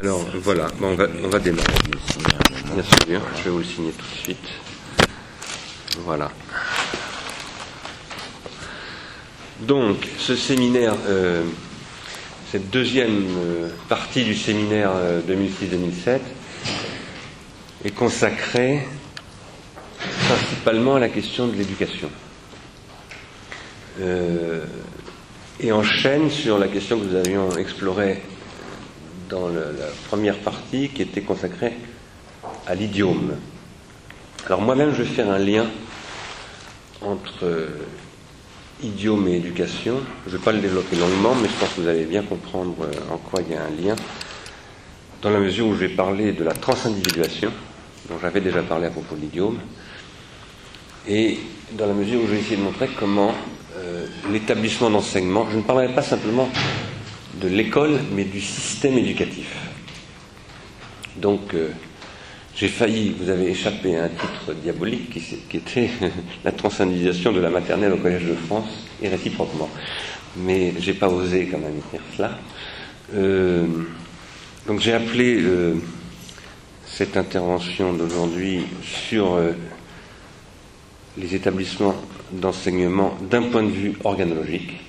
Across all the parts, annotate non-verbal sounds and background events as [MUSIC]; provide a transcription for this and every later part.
Alors voilà, on, va, démarrer. Bien sûr, je vais vous le signer tout de suite. Voilà. Donc, ce séminaire, euh, cette deuxième euh, partie du séminaire euh, 2006-2007 est consacrée principalement à la question de l'éducation. Euh, et enchaîne sur la question que nous avions explorée dans la première partie qui était consacrée à l'idiome. Alors moi-même, je vais faire un lien entre euh, idiome et éducation. Je ne vais pas le développer longuement, mais je pense que vous allez bien comprendre euh, en quoi il y a un lien, dans la mesure où je vais parler de la transindividuation, dont j'avais déjà parlé à propos de l'idiome, et dans la mesure où je vais essayer de montrer comment euh, l'établissement d'enseignement, je ne parlerai pas simplement de l'école, mais du système éducatif. Donc, euh, j'ai failli, vous avez échappé à un titre diabolique qui, était [LAUGHS] la transindividuation de la maternelle au Collège de France, et réciproquement. Mais j'ai pas osé quand même dire cela. Euh, donc j'ai appelé euh, cette intervention d'aujourd'hui sur les établissements d'enseignement d'un point de vue organologique,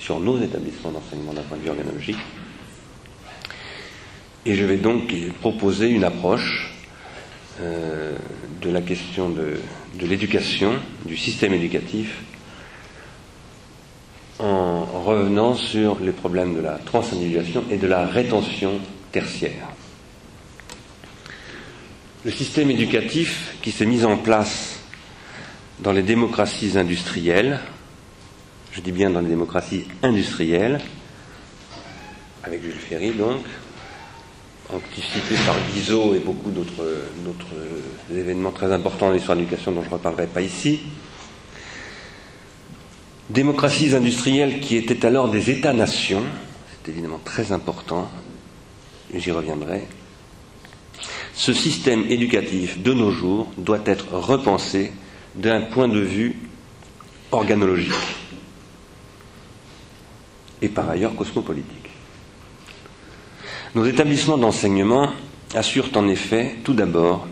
sur nos établissements d'enseignement d'un point de vue organologique. Et je vais donc proposer une approche euh, de la question de, de l'éducation, du système éducatif, en revenant sur les problèmes de la transindividuation et de la rétention tertiaire. Le système éducatif qui s'est mis en place dans les démocraties industrielles, je dis bien dans les démocraties industrielles, avec Jules Ferry donc, anticipé par Guizot et beaucoup d'autres événements très importants dans l'histoire de l'éducation dont je ne reparlerai pas ici. Démocraties industrielles qui étaient alors des États-nations, c'est évidemment très important, j'y reviendrai. Ce système éducatif de nos jours doit être repensé d'un point de vue organologique et par ailleurs cosmopolitique. Nos établissements d'enseignement assurent en effet tout d'abord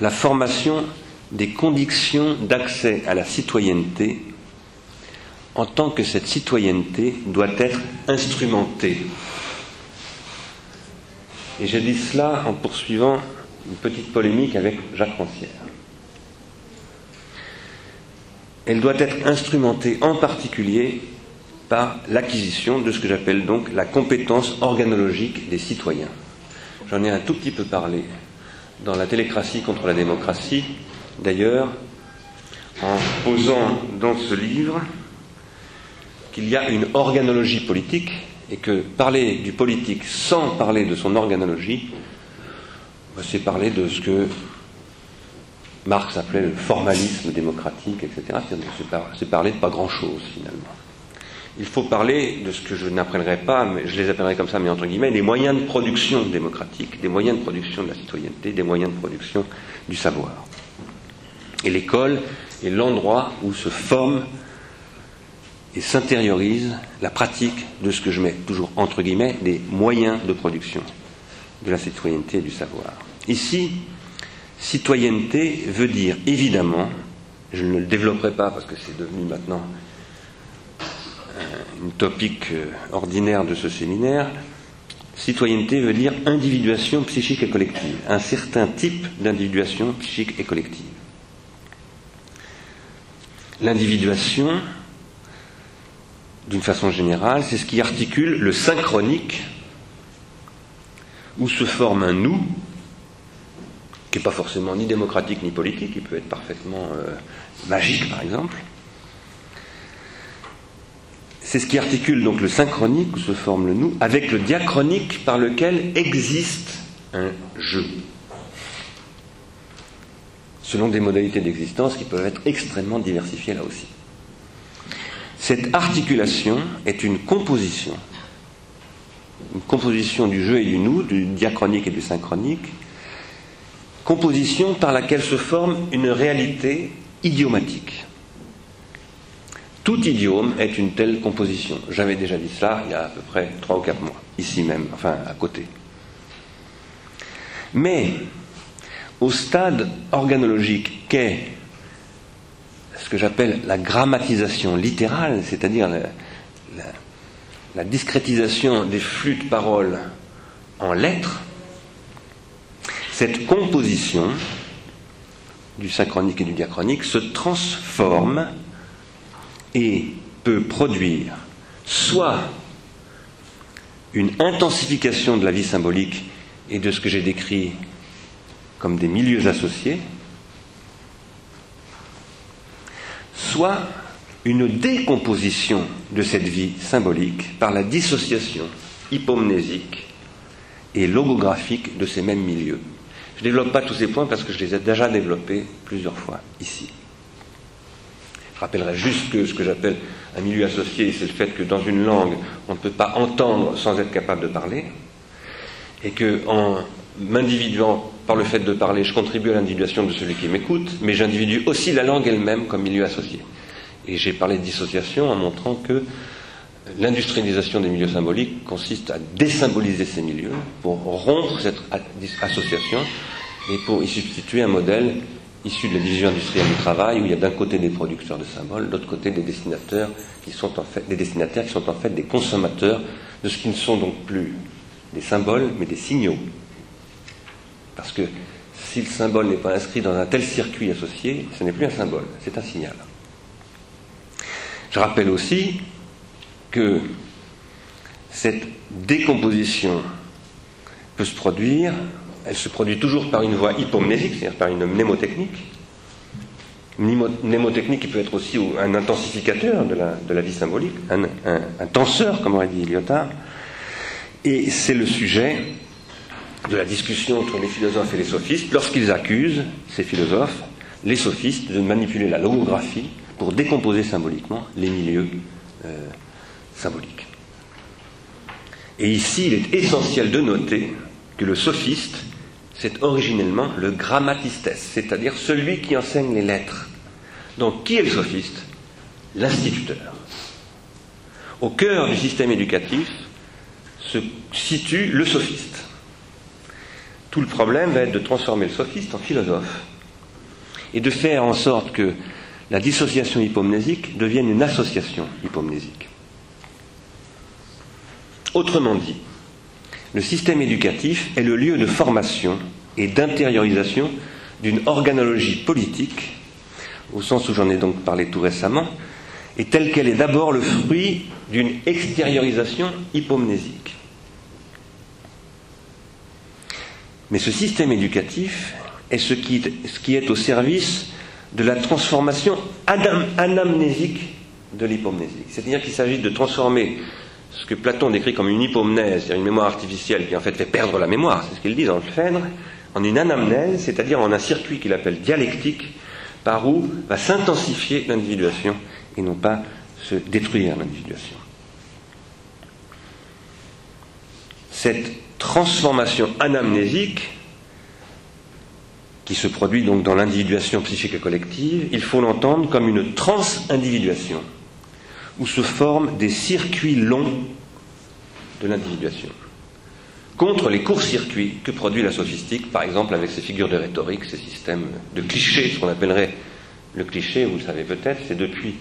la formation des conditions d'accès à la citoyenneté en tant que cette citoyenneté doit être instrumentée. Et j'ai dit cela en poursuivant une petite polémique avec Jacques Rancière. Elle doit être instrumentée en particulier par l'acquisition de ce que j'appelle donc la compétence organologique des citoyens. J'en ai un tout petit peu parlé dans la télécratie contre la démocratie, d'ailleurs, en posant dans ce livre qu'il y a une organologie politique et que parler du politique sans parler de son organologie, c'est parler de ce que Marx appelait le formalisme démocratique, etc. C'est parler de pas grand-chose finalement il faut parler de ce que je n'appellerai pas, mais je les appellerai comme ça, mais entre guillemets, des moyens de production démocratique, des moyens de production de la citoyenneté, des moyens de production du savoir. Et l'école est l'endroit où se forme et s'intériorise la pratique de ce que je mets toujours entre guillemets des moyens de production de la citoyenneté et du savoir. Ici, citoyenneté veut dire évidemment, je ne le développerai pas parce que c'est devenu maintenant une topique ordinaire de ce séminaire, citoyenneté veut dire individuation psychique et collective, un certain type d'individuation psychique et collective. L'individuation, d'une façon générale, c'est ce qui articule le synchronique, où se forme un nous, qui n'est pas forcément ni démocratique ni politique, qui peut être parfaitement euh, magique par exemple, c'est ce qui articule donc le synchronique, où se forme le nous, avec le diachronique par lequel existe un jeu. Selon des modalités d'existence qui peuvent être extrêmement diversifiées là aussi. Cette articulation est une composition, une composition du jeu et du nous, du diachronique et du synchronique, composition par laquelle se forme une réalité idiomatique Tout idiome est une telle composition. J'avais déjà dit cela il y a à peu près trois ou quatre mois, ici même, enfin à côté. Mais au stade organologique qu'est ce que j'appelle la grammatisation littérale, c'est-à-dire la, discrétisation des flux de paroles en lettres, cette composition du synchronique et du diachronique se transforme et peut produire soit une intensification de la vie symbolique et de ce que j'ai décrit comme des milieux associés, soit une décomposition de cette vie symbolique par la dissociation hypomnésique et logographique de ces mêmes milieux. Je ne développe pas tous ces points parce que je les ai déjà développés plusieurs fois ici. Je rappellerai juste que ce que j'appelle un milieu associé, c'est le fait que dans une langue, on ne peut pas entendre sans être capable de parler, et que en m'individuant par le fait de parler, je contribue à l'individuation de celui qui m'écoute, mais j'individue aussi la langue elle-même comme milieu associé. Et j'ai parlé de dissociation en montrant que l'industrialisation des milieux symboliques consiste à désymboliser ces milieux pour rompre cette association et pour y substituer un modèle issu de la division industrielle du travail où il y a d'un côté des producteurs de symboles, de l'autre côté des destinateurs qui sont en fait des destinataires qui sont en fait des consommateurs de ce qui ne sont donc plus des symboles mais des signaux. Parce que si le symbole n'est pas inscrit dans un tel circuit associé, ce n'est plus un symbole, c'est un signal. Je rappelle aussi que cette décomposition peut se produire, elle se produit toujours par une voie hypomnésique, c'est-à-dire par une mnémotechnique. Mnémotechnique qui peut être aussi un intensificateur de la, vie symbolique, un, un tenseur, comme aurait dit Lyotard. Et c'est le sujet de la discussion entre les philosophes et les sophistes lorsqu'ils accusent, ces philosophes, les sophistes de manipuler la logographie pour décomposer symboliquement les milieux euh, symboliques. Et ici, il est essentiel de noter que le sophiste, c'est originellement le grammatistes, c'est-à-dire celui qui enseigne les lettres. Donc, qui est le sophiste? L'instituteur. Au cœur du système éducatif se situe le sophiste. Tout le problème va être de transformer le sophiste en philosophe et de faire en sorte que la dissociation hypomnésique devienne une association hypomnésique. Autrement dit, le système éducatif est le lieu de formation et d'intériorisation d'une organologie politique, au sens où j'en ai donc parlé tout récemment, et telle qu'elle est d'abord le fruit d'une extériorisation hypomnésique. Mais ce système éducatif est ce qui, est au service de la transformation anamnésique de l'hypomnésie. C'est-à-dire qu'il s'agit de transformer ce que Platon décrit comme une hypomnèse, c'est-à-dire une mémoire artificielle qui en fait fait perdre la mémoire, c'est ce qu'il dit dans le Phèdre, en une anamnèse, c'est-à-dire en un circuit qu'il appelle dialectique, par où va s'intensifier l'individuation et non pas se détruire l'individuation. Cette transformation anamnésique qui se produit donc dans l'individuation psychique et collective, il faut l'entendre comme une transindividuation, où se forment des circuits longs de l'individuation, contre les courts-circuits que produit la sophistique, par exemple avec ses figures de rhétorique, ses systèmes de clichés, ce qu'on appellerait le cliché, vous le savez peut-être, c'est depuis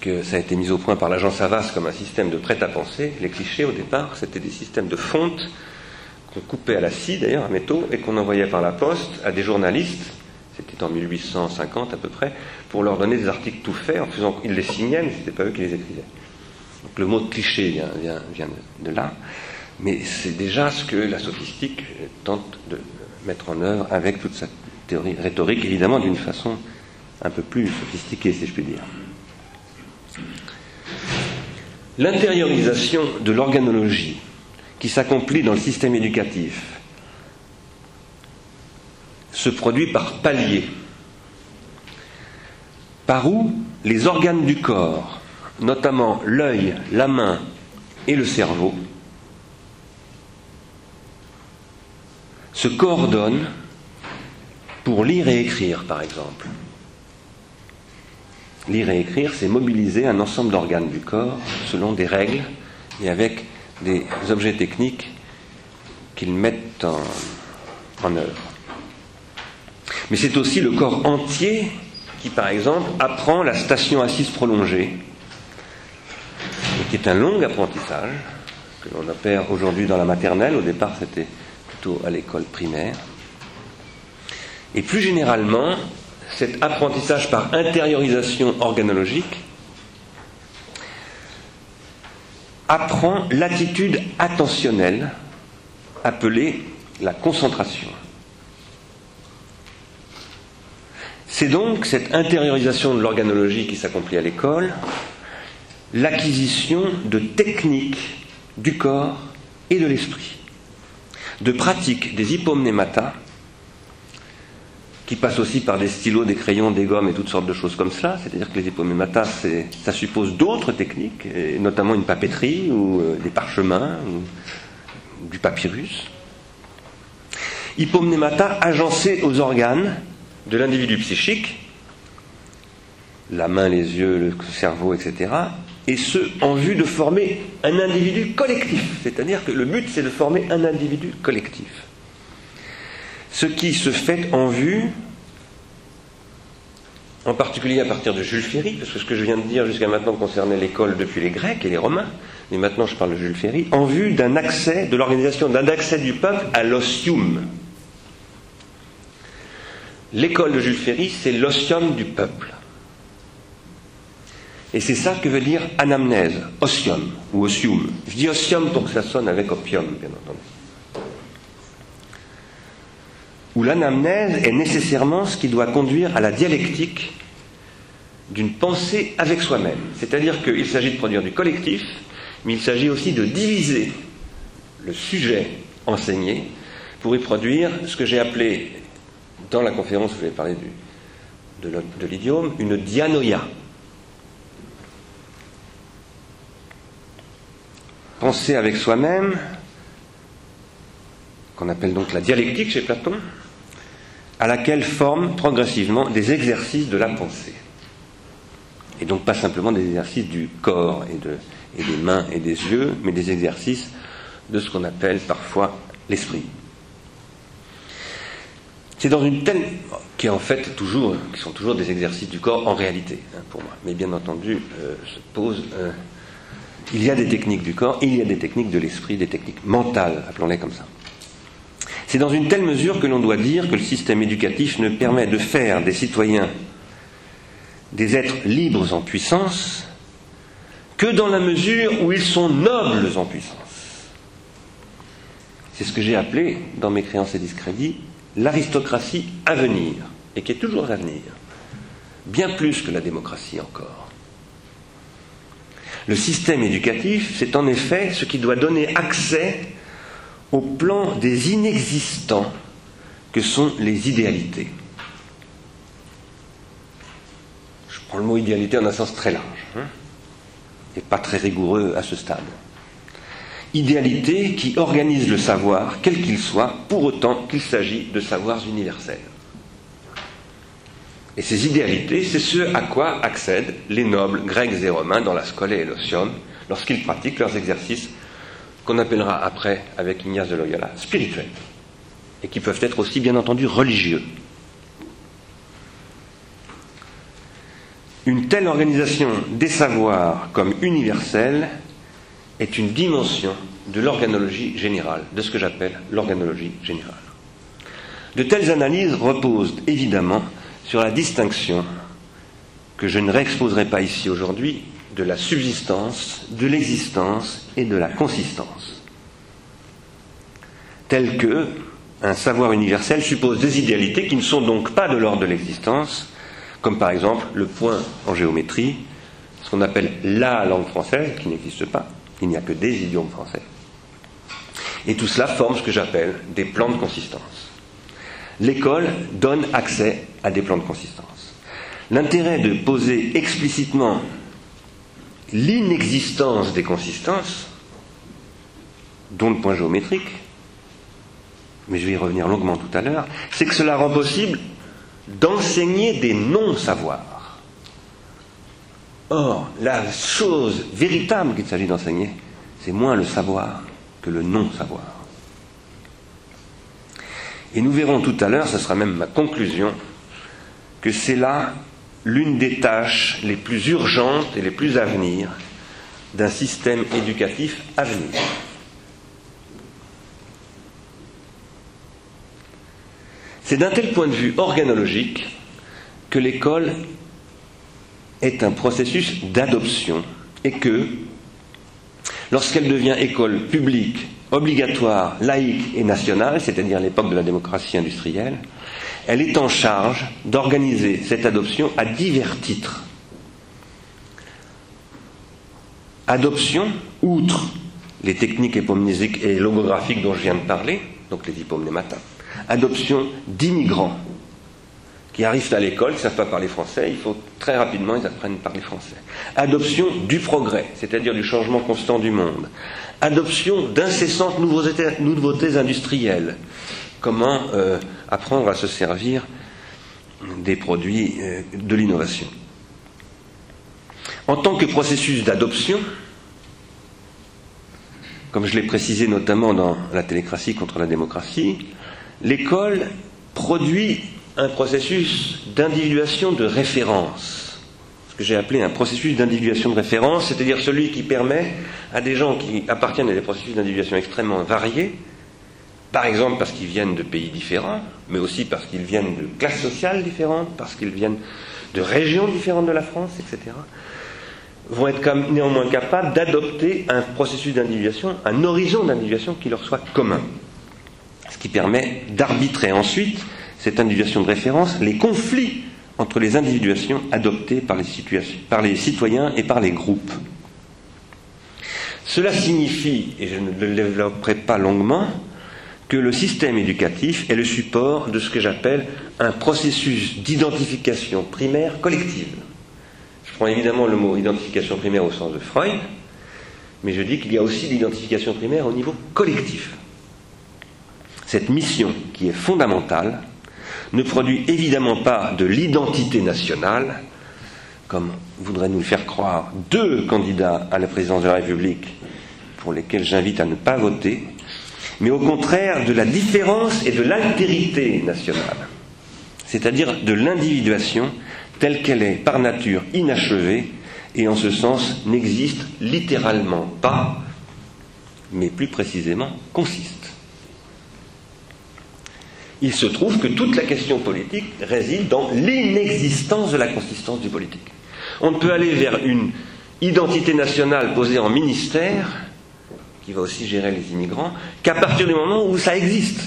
que ça a été mis au point par l'agent Savas comme un système de prêt-à-penser. Les clichés, au départ, c'était des systèmes de fonte qu'on coupait à la scie, d'ailleurs, à métaux, et qu'on envoyait par la poste à des journalistes, c'était en 1850 à peu près, pour leur donner des articles tout faits, en faisant qu'ils les signaient, mais ce n'était pas eux qui les écrivaient. Donc le mot cliché vient, vient de là, mais c'est déjà ce que la sophistique tente de mettre en œuvre avec toute sa théorie rhétorique, évidemment d'une façon un peu plus sophistiquée, si je puis dire. L'intériorisation de l'organologie qui s'accomplit dans le système éducatif se produit par paliers, par où les organes du corps, notamment l'œil, la main et le cerveau, se coordonnent pour lire et écrire, par exemple. Lire et écrire, c'est mobiliser un ensemble d'organes du corps selon des règles et avec des objets techniques qu'ils mettent en, en œuvre. Mais c'est aussi le corps entier qui, par exemple, apprend la station assise prolongée, qui est un long apprentissage que l'on opère aujourd'hui dans la maternelle. Au départ, c'était plutôt à l'école primaire. Et plus généralement, cet apprentissage par intériorisation organologique apprend l'attitude attentionnelle appelée la concentration. C'est donc cette intériorisation de l'organologie qui s'accomplit à l'école, l'acquisition de techniques du corps et de l'esprit, de pratiques des hypomnématas, qui passent aussi par des stylos, des crayons, des gommes et toutes sortes de choses comme cela. C'est-à-dire que les hypomnématas, ça suppose d'autres techniques, notamment une papeterie ou euh, des parchemins ou du papyrus. Hypomnémata agencés aux organes de l'individu psychique, la main, les yeux, le cerveau, etc., et ce, en vue de former un individu collectif. C'est-à-dire que le but, c'est de former un individu collectif. Ce qui se fait en vue, en particulier à partir de Jules Ferry, parce que ce que je viens de dire jusqu'à maintenant concernait l'école depuis les Grecs et les Romains, mais maintenant je parle de Jules Ferry, en vue d'un accès, de l'organisation d'un accès du peuple à l'ossium, L'école de Jules Ferry, c'est l'ossium du peuple. Et c'est ça que veut dire anamnèse, ossium ou ossium. Je dis ossium pour que ça sonne avec opium, bien entendu. Où l'anamnèse est nécessairement ce qui doit conduire à la dialectique d'une pensée avec soi-même. C'est-à-dire qu'il s'agit de produire du collectif, mais il s'agit aussi de diviser le sujet enseigné pour y produire ce que j'ai appelé dans la conférence où je vais parler de, de l'idiome, une dianoïa. Penser avec soi-même, qu'on appelle donc la dialectique chez Platon, à laquelle forment progressivement des exercices de la pensée. Et donc pas simplement des exercices du corps et des mains et des yeux, mais des exercices de ce qu'on appelle parfois l'esprit. C'est dans une telle. qui en fait toujours. qui sont toujours des exercices du corps en réalité, hein, pour moi. Mais bien entendu, euh, se pose. Euh, il y a des techniques du corps, il y a des techniques de l'esprit, des techniques mentales, appelons-les comme ça. C'est dans une telle mesure que l'on doit dire que le système éducatif ne permet de faire des citoyens des êtres libres en puissance que dans la mesure où ils sont nobles en puissance. C'est ce que j'ai appelé, dans mes créances et discrédits, l'aristocratie à venir, et qui est toujours à venir, bien plus que la démocratie encore. Le système éducatif, c'est en effet ce qui doit donner accès au plan des inexistants que sont les idéalités. Je prends le mot idéalité en un sens très large, hein, et pas très rigoureux à ce stade idéalité qui organise le savoir, quel qu'il soit, pour autant qu'il s'agit de savoirs universels. Et ces idéalités, c'est ce à quoi accèdent les nobles grecs et romains dans la scolée et l'ossium lorsqu'ils pratiquent leurs exercices qu'on appellera après, avec Ignace de Loyola, spirituels, et qui peuvent être aussi bien entendu religieux. Une telle organisation des savoirs comme universelle est une dimension de l'organologie générale, de ce que j'appelle l'organologie générale. De telles analyses reposent évidemment sur la distinction, que je ne réexposerai pas ici aujourd'hui, de la subsistance, de l'existence et de la consistance. Tel que un savoir universel suppose des idéalités qui ne sont donc pas de l'ordre de l'existence, comme par exemple le point en géométrie, ce qu'on appelle la langue française, qui n'existe pas, il n'y a que des idiomes français. Et tout cela forme ce que j'appelle des plans de consistance. L'école donne accès à des plans de consistance. L'intérêt de poser explicitement l'inexistence des consistances, dont le point géométrique, mais je vais y revenir longuement tout à l'heure, c'est que cela rend possible d'enseigner des non-savoirs. Or, la chose véritable qu'il s'agit d'enseigner, c'est moins le savoir que le non-savoir. Et nous verrons tout à l'heure, ce sera même ma conclusion, que c'est là l'une des tâches les plus urgentes et les plus à venir d'un système éducatif à venir. C'est d'un tel point de vue organologique que l'école est un processus d'adoption et que, lorsqu'elle devient école publique, obligatoire, laïque et nationale, c'est-à-dire l'époque de la démocratie industrielle, elle est en charge d'organiser cette adoption à divers titres. Adoption, outre les techniques épomnésiques et logographiques dont je viens de parler, donc les hypomnématas, adoption d'immigrants qui arrivent à l'école, qui ne savent pas parler français, il faut très rapidement ils apprennent à parler français. Adoption du progrès, c'est-à-dire du changement constant du monde. Adoption d'incessantes nouveautés, nouveautés, industrielles. Comment euh, apprendre à se servir des produits euh, de l'innovation. En tant que processus d'adoption, comme je l'ai précisé notamment dans la télécratie contre la démocratie, l'école produit un processus d'individuation de référence, ce que j'ai appelé un processus d'individuation de référence, c'est-à-dire celui qui permet à des gens qui appartiennent à des processus d'individuation extrêmement variés, par exemple parce qu'ils viennent de pays différents, mais aussi parce qu'ils viennent de classes sociales différentes, parce qu'ils viennent de régions différentes de la France, etc., vont être néanmoins capables d'adopter un processus d'individuation, un horizon d'individuation qui leur soit commun. Ce qui permet d'arbitrer ensuite cette individuation de référence, les conflits entre les individuations adoptées par les, citoyens et par les groupes. Cela signifie, et je ne le développerai pas longuement, que le système éducatif est le support de ce que j'appelle un processus d'identification primaire collective. Je prends évidemment le mot identification primaire au sens de Freud, mais je dis qu'il y a aussi l'identification primaire au niveau collectif. Cette mission, qui est fondamentale, ne produit évidemment pas de l'identité nationale, comme voudraient nous le faire croire deux candidats à la présidence de la République, pour lesquels j'invite à ne pas voter, mais au contraire de la différence et de l'altérité nationale, c'est-à-dire de l'individuation telle qu'elle est par nature inachevée et en ce sens n'existe littéralement pas, mais plus précisément consiste. Il se trouve que toute la question politique réside dans l'inexistence de la consistance du politique. On ne peut aller vers une identité nationale posée en ministère qui va aussi gérer les immigrants, qu'à partir du moment où ça existe,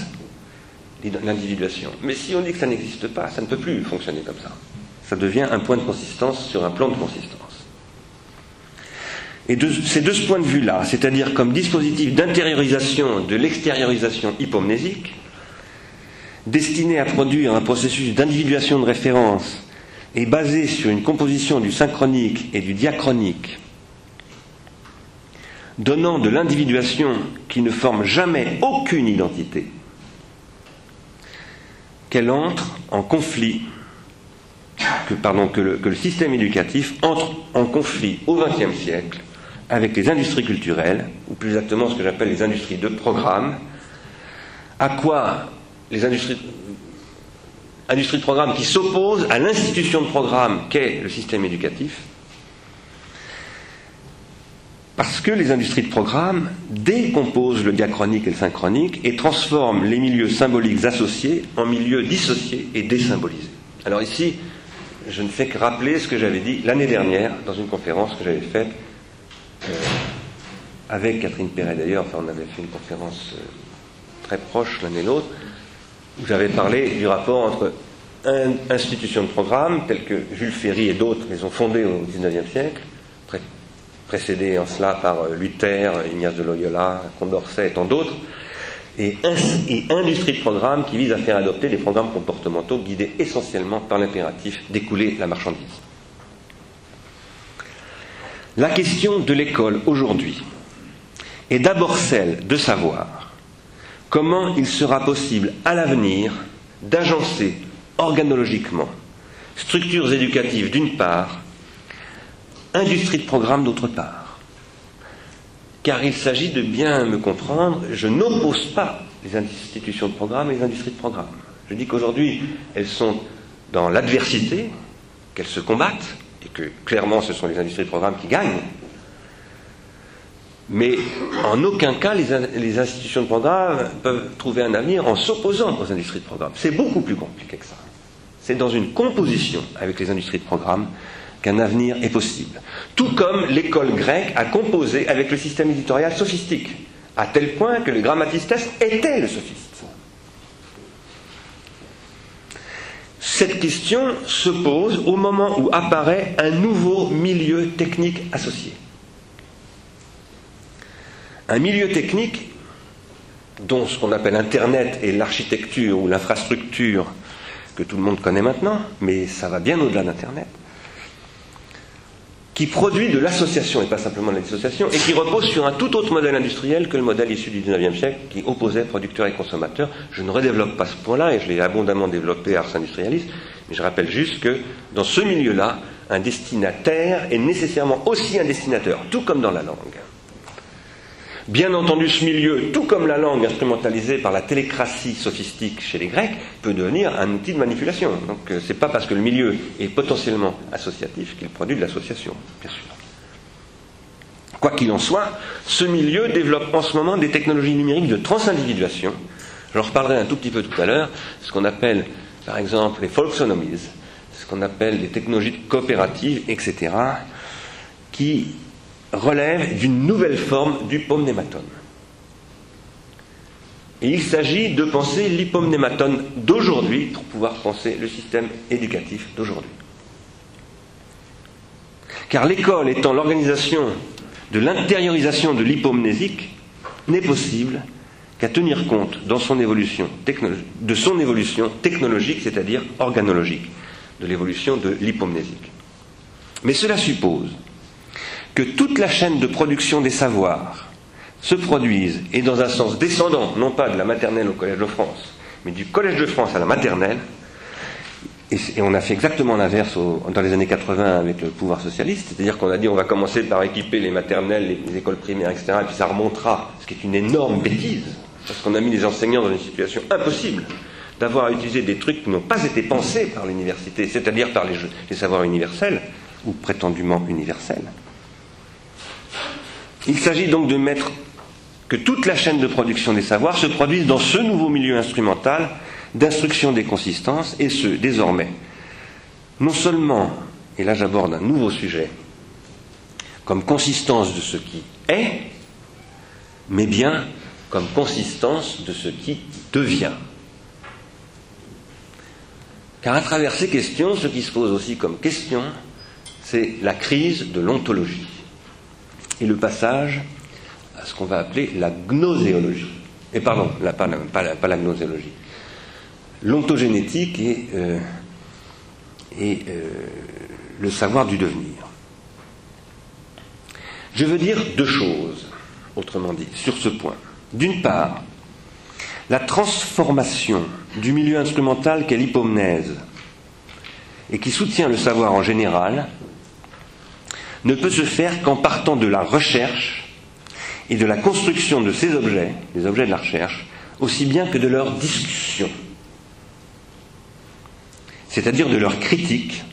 l'individuation. Mais si on dit que ça n'existe pas, ça ne peut plus fonctionner comme ça. Ça devient un point de consistance sur un plan de consistance. Et c'est de ce point de vue-là, c'est-à-dire comme dispositif d'intériorisation de l'extériorisation hypomnésique, destiné à produire un processus d'individuation de référence et basé sur une composition du synchronique et du diachronique, donnant de l'individuation qui ne forme jamais aucune identité, qu'elle entre en conflit, que, le système éducatif entre en conflit au XXe siècle avec les industries culturelles, ou plus exactement ce que j'appelle les industries de programme, à quoi les industries, de programme qui s'opposent à l'institution de programme qu'est le système éducatif, parce que les industries de programme décomposent le diachronique et le synchronique et transforment les milieux symboliques associés en milieux dissociés et désymbolisés. Alors ici, je ne fais que rappeler ce que j'avais dit l'année dernière dans une conférence que j'avais faite euh, avec Catherine Perret d'ailleurs, enfin on avait fait une conférence euh, très proche l'un et l'autre, où j'avais parlé du rapport entre institutions de programme, telles que Jules Ferry et d'autres les ont fondées au XIXe siècle, précédé en cela par euh, Luther, Ignace de Loyola, Condorcet et tant d'autres, et, et industrie de programme qui vise à faire adopter des programmes comportementaux guidés essentiellement par l'impératif d'écouler la marchandise. La question de l'école aujourd'hui est d'abord celle de savoir comment il sera possible à l'avenir d'agencer organologiquement structures éducatives d'une part industrie de programme d'autre part? Car il s'agit de bien me comprendre, je n'oppose pas les institutions de programme et les industries de programme. Je dis qu'aujourd'hui, elles sont dans l'adversité, qu'elles se combattent, et que clairement ce sont les industries de programme qui gagnent. Mais en aucun cas les, institutions de programme peuvent trouver un avenir en s'opposant aux industries de programme. C'est beaucoup plus compliqué que ça. C'est dans une composition avec les industries de programme qu'un avenir est possible. Tout comme l'école grecque a composé avec le système éditorial sophistique, à tel point que le grammatistes était le sophiste. Cette question se pose au moment où apparaît un nouveau milieu technique associé. Un milieu technique dont ce qu'on appelle Internet et l'architecture ou l'infrastructure que tout le monde connaît maintenant, mais ça va bien au-delà d'Internet, qui produit de l'association et pas simplement de l'association, et qui repose sur un tout autre modèle industriel que le modèle issu du XIXe siècle qui opposait producteurs et consommateurs. Je ne redéveloppe pas ce point-là, et je l'ai abondamment développé à Ars Industrialis, mais je rappelle juste que dans ce milieu-là, un destinataire est nécessairement aussi un destinateur, tout comme dans la langue. Bien entendu, ce milieu, tout comme la langue instrumentalisée par la télécratie sophistique chez les Grecs, peut devenir un outil de manipulation. Donc euh, ce n'est pas parce que le milieu est potentiellement associatif qu'il produit de l'association, bien sûr. Quoi qu'il en soit, ce milieu développe en ce moment des technologies numériques de transindividuation. J'en reparlerai un tout petit peu tout à l'heure, ce qu'on appelle par exemple les folksonomies, ce qu'on appelle les technologies coopératives, etc., qui relève d'une nouvelle forme d'hypomnématone. Et il s'agit de penser l'hypomnématone d'aujourd'hui pour pouvoir penser le système éducatif d'aujourd'hui. Car l'école étant l'organisation de l'intériorisation de l'hypomnésique, n'est possible qu'à tenir compte de son évolution technologique, c'est-à-dire organologique, de l'évolution de l'hypomnésique. Mais cela suppose que toute la chaîne de production des savoirs se produise, et dans un sens descendant, non pas de la maternelle au Collège de France, mais du Collège de France à la maternelle, et, on a fait exactement l'inverse dans les années 80 avec le pouvoir socialiste, c'est-à-dire qu'on a dit on va commencer par équiper les maternelles, les, écoles primaires, etc., et puis ça remontera, ce qui est une énorme bêtise, parce qu'on a mis les enseignants dans une situation impossible d'avoir à utiliser des trucs qui n'ont pas été pensés par l'université, c'est-à-dire par les savoirs universels, ou prétendument universels. Il s'agit donc de mettre que toute la chaîne de production des savoirs se produise dans ce nouveau milieu instrumental d'instruction des consistances, et ce, désormais, non seulement, et là j'aborde un nouveau sujet, comme consistance de ce qui est, mais bien comme consistance de ce qui devient. Car à travers ces questions, ce qui se pose aussi comme question, c'est la crise de l'ontologie et le passage à ce qu'on va appeler la gnoséologie. Et pardon, pas, la, gnoséologie. L'ontogénétique et, euh, euh, le savoir du devenir. Je veux dire deux choses, autrement dit, sur ce point. D'une part, la transformation du milieu instrumental qu'est l'hypomnèse et qui soutient le savoir en général ne peut se faire qu'en partant de la recherche et de la construction de ces objets, les objets de la recherche, aussi bien que de leur discussion, c'est-à-dire de leur critique,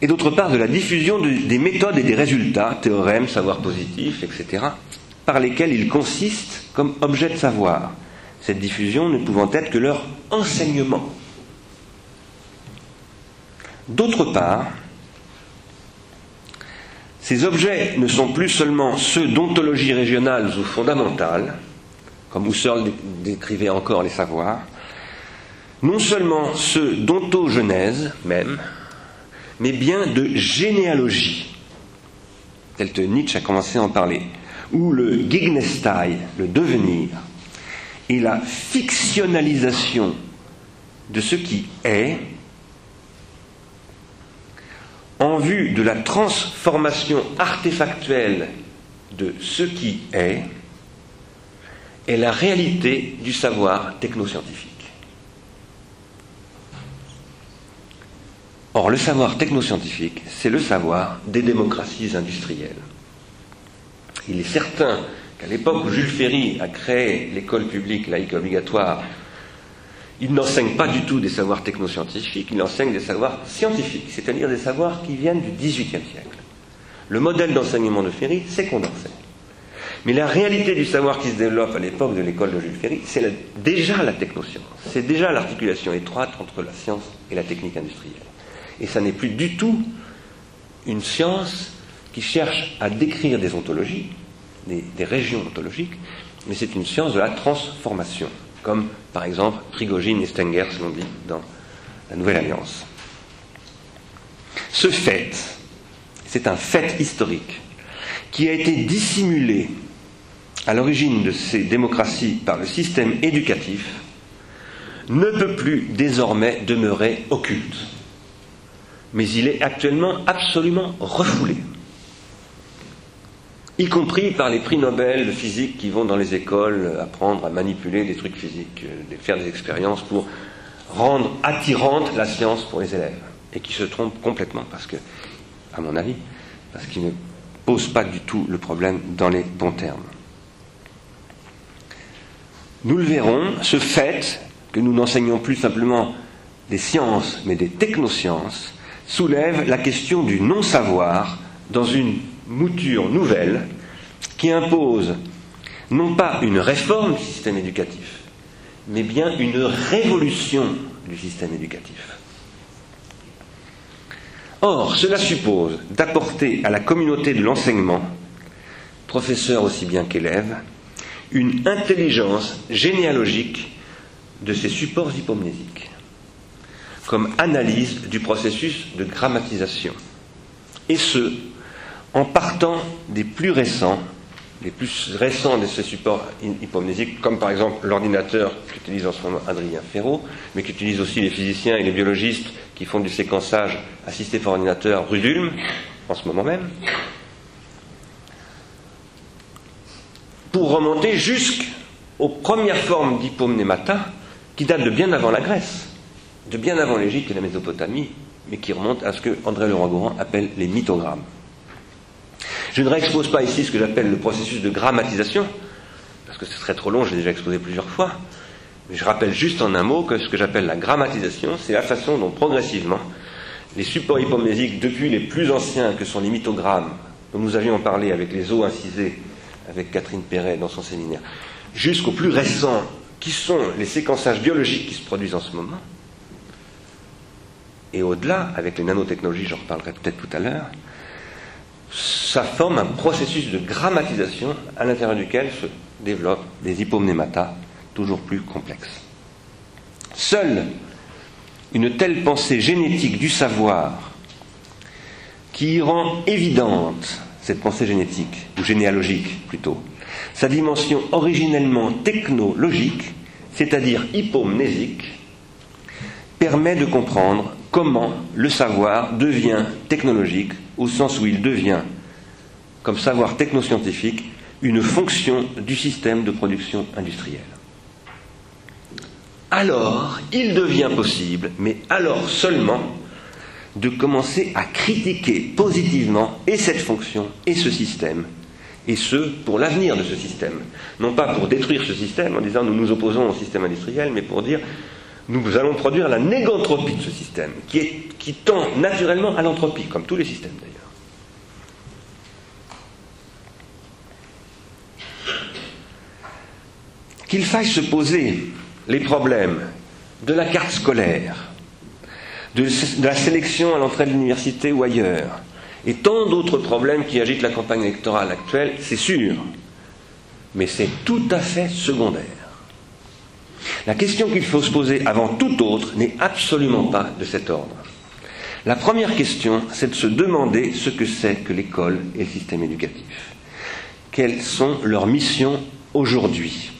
et d'autre part de la diffusion des méthodes et des résultats, théorèmes, savoir positif, etc., par lesquels ils consistent comme objet de savoir, cette diffusion ne pouvant être que leur enseignement. D'autre part, ces objets ne sont plus seulement ceux d'ontologie régionale ou fondamentale, comme Husserl décrivait encore les savoirs, non seulement ceux d'ontogenèse même, mais bien de généalogie, tel que Nietzsche a commencé à en parler, où le Gegnestei, le devenir, et la fictionnalisation de ce qui est, en vue de la transformation artefactuelle de ce qui est, est la réalité du savoir technoscientifique. Or, le savoir technoscientifique, c'est le savoir des démocraties industrielles. Il est certain qu'à l'époque où Jules Ferry a créé l'école publique laïque obligatoire, il n'enseigne pas du tout des savoirs technoscientifiques, il enseigne des savoirs scientifiques, c'est-à-dire des savoirs qui viennent du XVIIIe siècle. Le modèle d'enseignement de Ferry, c'est qu'on enseigne. Mais la réalité du savoir qui se développe à l'époque de l'école de Jules Ferry, c'est déjà la technoscience. C'est déjà l'articulation étroite entre la science et la technique industrielle. Et ça n'est plus du tout une science qui cherche à décrire des ontologies, des, des régions ontologiques, mais c'est une science de la transformation, comme par exemple Prigogine et Stengers l'ont dit dans la Nouvelle Alliance. Ce fait, c'est un fait historique qui a été dissimulé à l'origine de ces démocraties par le système éducatif, ne peut plus désormais demeurer occulte. Mais il est actuellement absolument refoulé, y compris par les prix Nobel de physique qui vont dans les écoles apprendre à manipuler des trucs physiques, euh, faire des expériences pour rendre attirante la science pour les élèves, et qui se trompent complètement, parce que, à mon avis, parce qu'ils ne posent pas du tout le problème dans les bons termes. Nous le verrons, ce fait que nous n'enseignons plus simplement des sciences, mais des technosciences, soulève la question du non-savoir dans une mouture nouvelle qui impose non pas une réforme du système éducatif, mais bien une révolution du système éducatif. Or, cela suppose d'apporter à la communauté de l'enseignement, professeurs aussi bien qu'élèves, une intelligence généalogique de ces supports hypomnésiques, comme analyse du processus de grammatisation, et ce, en partant des plus récents, les plus récents de ces supports hypomnésiques, comme par exemple l'ordinateur qu'utilise en ce moment Adrien Ferraud, mais qu'utilisent aussi les physiciens et les biologistes qui font du séquençage assisté par ordinateur Rudulm, en ce moment même, pour remonter jusqu'aux premières formes d'hypomnémata qui datent de bien avant la Grèce, de bien avant l'Égypte et la Mésopotamie, mais qui remontent à ce que André Leroy-Gourand appelle les mythogrammes. Je ne réexpose pas ici ce que j'appelle le processus de grammatisation, parce que ce serait trop long, j'ai déjà exposé plusieurs fois, mais je rappelle juste en un mot que ce que j'appelle la grammatisation, c'est la façon dont progressivement les supports hypomnésiques, depuis les plus anciens que sont les mythogrammes, dont nous avions parlé avec les os incisés avec Catherine Perret dans son séminaire, jusqu'aux plus récents, qui sont les séquençages biologiques qui se produisent en ce moment, et au-delà, avec les nanotechnologies, j'en reparlerai peut-être tout à l'heure, ça forme un processus de grammatisation à l'intérieur duquel se développent des hypomnématas toujours plus complexes. Seule une telle pensée génétique du savoir qui rend évidente cette pensée génétique, ou généalogique plutôt, sa dimension originellement technologique, c'est-à-dire hypomnésique, permet de comprendre comment le savoir devient technologique, au sens où il devient, comme savoir technoscientifique, une fonction du système de production industrielle. Alors, il devient possible, mais alors seulement, de commencer à critiquer positivement et cette fonction et ce système, et ce, pour l'avenir de ce système. Non pas pour détruire ce système en disant nous nous opposons au système industriel, mais pour dire nous allons produire la négantropie de ce système, qui, tend naturellement à l'entropie, comme tous les systèmes d'ailleurs. Qu'il faille se poser les problèmes de la carte scolaire, de, la sélection à l'entrée de l'université ou ailleurs, et tant d'autres problèmes qui agitent la campagne électorale actuelle, c'est sûr, mais c'est tout à fait secondaire. La question qu'il faut se poser avant tout autre n'est absolument pas de cet ordre. La première question, c'est de se demander ce que c'est que l'école et le système éducatif. Quelles sont leurs missions aujourd'hui?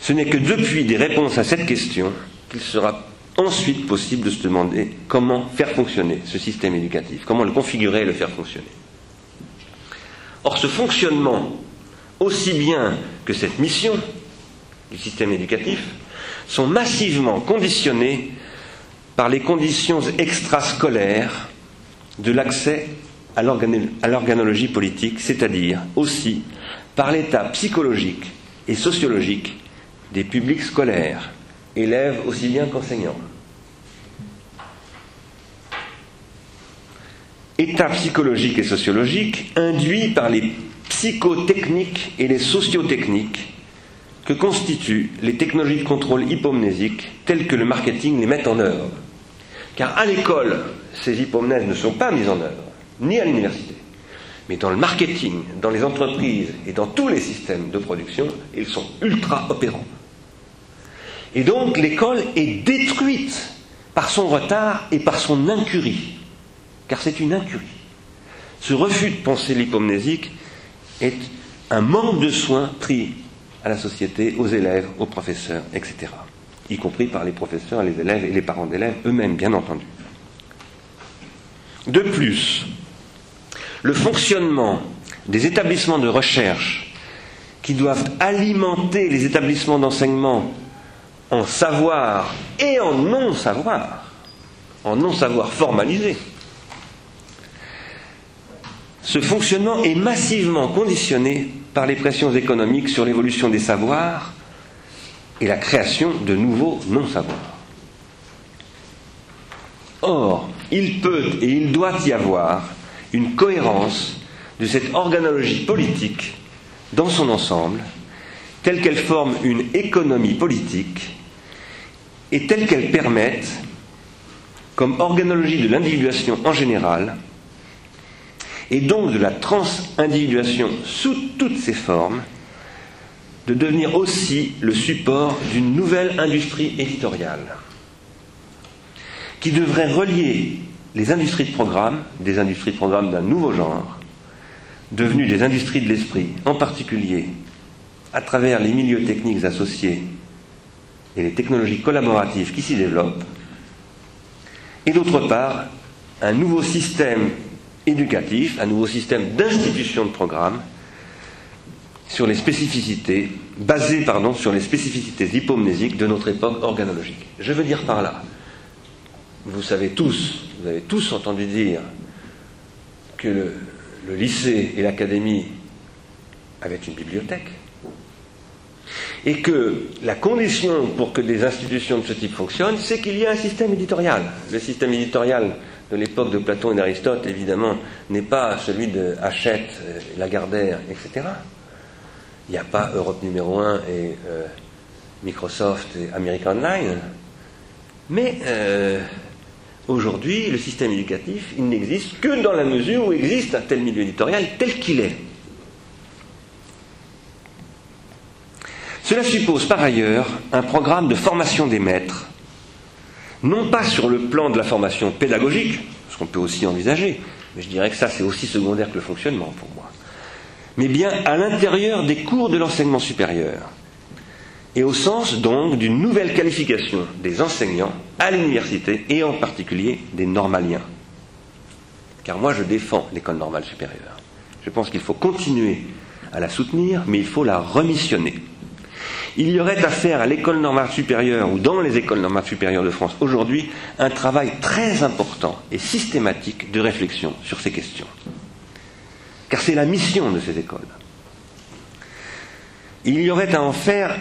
Ce n'est que depuis des réponses à cette question qu'il sera ensuite possible de se demander comment faire fonctionner ce système éducatif, comment le configurer et le faire fonctionner. Or, ce fonctionnement, aussi bien que cette mission du système éducatif, sont massivement conditionnés par les conditions extrascolaires de l'accès à l'organologie politique, c'est-à-dire aussi par l'état psychologique et sociologique des publics scolaires, élèves aussi bien qu'enseignants. État psychologique et sociologique induit par les psychotechniques et les sociotechniques que constituent les technologies de contrôle hypomnésiques telles que le marketing les met en œuvre. Car à l'école, ces hypomnèses ne sont pas mises en œuvre, ni à l'université. Mais dans le marketing, dans les entreprises et dans tous les systèmes de production, ils sont ultra opérants. Et donc l'école est détruite par son retard et par son incurie. Car c'est une incurie. Ce refus de penser l'hypomnésique est un manque de soins pris à la société, aux élèves, aux professeurs, etc. Y compris par les professeurs, les élèves et les parents d'élèves eux-mêmes, bien entendu. De plus, le fonctionnement des établissements de recherche qui doivent alimenter les établissements d'enseignement en savoir et en non-savoir, en non-savoir formalisé, ce fonctionnement est massivement conditionné par les pressions économiques sur l'évolution des savoirs et la création de nouveaux non-savoirs. Or, il peut et il doit y avoir une cohérence de cette organologie politique dans son ensemble, telle qu'elle forme une économie politique et telle qu'elle permette, comme organologie de l'individuation en général, et donc de la transindividuation sous toutes ses formes, de devenir aussi le support d'une nouvelle industrie éditoriale qui devrait relier les industries de programme, des industries de programme d'un nouveau genre, devenues des industries de l'esprit, en particulier à travers les milieux techniques associés et les technologies collaboratives qui s'y développent, et d'autre part, un nouveau système éducatif, un nouveau système d'institution de programme sur les spécificités, basé pardon, sur les spécificités hypomnésiques de notre époque organologique. Je veux dire par là, vous savez tous, vous avez tous entendu dire que le, le lycée et l'académie avaient une bibliothèque, et que la condition pour que des institutions de ce type fonctionnent, c'est qu'il y ait un système éditorial. Le système éditorial de l'époque de Platon et d'Aristote, évidemment, n'est pas celui de Hachette, euh, Lagardère, etc. Il n'y a pas Europe numéro 1 et euh, Microsoft et American Online. Mais euh, aujourd'hui, le système éducatif, il n'existe que dans la mesure où existe un tel milieu éditorial tel qu'il est. Cela suppose par ailleurs un programme de formation des maîtres non pas sur le plan de la formation pédagogique, ce qu'on peut aussi envisager, mais je dirais que ça c'est aussi secondaire que le fonctionnement pour moi, mais bien à l'intérieur des cours de l'enseignement supérieur, et au sens donc d'une nouvelle qualification des enseignants à l'université et en particulier des normaliens. Car moi je défends l'école normale supérieure. Je pense qu'il faut continuer à la soutenir, mais il faut la remissionner il y aurait à faire à l'école normale supérieure ou dans les écoles normales supérieures de France aujourd'hui un travail très important et systématique de réflexion sur ces questions. Car c'est la mission de ces écoles. Il y aurait à en faire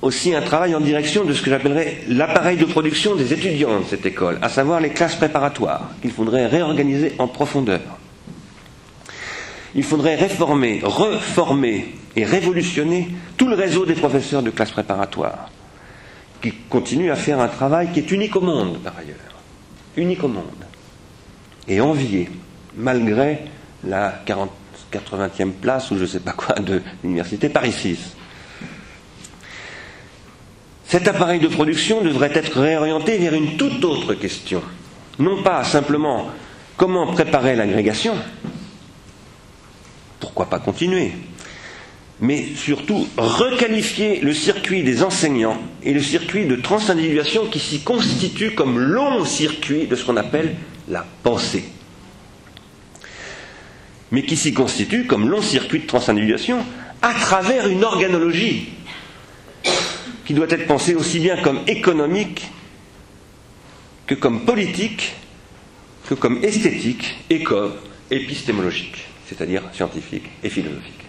aussi un travail en direction de ce que j'appellerais l'appareil de production des étudiants de cette école, à savoir les classes préparatoires, qu'il faudrait réorganiser en profondeur. Il faudrait réformer, reformer et révolutionner tout le réseau des professeurs de classe préparatoire, qui continuent à faire un travail qui est unique au monde, par ailleurs. Unique au monde. Et envié, malgré la 40, 80e place, ou je ne sais pas quoi, de l'université Paris 6. Cet appareil de production devrait être réorienté vers une toute autre question. Non pas simplement comment préparer l'agrégation, pourquoi pas continuer mais surtout requalifier le circuit des enseignants et le circuit de transindividuation qui s'y constitue comme long circuit de ce qu'on appelle la pensée. Mais qui s'y constitue comme long circuit de transindividuation à travers une organologie qui doit être pensée aussi bien comme économique que comme politique, que comme esthétique et comme épistémologique, c'est-à-dire scientifique et philosophique.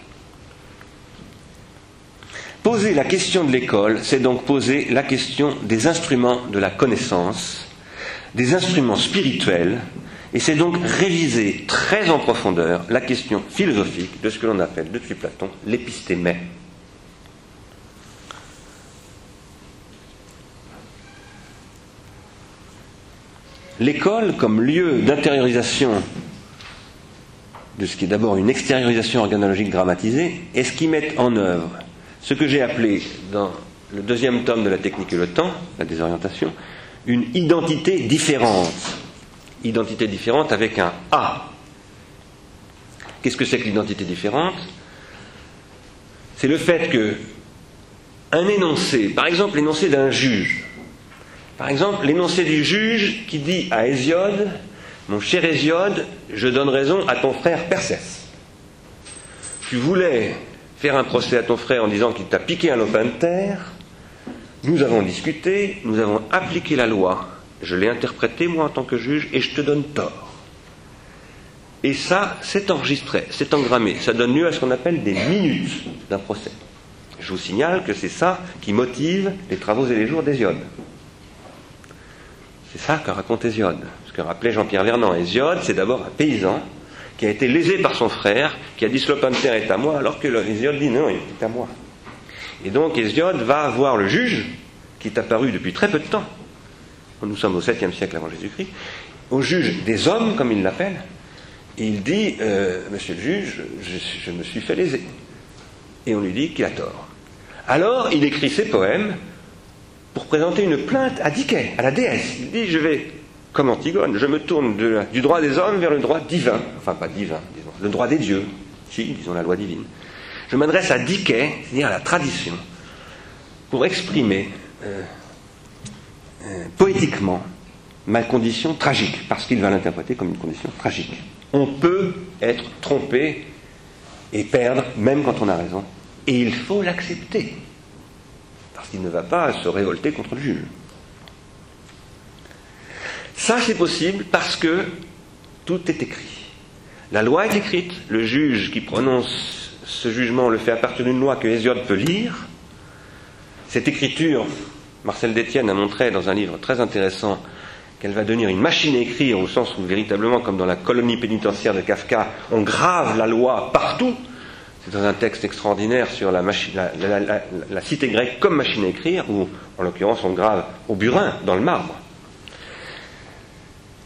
Poser la question de l'école, c'est donc poser la question des instruments de la connaissance, des instruments spirituels, et c'est donc réviser très en profondeur la question philosophique de ce que l'on appelle depuis Platon l'épistémé. L'école comme lieu d'intériorisation de ce qui est d'abord une extériorisation organologique dramatisée est ce qui met en œuvre ce que j'ai appelé dans le deuxième tome de la technique et le temps, la désorientation, une identité différente. Identité différente avec un A. Qu'est-ce que c'est que l'identité différente? C'est le fait que un énoncé, par exemple l'énoncé d'un juge, par exemple l'énoncé du juge qui dit à Hésiode, mon cher Hésiode, je donne raison à ton frère Persès. Tu voulais faire un procès à ton frère en disant qu'il t'a piqué un lopin de terre. Nous avons discuté, nous avons appliqué la loi, je l'ai interprétée moi en tant que juge et je te donne tort. Et ça, c'est enregistré, c'est engrammé, ça donne lieu à ce qu'on appelle des minutes d'un procès. Je vous signale que c'est ça qui motive les travaux et les jours d'Hésiode. C'est ça que raconte Hésiode. Ce que rappelait Jean-Pierre Vernant. Hésiode, c'est d'abord un paysan qui a été lésé par son frère, qui a dit ce de terre est à moi, alors que Hésiode dit non, il est à moi. Et donc Hésiode va voir le juge, qui est apparu depuis très peu de temps, nous sommes au 7e siècle avant Jésus-Christ, au juge des hommes, comme il l'appelle, et il dit euh, Monsieur le juge, je, me suis fait léser. Et on lui dit qu'il a tort. Alors il écrit ses poèmes pour présenter une plainte à Diké, à la déesse. Il dit Je vais comme Antigone, je me tourne du droit des hommes vers le droit divin, enfin pas divin, le droit des dieux, si, disons la loi divine. Je m'adresse à Diké, c'est-à-dire à la tradition, pour exprimer euh, euh, poétiquement ma condition tragique, parce qu'il va l'interpréter comme une condition tragique. On peut être trompé et perdre, même quand on a raison, et il faut l'accepter, parce qu'il ne va pas se révolter contre le juge. Ça, c'est possible parce que tout est écrit. La loi est écrite, le juge qui prononce ce jugement le fait à partir d'une loi que Hésiode peut lire. Cette écriture, Marcel Détienne a montré dans un livre très intéressant qu'elle va devenir une machine à écrire au sens où véritablement, comme dans la colonie pénitentiaire de Kafka, on grave la loi partout. C'est dans un texte extraordinaire sur la, la, cité grecque comme machine à écrire, où en l'occurrence on grave au burin, dans le marbre.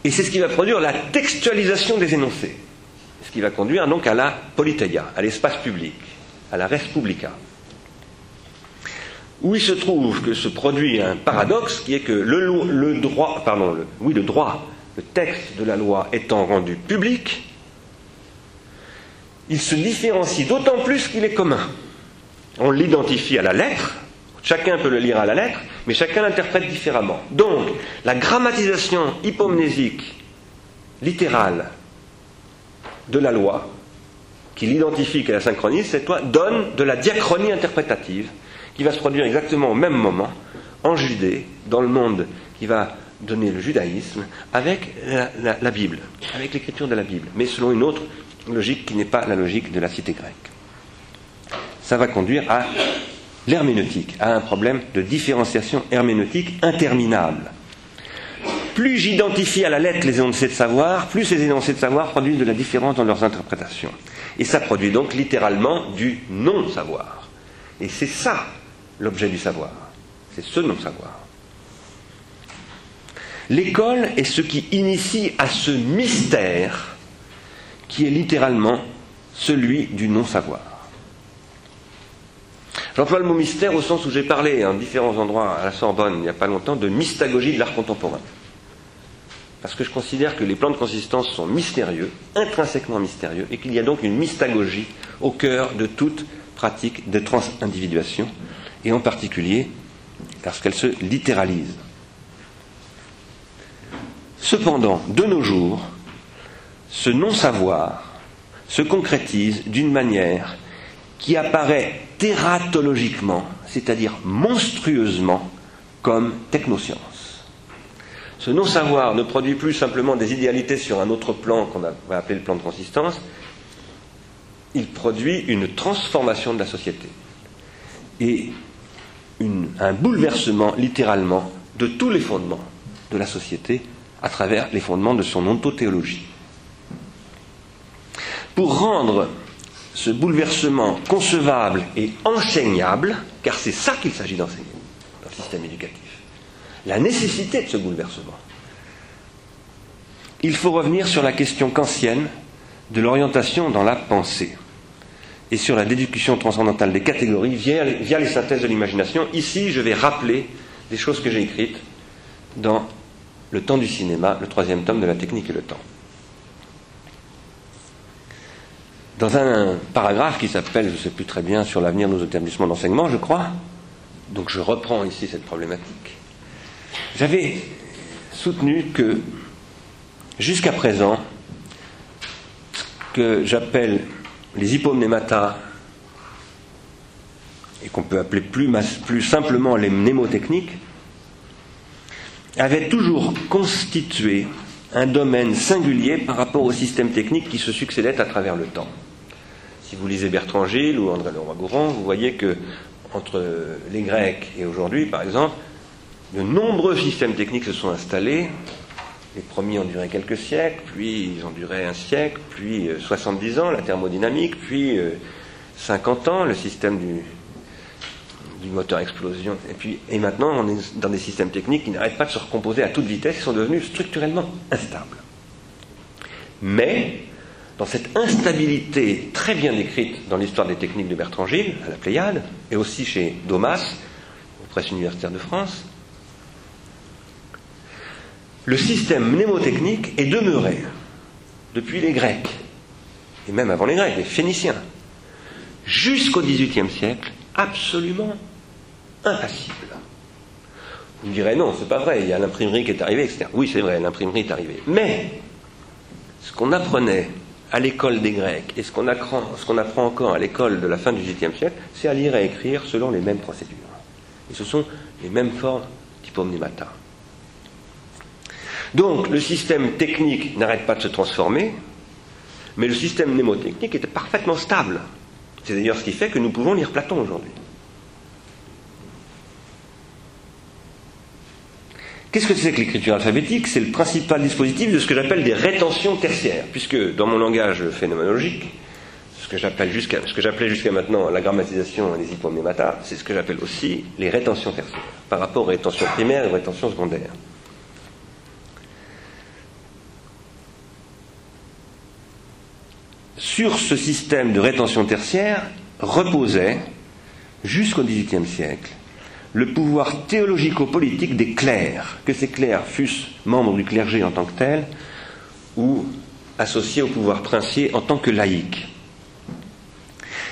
Et c'est ce qui va produire la textualisation des énoncés. Ce qui va conduire donc à la politeia, à l'espace public, à la res publica. Où il se trouve que se produit un paradoxe qui est que le, droit, pardon, oui, le droit, le texte de la loi étant rendu public, il se différencie d'autant plus qu'il est commun. On l'identifie à la lettre, Chacun peut le lire à la lettre, mais chacun l'interprète différemment. Donc, la grammatisation hypomnésique, littérale, de la loi, qui l'identifie, qu'elle la synchronise, cette loi donne de la diachronie interprétative, qui va se produire exactement au même moment, en Judée, dans le monde qui va donner le judaïsme, avec la, la Bible, avec l'écriture de la Bible, mais selon une autre logique qui n'est pas la logique de la cité grecque. Ça va conduire à l'herméneutique a un problème de différenciation herméneutique interminable. Plus j'identifie à la lettre les énoncés de savoir, plus ces énoncés de savoir produisent de la différence dans leurs interprétations. Et ça produit donc littéralement du non-savoir. Et c'est ça l'objet du savoir. C'est ce non-savoir. L'école est ce qui initie à ce mystère qui est littéralement celui du non-savoir. J'emploie le mot mystère au sens où j'ai parlé en différents endroits à la Sorbonne il n'y a pas longtemps de mystagogie de l'art contemporain. Parce que je considère que les plans de consistance sont mystérieux, intrinsèquement mystérieux, et qu'il y a donc une mystagogie au cœur de toute pratique de transindividuation, et en particulier parce qu'elle se littéralise. Cependant, de nos jours, ce non-savoir se concrétise d'une manière qui apparaît tératologiquement, c'est-à-dire monstrueusement, comme technoscience. ce non-savoir ne produit plus simplement des idéalités sur un autre plan qu'on va appeler le plan de consistance, il produit une transformation de la société et un bouleversement littéralement de tous les fondements de la société à travers les fondements de son ontothéologie. Pour rendre ce bouleversement concevable et enseignable, car c'est ça qu'il s'agit d'enseigner dans le système éducatif, la nécessité de ce bouleversement, il faut revenir sur la question kantienne de l'orientation dans la pensée et sur la déduction transcendantale des catégories via, les synthèses de l'imagination. Ici, je vais rappeler des choses que j'ai écrites dans Le temps du cinéma, le troisième tome de la technique et le temps. Dans un paragraphe qui s'appelle, je ne sais plus très bien, sur l'avenir de nos établissements d'enseignement, je crois, donc je reprends ici cette problématique, j'avais soutenu que jusqu'à présent, ce que j'appelle les hypomnémata, et qu'on peut appeler plus, plus simplement les mnémotechniques, avaient toujours constitué un domaine singulier par rapport au système technique qui se succédait à travers le temps. Si vous lisez Bertrand Gilles ou André Leroy-Gourand, vous voyez que entre les Grecs et aujourd'hui, par exemple, de nombreux systèmes techniques se sont installés. Les premiers ont duré quelques siècles, puis ils ont duré un siècle, puis 70 euh, ans, la thermodynamique, puis 50 euh, ans, le système du, du moteur explosion. Et, puis, et maintenant, on est dans des systèmes techniques qui n'arrêtent pas de se recomposer à toute vitesse, qui sont devenus structurellement instables. Mais, dans cette instabilité très bien décrite dans l'histoire des techniques de Bertrand Gilles, à la Pléiade, et aussi chez Domas, aux presses universitaires de France, le système mnémotechnique est demeuré depuis les Grecs, et même avant les Grecs, les Phéniciens, jusqu'au XVIIIe siècle, absolument impassible. Vous me direz non, c'est pas vrai, il y a l'imprimerie qui est arrivée, etc. Oui, c'est vrai, l'imprimerie est arrivée. Mais ce qu'on apprenait à l'école des Grecs et ce qu'on apprend, encore à l'école de la fin du XVIIIe siècle, c'est à lire et écrire selon les mêmes procédures. Et ce sont les mêmes formes d'hypomnémata. Donc le système technique n'arrête pas de se transformer, mais le système mnémotechnique était parfaitement stable. C'est d'ailleurs ce qui fait que nous pouvons lire Platon aujourd'hui. Qu'est-ce que c'est que l'écriture alphabétique? C'est le principal dispositif de ce que j'appelle des rétentions tertiaires, puisque dans mon langage phénoménologique, ce que j'appelais jusqu'à maintenant la grammatisation les hypomnémata, c'est ce que j'appelle aussi les rétentions tertiaires, par rapport aux rétentions primaires et aux rétentions secondaires. sur ce système de rétention tertiaire reposait, jusqu'au XVIIIe siècle, le pouvoir théologico-politique des clercs, que ces clercs fussent membres du clergé en tant que tels ou associés au pouvoir princier en tant que laïcs.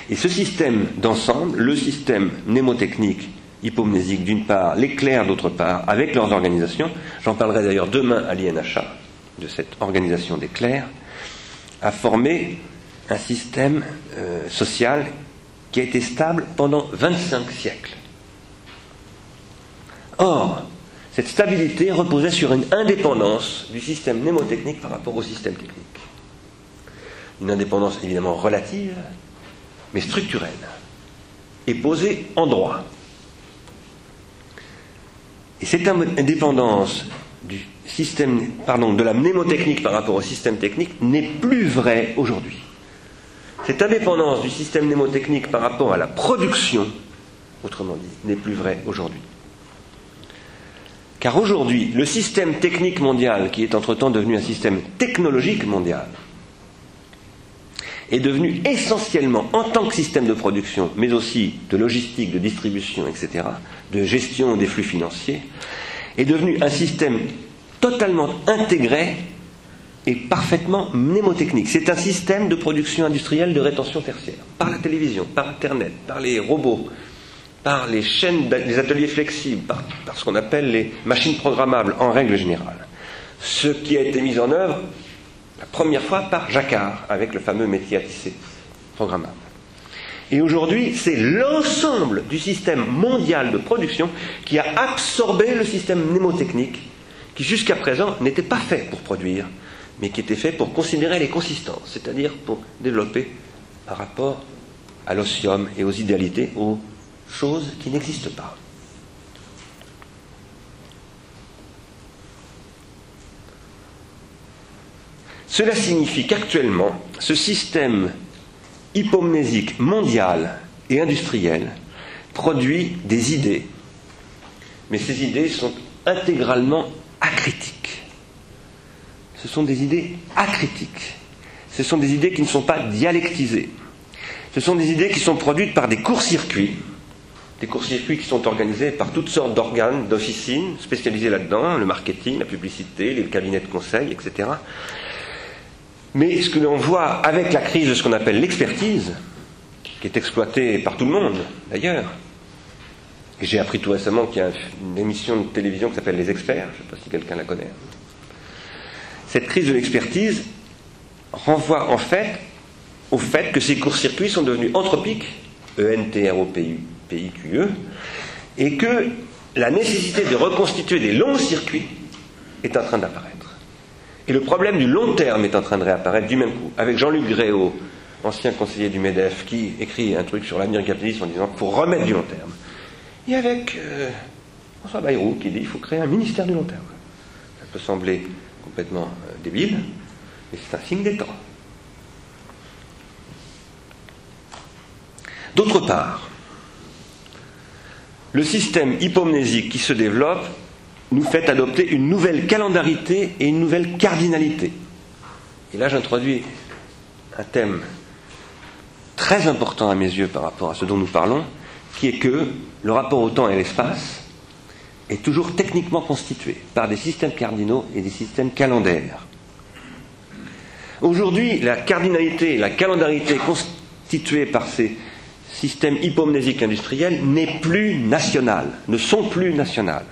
Et ce système d'ensemble, le système mnémotechnique hypomnésique d'une part, les clercs d'autre part, avec leurs organisations, j'en parlerai d'ailleurs demain à l'INHA, de cette organisation des clercs, a formé un système euh, social qui a été stable pendant 25 siècles. Or, cette stabilité reposait sur une indépendance du système mnémotechnique par rapport au système technique. Une indépendance évidemment relative, mais structurelle, et posée en droit. Et cette indépendance du système, de la mnémotechnique par rapport au système technique n'est plus vraie aujourd'hui. Cette indépendance du système mnémotechnique par rapport à la production, autrement dit, n'est plus vraie aujourd'hui. Car aujourd'hui, le système technique mondial, qui est entre-temps devenu un système technologique mondial, est devenu essentiellement, en tant que système de production, mais aussi de logistique, de distribution, etc., de gestion des flux financiers, est devenu un système totalement intégré est parfaitement mnémotechnique. C'est un système de production industrielle de rétention tertiaire, par la télévision, par Internet, par les robots, par les chaînes, les ateliers flexibles, par, ce qu'on appelle les machines programmables en règle générale. Ce qui a été mis en œuvre la première fois par Jacquard, avec le fameux métier à tisser programmable. Et aujourd'hui, c'est l'ensemble du système mondial de production qui a absorbé le système mnémotechnique qui jusqu'à présent n'était pas fait pour produire, mais qui était fait pour considérer les consistances, c'est-à-dire pour développer par rapport à l'osium et aux idéalités, aux choses qui n'existent pas. Cela signifie qu'actuellement, ce système hypomnésique mondial et industriel produit des idées, mais ces idées sont intégralement acritiques. Ce sont des idées acritiques. Ce sont des idées qui ne sont pas dialectisées. Ce sont des idées qui sont produites par des courts-circuits, des courts-circuits qui sont organisés par toutes sortes d'organes, d'officines spécialisées là-dedans, le marketing, la publicité, les cabinets de conseil, etc. Mais ce que l'on voit avec la crise de ce qu'on appelle l'expertise, qui est exploitée par tout le monde d'ailleurs, et j'ai appris tout récemment qu'il y a une émission de télévision qui s'appelle Les Experts, je ne sais pas si quelqu'un la connaît. Cette crise de l'expertise renvoie en fait au fait que ces courts-circuits sont devenus anthropiques, E-N-T-R-O-P-I-Q-E, et que la nécessité de reconstituer des longs circuits est en train d'apparaître. Et le problème du long terme est en train de réapparaître du même coup, avec Jean-Luc Gréau, ancien conseiller du MEDEF, qui écrit un truc sur l'avenir du en disant qu'il faut remettre du long terme. Et avec euh, François Bayrou qui dit qu'il faut créer un ministère du long terme. Ça peut sembler complètement euh, débile, mais c'est un signe des temps. D'autre part, le système hypomnésique qui se développe nous fait adopter une nouvelle calendarité et une nouvelle cardinalité. Et là, j'introduis un thème très important à mes yeux par rapport à ce dont nous parlons, qui est que le rapport au temps et à l'espace est toujours techniquement constitué par des systèmes cardinaux et des systèmes calendaires. Aujourd'hui, la cardinalité et la calendarité constituées par ces systèmes hypomnésiques industriels n'est plus nationale, ne sont plus nationales.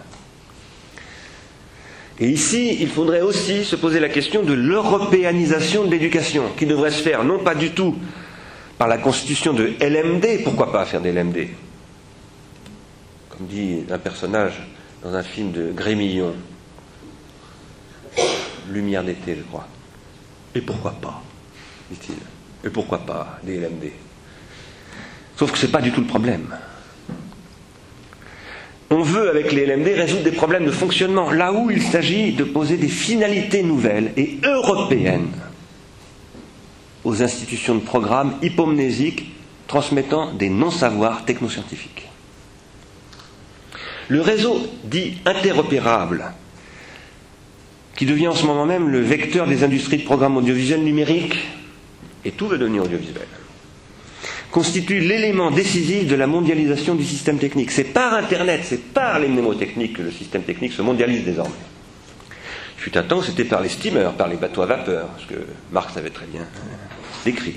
Et ici, il faudrait aussi se poser la question de l'européanisation de l'éducation, qui devrait se faire non pas du tout par la constitution de LMD, pourquoi pas faire des LMD Comme dit un personnage dans un film de Grémillon, Lumière d'été, je crois. Et pourquoi pas? Dit-il. Et pourquoi pas des LMD Sauf que ce n'est pas du tout le problème. On veut, avec les LMD, résoudre des problèmes de fonctionnement, là où il s'agit de poser des finalités nouvelles et européennes aux institutions de programme hypomnésiques transmettant des non-savoirs technoscientifiques. Le réseau dit interopérable, qui devient en ce moment même le vecteur des industries de programmes audiovisuels numériques, et tout veut devenir audiovisuel, constitue l'élément décisif de la mondialisation du système technique. C'est par Internet, c'est par les mnémotechniques que le système technique se mondialise désormais. Fut un temps, c'était par les steamers, par les bateaux à vapeur, ce que Marx avait très bien décrit.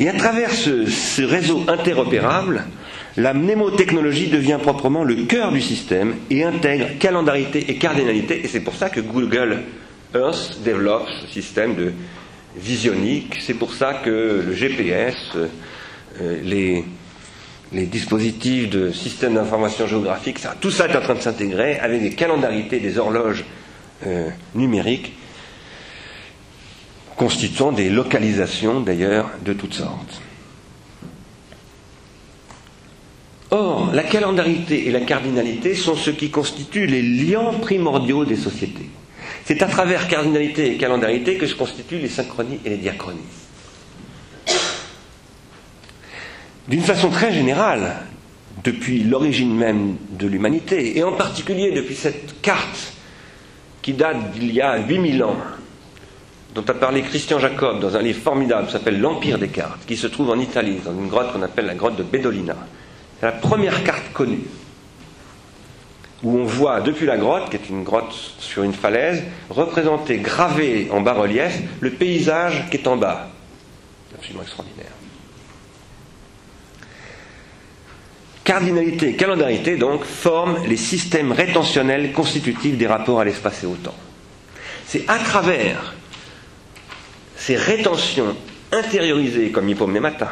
Et à travers ce réseau interopérable, la mnémotechnologie devient proprement le cœur du système et intègre calendarité et cardinalité, et c'est pour ça que Google Earth développe ce système de visionique. C'est pour ça que le GPS, euh, les, dispositifs de système d'information géographique, tout ça est en train de s'intégrer avec des calendarités, des horloges euh, numériques, constituant des localisations d'ailleurs de toutes sortes. Or, la calendarité et la cardinalité sont ce qui constituent les liens primordiaux des sociétés. C'est à travers cardinalité et calendarité que se constituent les synchronies et les diachronies. D'une façon très générale, depuis l'origine même de l'humanité, et en particulier depuis cette carte qui date d'il y a 8000 ans, dont a parlé Christian Jacob dans un livre formidable qui s'appelle L'Empire des cartes, qui se trouve en Italie, dans une grotte qu'on appelle la grotte de Bedolina. C'est la première carte connue où on voit depuis la grotte, qui est une grotte sur une falaise, représenter, gravé en bas-relief, le paysage qui est en bas. Absolument extraordinaire. Cardinalité et calendarité, donc, forment les systèmes rétentionnels constitutifs des rapports à l'espace et au temps. C'est à travers ces rétentions intériorisées comme hypomnémata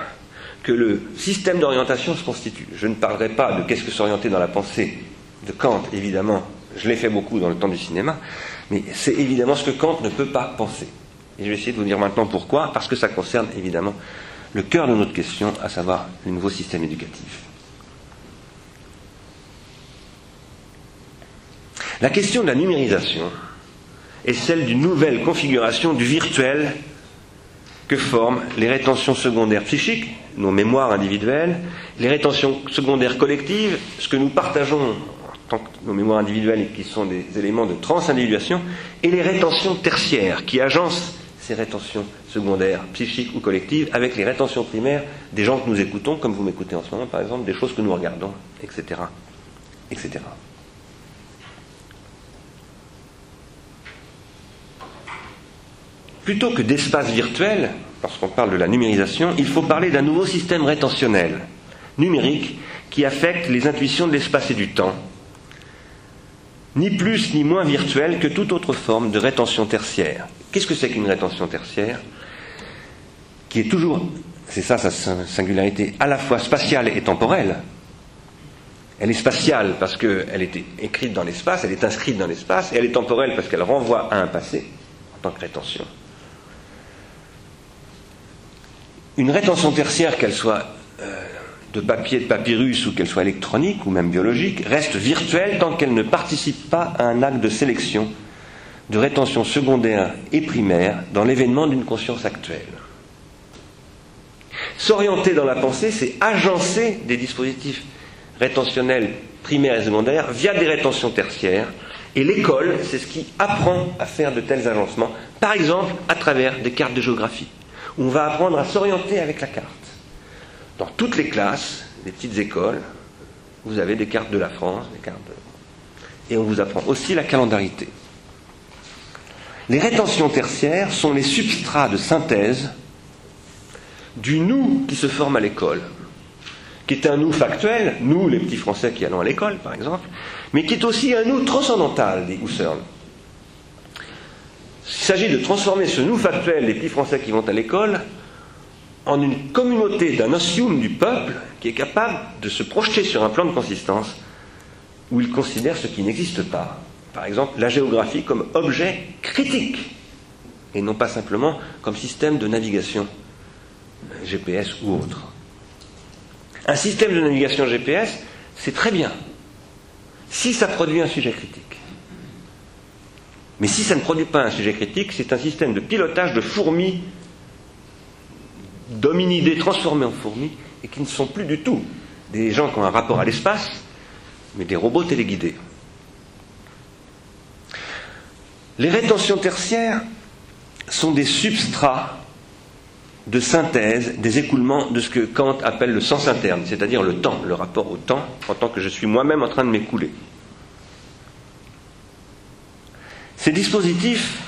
que le système d'orientation se constitue. Je ne parlerai pas de qu'est-ce que s'orienter dans la pensée de Kant, évidemment, Je l'ai fait beaucoup dans le temps du cinéma, mais c'est évidemment ce que Kant ne peut pas penser. Et je vais essayer de vous dire maintenant pourquoi, parce que ça concerne évidemment le cœur de notre question, à savoir le nouveau système éducatif. La question de la numérisation est celle d'une nouvelle configuration du virtuel que forment les rétentions secondaires psychiques, nos mémoires individuelles, les rétentions secondaires collectives, ce que nous partageons nos mémoires individuelles et qui sont des éléments de transindividuation, et les rétentions tertiaires qui agencent ces rétentions secondaires, psychiques ou collectives, avec les rétentions primaires des gens que nous écoutons, comme vous m'écoutez en ce moment par exemple, des choses que nous regardons, etc. etc. Plutôt que d'espace virtuel, lorsqu'on parle de la numérisation, il faut parler d'un nouveau système rétentionnel, numérique, qui affecte les intuitions de l'espace et du temps, ni plus ni moins virtuel que toute autre forme de rétention tertiaire. Qu'est-ce que c'est qu'une rétention tertiaire Qui est toujours, c'est ça sa singularité, à la fois spatiale et temporelle? Elle est spatiale parce qu'elle est écrite dans l'espace, elle est inscrite dans l'espace, et elle est temporelle parce qu'elle renvoie à un passé en tant que rétention. Une rétention tertiaire, qu'elle soit euh, de papier, de papyrus ou qu'elle soit électronique ou même biologique, reste virtuelle tant qu'elle ne participe pas à un acte de sélection, de rétention secondaire et primaire dans l'événement d'une conscience actuelle. S'orienter dans la pensée, c'est agencer des dispositifs rétentionnels primaires et secondaires via des rétentions tertiaires. Et l'école, c'est ce qui apprend à faire de tels agencements, par exemple à travers des cartes de géographie on va apprendre à s'orienter avec la carte. Dans toutes les classes, les petites écoles, vous avez des cartes de la France, des cartes et on vous apprend aussi la calendarité. Les rétentions tertiaires sont les substrats de synthèse du nous qui se forme à l'école, qui est un nous factuel, nous les petits Français qui allons à l'école par exemple, mais qui est aussi un nous transcendantal, dit Husserl. Il s'agit de transformer ce nous factuel des petits Français qui vont à l'école en une communauté d'un osium du peuple qui est capable de se projeter sur un plan de consistance où il considère ce qui n'existe pas. Par exemple, la géographie comme objet critique et non pas simplement comme système de navigation GPS ou autre. Un système de navigation GPS, c'est très bien si ça produit un sujet critique. Mais si ça ne produit pas un sujet critique, c'est un système de pilotage de fourmis, d'hominidés transformés en fourmis, et qui ne sont plus du tout des gens qui ont un rapport à l'espace, mais des robots téléguidés. Les rétentions tertiaires sont des substrats de synthèse des écoulements de ce que Kant appelle le sens interne, c'est-à-dire le temps, le rapport au temps, en tant que je suis moi-même en train de m'écouler. Ces dispositifs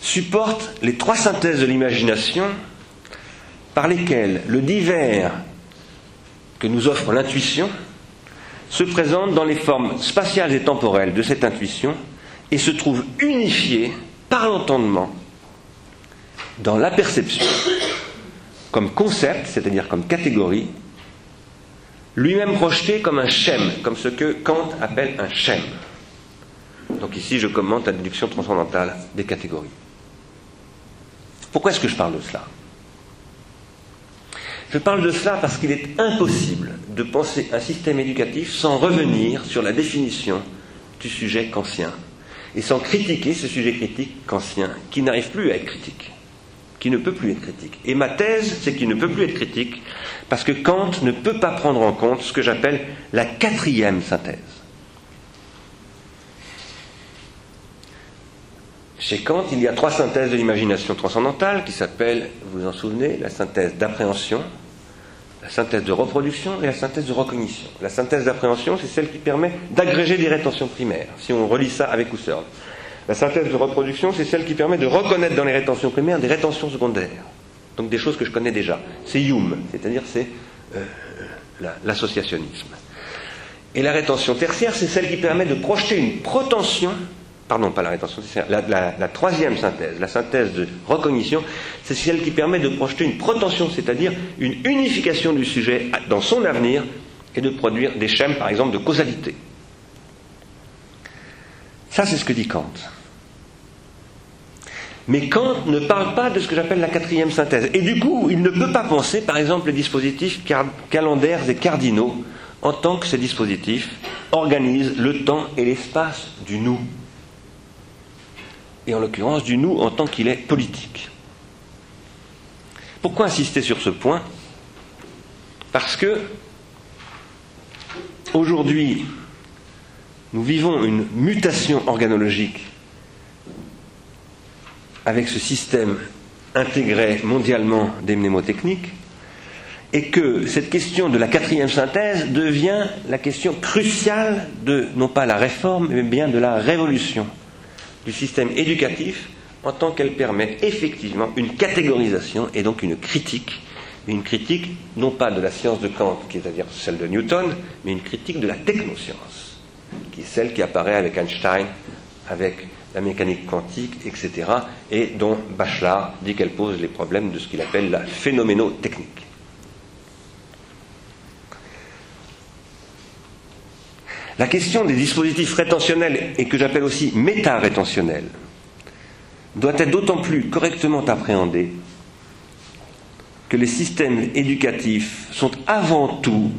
supportent les trois synthèses de l'imagination par lesquelles le divers que nous offre l'intuition se présente dans les formes spatiales et temporelles de cette intuition et se trouve unifié par l'entendement dans la perception comme concept, c'est-à-dire comme catégorie, lui-même projeté comme un schème, comme ce que Kant appelle un schème. Donc ici, je commente la déduction transcendantale des catégories. Pourquoi est-ce que je parle de cela? Je parle de cela parce qu'il est impossible de penser un système éducatif sans revenir sur la définition du sujet kantien et sans critiquer ce sujet critique kantien qui n'arrive plus à être critique, qui ne peut plus être critique. Et ma thèse, c'est qu'il ne peut plus être critique parce que Kant ne peut pas prendre en compte ce que j'appelle la quatrième synthèse. Chez Kant, il y a trois synthèses de l'imagination transcendantale qui s'appellent, vous vous en souvenez, la synthèse d'appréhension, la synthèse de reproduction et la synthèse de recognition. La synthèse d'appréhension, c'est celle qui permet d'agréger des rétentions primaires, si on relie ça avec Husserl. La synthèse de reproduction, c'est celle qui permet de reconnaître dans les rétentions primaires des rétentions secondaires, donc des choses que je connais déjà. C'est Hume, c'est-à-dire c'est euh, l'associationnisme. Et la rétention tertiaire, c'est celle qui permet de projeter une protension pardon, pas la rétention, la, la, troisième synthèse, la synthèse de recognition, c'est celle qui permet de projeter une protension, c'est-à-dire une unification du sujet dans son avenir et de produire des schèmes, par exemple, de causalité. Ça, c'est ce que dit Kant. Mais Kant ne parle pas de ce que j'appelle la quatrième synthèse. Et du coup, il ne peut pas penser, par exemple, les dispositifs calendaires et cardinaux en tant que ces dispositifs organisent le temps et l'espace du nous. Et en l'occurrence, du nous en tant qu'il est politique. Pourquoi insister sur ce point? Parce que aujourd'hui, nous vivons une mutation organologique avec ce système intégré mondialement des mnémotechniques, et que cette question de la quatrième synthèse devient la question cruciale de, non pas la réforme, mais bien de la révolution du système éducatif en tant qu'elle permet effectivement une catégorisation et donc une critique, une critique non pas de la science de Kant, qui est à dire celle de Newton, mais une critique de la technoscience, qui est celle qui apparaît avec Einstein, avec la mécanique quantique, etc., et dont Bachelard dit qu'elle pose les problèmes de ce qu'il appelle la phénoménotechnique. La question des dispositifs rétentionnels et que j'appelle aussi méta-rétentionnels doit être d'autant plus correctement appréhendée que les systèmes éducatifs sont avant tout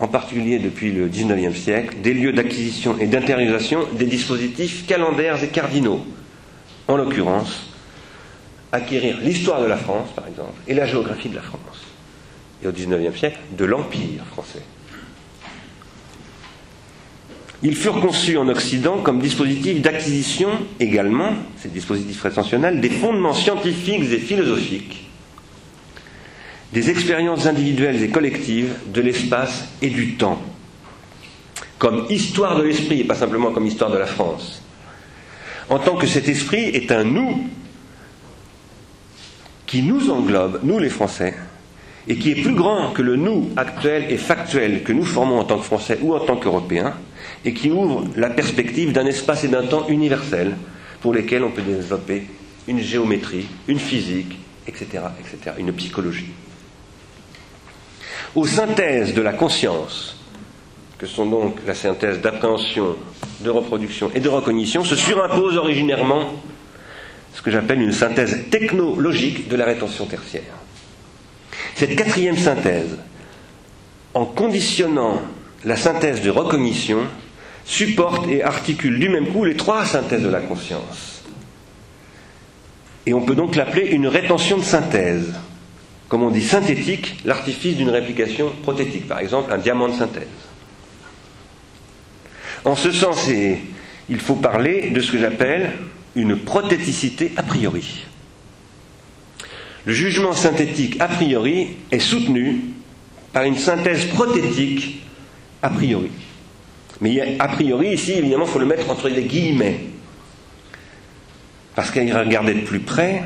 en particulier depuis le XIXe siècle, des lieux d'acquisition et d'intériorisation des dispositifs calendaires et cardinaux. En l'occurrence, acquérir l'histoire de la France, par exemple, et la géographie de la France. Et au XIXe siècle, de l'Empire français. Ils furent conçus en Occident comme dispositifs d'acquisition également, ces dispositifs rétentionnels, des fondements scientifiques et philosophiques des expériences individuelles et collectives de l'espace et du temps, comme histoire de l'esprit et pas simplement comme histoire de la France. En tant que cet esprit est un nous qui nous englobe, nous les Français, et qui est plus grand que le nous actuel et factuel que nous formons en tant que Français ou en tant qu'Européens, et qui ouvre la perspective d'un espace et d'un temps universel pour lesquels on peut développer une géométrie, une physique, etc., etc., une psychologie aux synthèses de la conscience, que sont donc la synthèse d'appréhension, de reproduction et de recognition, se surimpose originairement ce que j'appelle une synthèse technologique de la rétention tertiaire. Cette quatrième synthèse, en conditionnant la synthèse de recognition, supporte et articule du même coup les trois synthèses de la conscience. Et on peut donc l'appeler une rétention de synthèse comme on dit synthétique, l'artifice d'une réplication prothétique, par exemple un diamant de synthèse. En ce sens, il faut parler de ce que j'appelle une prothéticité a priori. Le jugement synthétique a priori est soutenu par une synthèse prothétique a priori. Mais a priori, ici, évidemment, il faut le mettre entre les guillemets. Parce qu'à y regarder de plus près,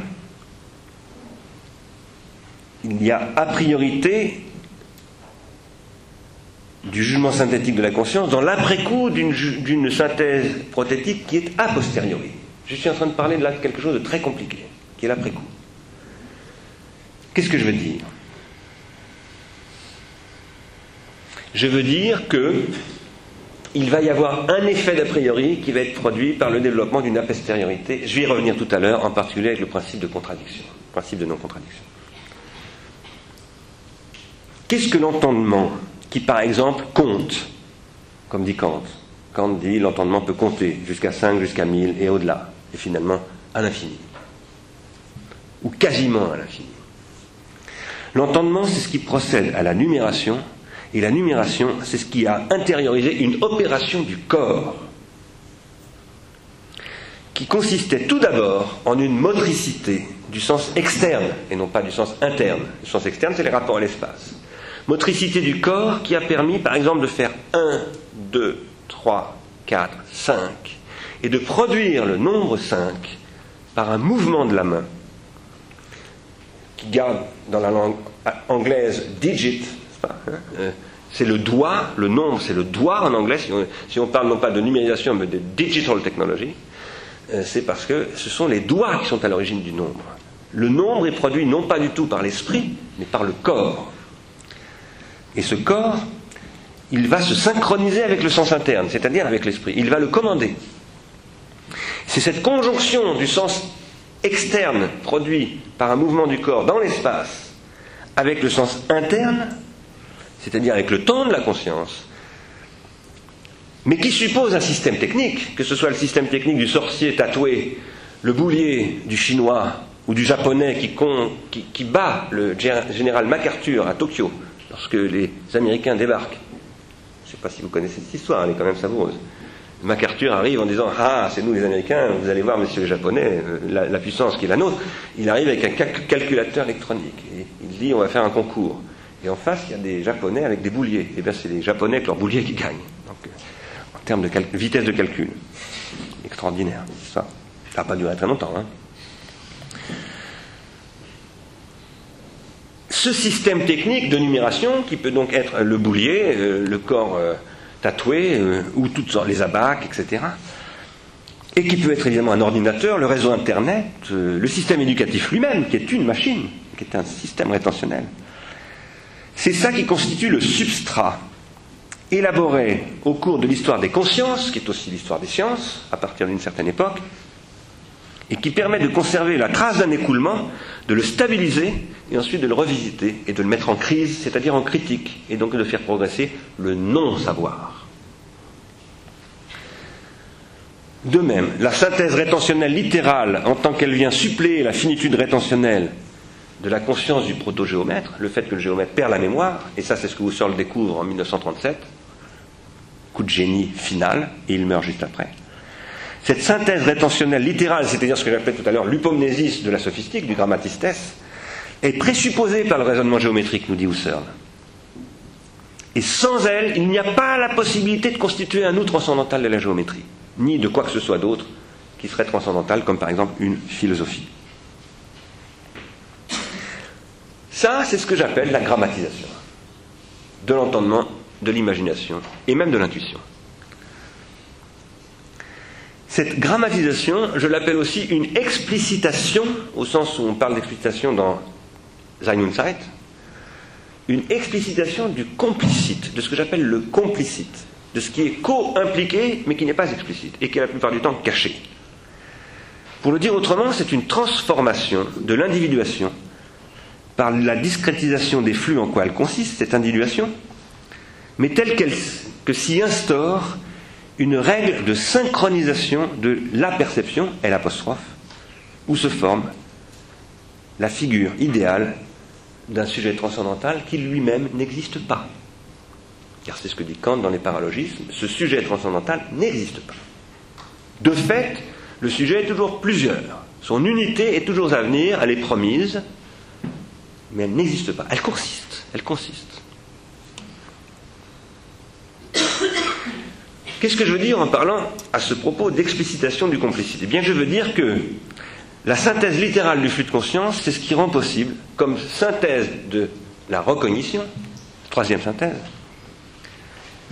il y a a priorité du jugement synthétique de la conscience dans l'après-coup d'une synthèse prothétique qui est a posteriori. Je suis en train de parler là de quelque chose de très compliqué, qui est l'après-coup. Qu'est-ce que je veux dire? Je veux dire que il va y avoir un effet d'a priori qui va être produit par le développement d'une a. Je vais y revenir tout à l'heure, en particulier avec le principe de contradiction, le principe de non-contradiction. Qu'est-ce que l'entendement qui, par exemple, compte, comme dit Kant Kant dit l'entendement peut compter jusqu'à 5, jusqu'à 1000 et au-delà, et finalement à l'infini, ou quasiment à l'infini. L'entendement, c'est ce qui procède à la numération, et la numération, c'est ce qui a intériorisé une opération du corps, qui consistait tout d'abord en une motricité du sens externe, et non pas du sens interne. Le sens externe, c'est les rapports à l'espace motricité du corps qui a permis, par exemple, de faire 1, 2, 3, 4, 5, et de produire le nombre 5 par un mouvement de la main, qui garde dans la langue anglaise digit, c'est le doigt, le nombre c'est le doigt en anglais, si on, parle non pas de numérisation mais de digital technology, euh, c'est parce que ce sont les doigts qui sont à l'origine du nombre. Le nombre est produit non pas du tout par l'esprit, mais par le corps. Et ce corps, il va se synchroniser avec le sens interne, c'est-à-dire avec l'esprit. Il va le commander. C'est cette conjonction du sens externe produit par un mouvement du corps dans l'espace avec le sens interne, c'est-à-dire avec le temps de la conscience, mais qui suppose un système technique, que ce soit le système technique du sorcier tatoué, le boulier du chinois ou du japonais qui, bat le général MacArthur à Tokyo lorsque les Américains débarquent. Je ne sais pas si vous connaissez cette histoire, elle est quand même savoureuse. MacArthur arrive en disant Ah, c'est nous les Américains, vous allez voir, messieurs les Japonais, euh, la, puissance qui est la nôtre. Il arrive avec un calculateur électronique. Et il dit On va faire un concours. Et en face, il y a des Japonais avec des bouliers. Et eh bien, c'est les Japonais avec leurs bouliers qui gagnent. Euh, en termes de vitesse de calcul. Extraordinaire, ça. Ça n'a pas duré très longtemps. Hein. Ce système technique de numération, qui peut donc être le boulier, euh, le corps tatoués, euh, ou toutes sortes, les abacs, etc. Et qui peut être évidemment un ordinateur, le réseau Internet, euh, le système éducatif lui-même, qui est une machine, qui est un système rétentionnel. C'est ça qui constitue le substrat élaboré au cours de l'histoire des consciences, qui est aussi l'histoire des sciences, à partir d'une certaine époque, et qui permet de conserver la trace d'un écoulement, de le stabiliser et ensuite de le revisiter et de le mettre en crise, c'est-à-dire en critique, et donc de faire progresser le non-savoir. De même, la synthèse rétentionnelle littérale, en tant qu'elle vient suppléer la finitude rétentionnelle de la conscience du proto-géomètre, le fait que le géomètre perd la mémoire, et ça c'est ce que Husserl découvre en 1937, coup de génie final, et il meurt juste après. Cette synthèse rétentionnelle littérale, c'est-à-dire ce que j'appelais tout à l'heure l'upomnésis de la sophistique, du grammatistes, est présupposée par le raisonnement géométrique, nous dit Husserl. Et sans elle, il n'y a pas la possibilité de constituer un nous transcendantal de la géométrie, ni de quoi que ce soit d'autre qui serait transcendantal, comme par exemple une philosophie. Ça, c'est ce que j'appelle la grammatisation de l'entendement, de l'imagination et même de l'intuition. Cette grammatisation, je l'appelle aussi une explicitation, au sens où on parle d'explicitation dans Sein une explicitation du complicite, de ce que j'appelle le complicite, de ce qui est co-impliqué mais qui n'est pas explicite et qui est la plupart du temps caché. Pour le dire autrement, c'est une transformation de l'individuation par la discrétisation des flux en quoi elle consiste, cette individuation, mais telle qu'elle que s'y instaure une règle de synchronisation de la perception, l'apostrophe, où se forme la figure idéale d'un sujet transcendantal qui lui-même n'existe pas. Car c'est ce que dit Kant dans les paralogismes, ce sujet transcendantal n'existe pas. De fait, le sujet est toujours plusieurs. Son unité est toujours à venir, elle est promise, mais elle n'existe pas. Elle consiste, elle consiste. Qu'est-ce que je veux dire en parlant à ce propos d'explicitation du complicité? Eh bien, je veux dire que la synthèse littérale du flux de conscience, c'est ce qui rend possible, comme synthèse de la recognition, troisième synthèse,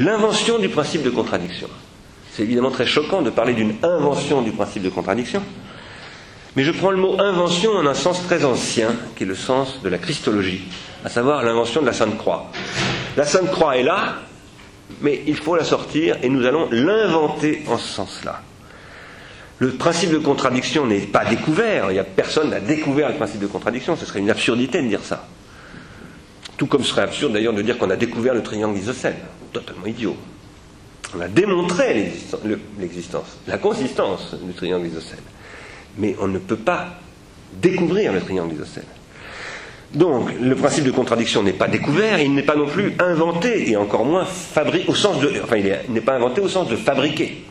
l'invention du principe de contradiction. C'est évidemment très choquant de parler d'une invention du principe de contradiction, mais je prends le mot invention en un sens très ancien, qui est le sens de la christologie, à savoir l'invention de la Sainte Croix. La Sainte Croix est là, mais il faut la sortir et nous allons l'inventer en ce sens-là. Le principe de contradiction n'est pas découvert, il a personne n'a découvert le principe de contradiction, ce serait une absurdité de dire ça. Tout comme ce serait absurde d'ailleurs de dire qu'on a découvert le triangle isocèle, totalement idiot. On a démontré l'existence, la consistance du triangle isocèle. Mais on ne peut pas découvrir le triangle isocèle. Donc, le principe de contradiction n'est pas découvert, il n'est pas non plus inventé, et encore moins fabriqué au sens de. Enfin, il n'est pas inventé au sens de fabriquer.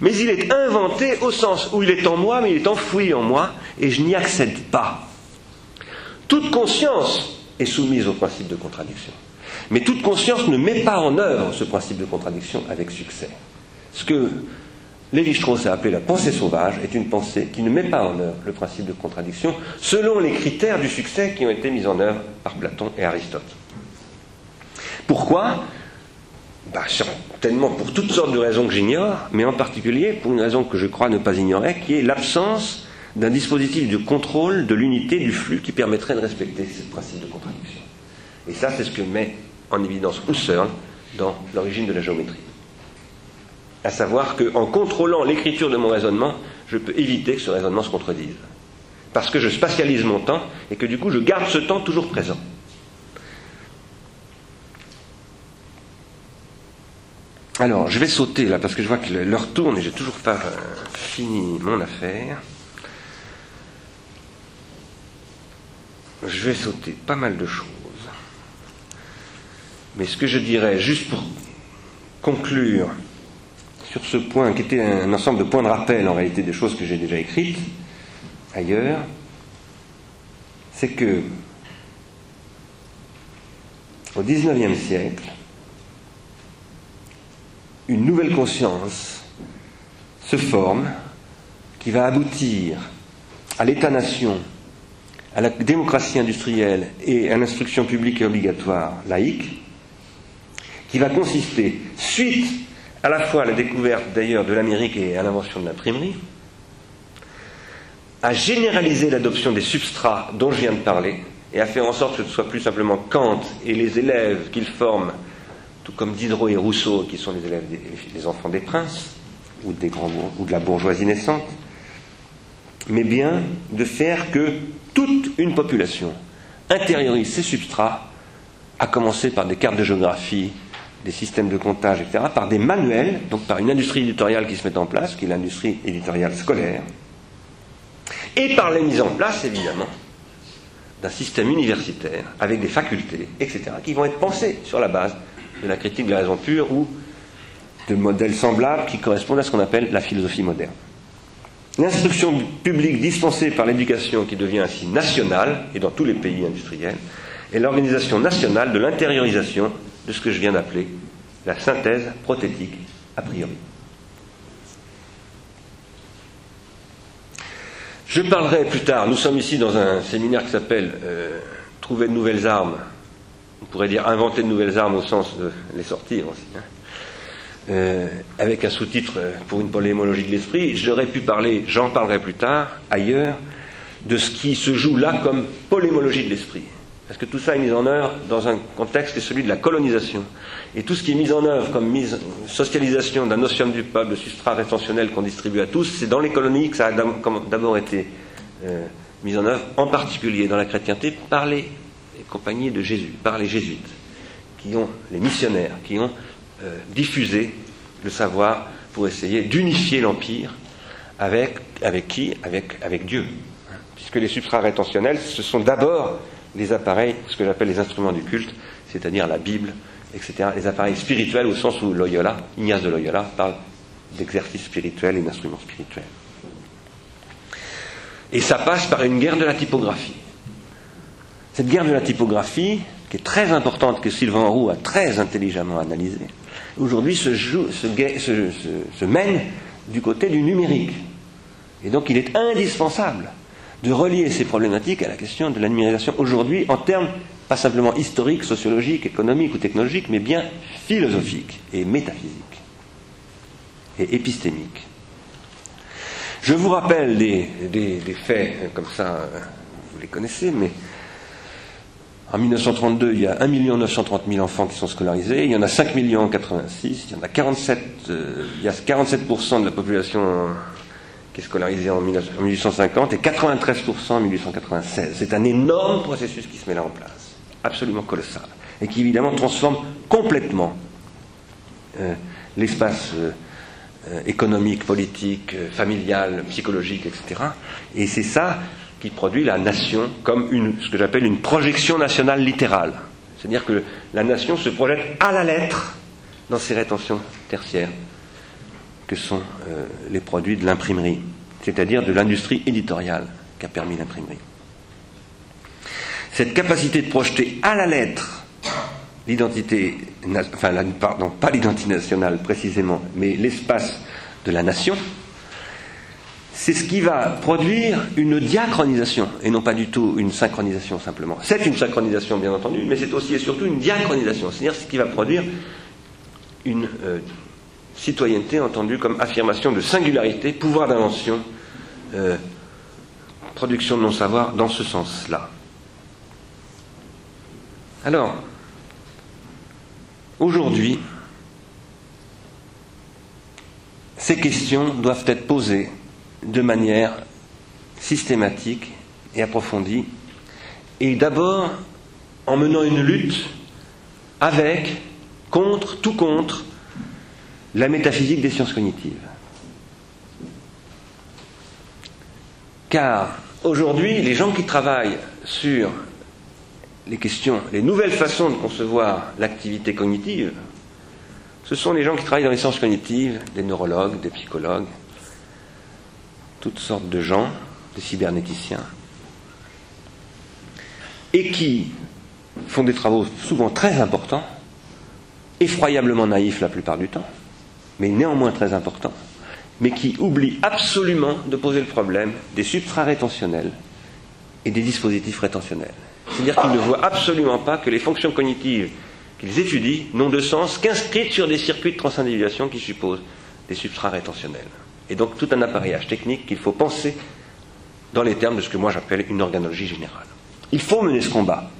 Mais il est inventé au sens où il est en moi, mais il est enfoui en moi, et je n'y accède pas. Toute conscience est soumise au principe de contradiction. Mais toute conscience ne met pas en œuvre ce principe de contradiction avec succès. Ce que Lévi-Strauss a appelé la pensée sauvage est une pensée qui ne met pas en œuvre le principe de contradiction selon les critères du succès qui ont été mis en œuvre par Platon et Aristote. Pourquoi? Bah, Certainement pour toutes sortes de raisons que j'ignore, mais en particulier pour une raison que je crois ne pas ignorer, qui est l'absence d'un dispositif de contrôle de l'unité du flux qui permettrait de respecter ce principe de contradiction. Et ça, c'est ce que met en évidence Husserl dans l'origine de la géométrie à savoir qu'en contrôlant l'écriture de mon raisonnement, je peux éviter que ce raisonnement se contredise. Parce que je spatialise mon temps et que du coup je garde ce temps toujours présent. Alors, je vais sauter là parce que je vois que l'heure tourne et j'ai toujours pas euh, fini mon affaire. Je vais sauter pas mal de choses. Mais ce que je dirais, juste pour conclure sur ce point qui était un ensemble de points de rappel en réalité des choses que j'ai déjà écrites ailleurs, c'est que au XIXe siècle, une nouvelle conscience se forme qui va aboutir à l'État-nation, à la démocratie industrielle et à l'instruction publique et obligatoire laïque, qui va consister, suite à la fois à la découverte d'ailleurs de l'Amérique et à l'invention de l'imprimerie, à généraliser l'adoption des substrats dont je viens de parler, et à faire en sorte que ce soit plus simplement Kant et les élèves qu'il forment tout comme Diderot et Rousseau, qui sont les élèves des, enfants des princes, ou, des grands, ou de la bourgeoisie naissante, mais bien de faire que toute une population intériorise ces substrats, à commencer par des cartes de géographie, des systèmes de comptage, etc., par des manuels, donc par une industrie éditoriale qui se met en place, qui est l'industrie éditoriale scolaire, et par la mise en place, évidemment, d'un système universitaire avec des facultés, etc., qui vont être pensées sur la base de la critique de la raison pure ou de modèles semblables qui correspondent à ce qu'on appelle la philosophie moderne. L'instruction publique dispensée par l'éducation qui devient ainsi nationale, et dans tous les pays industriels, est l'organisation nationale de l'intériorisation de ce que je viens d'appeler la synthèse prothétique a priori. Je parlerai plus tard, nous sommes ici dans un séminaire qui s'appelle euh, Trouver de nouvelles armes on pourrait dire inventer de nouvelles armes au sens de les sortir aussi, hein. euh, avec un sous-titre euh, pour une polémologie de l'esprit, j'aurais pu parler, j'en parlerai plus tard, ailleurs, de ce qui se joue là comme polémologie de l'esprit. Parce que tout ça est mis en œuvre dans un contexte qui est celui de la colonisation. Et tout ce qui est mis en œuvre comme socialisation d'un notion du peuple, de substrat rétentionnel qu'on distribue à tous, c'est dans les colonies que ça a d'abord été euh, mis en œuvre, en particulier dans la chrétienté, par les compagnie de Jésus, par les jésuites, qui ont, les missionnaires, qui ont euh, diffusé le savoir pour essayer d'unifier l'Empire avec, avec qui? Avec, avec Dieu. Puisque les substrats rétentionnels, ce sont d'abord les appareils, ce que j'appelle les instruments du culte, c'est-à-dire la Bible, etc., les appareils spirituels au sens où Loyola, Ignace de Loyola, parle d'exercice spirituel et d'instruments spirituels. Et ça passe par une guerre de la typographie. Cette guerre de la typographie, qui est très importante, que Sylvain Roux a très intelligemment analysée, aujourd'hui se, se, mène du côté du numérique. Et donc il est indispensable de relier ces problématiques à la question de la numérisation aujourd'hui en termes pas simplement historiques, sociologiques, économiques ou technologiques, mais bien philosophiques et métaphysiques et épistémiques. Je vous rappelle des, des faits comme ça, vous les connaissez, mais en 1932, il y a 1 930 000 enfants qui sont scolarisés, il y en a 5 millions en 86, il y en a 47, euh, il y a 47% de la population qui est scolarisée en, 1850 et 93% en 1896. C'est un énorme processus qui se met là en place, absolument colossal, et qui évidemment transforme complètement euh, l'espace euh, économique, politique, familial, psychologique, etc. Et c'est ça qui produit la nation comme une, ce que j'appelle une projection nationale littérale. C'est-à-dire que la nation se projette à la lettre dans ses rétentions tertiaires, que sont euh, les produits de l'imprimerie, c'est-à-dire de l'industrie éditoriale qui a permis l'imprimerie. Cette capacité de projeter à la lettre l'identité, enfin, pardon, pas l'identité nationale précisément, mais l'espace de la nation, c'est ce qui va produire une diachronisation, et non pas du tout une synchronisation simplement. C'est une synchronisation, bien entendu, mais c'est aussi et surtout une diachronisation, c'est-à-dire ce qui va produire une euh, citoyenneté entendue comme affirmation de singularité, pouvoir d'invention, euh, production de non-savoir, dans ce sens-là. Alors, aujourd'hui, ces questions doivent être posées de manière systématique et approfondie, et d'abord en menant une lutte avec, contre, tout contre, la métaphysique des sciences cognitives. Car aujourd'hui, les gens qui travaillent sur les questions, les nouvelles façons de concevoir l'activité cognitive, ce sont les gens qui travaillent dans les sciences cognitives, des neurologues, des psychologues, toutes sortes de gens, des cybernéticiens, et qui font des travaux souvent très importants, effroyablement naïfs la plupart du temps, mais néanmoins très importants, mais qui oublient absolument de poser le problème des substrats rétentionnels et des dispositifs rétentionnels. C'est-à-dire qu'ils ne voient absolument pas que les fonctions cognitives qu'ils étudient n'ont de sens qu'inscrites sur des circuits de transindividuation qui supposent des substrats rétentionnels. Et donc tout un appareillage technique qu'il faut penser dans les termes de ce que moi j'appelle une organologie générale. Il faut mener ce combat,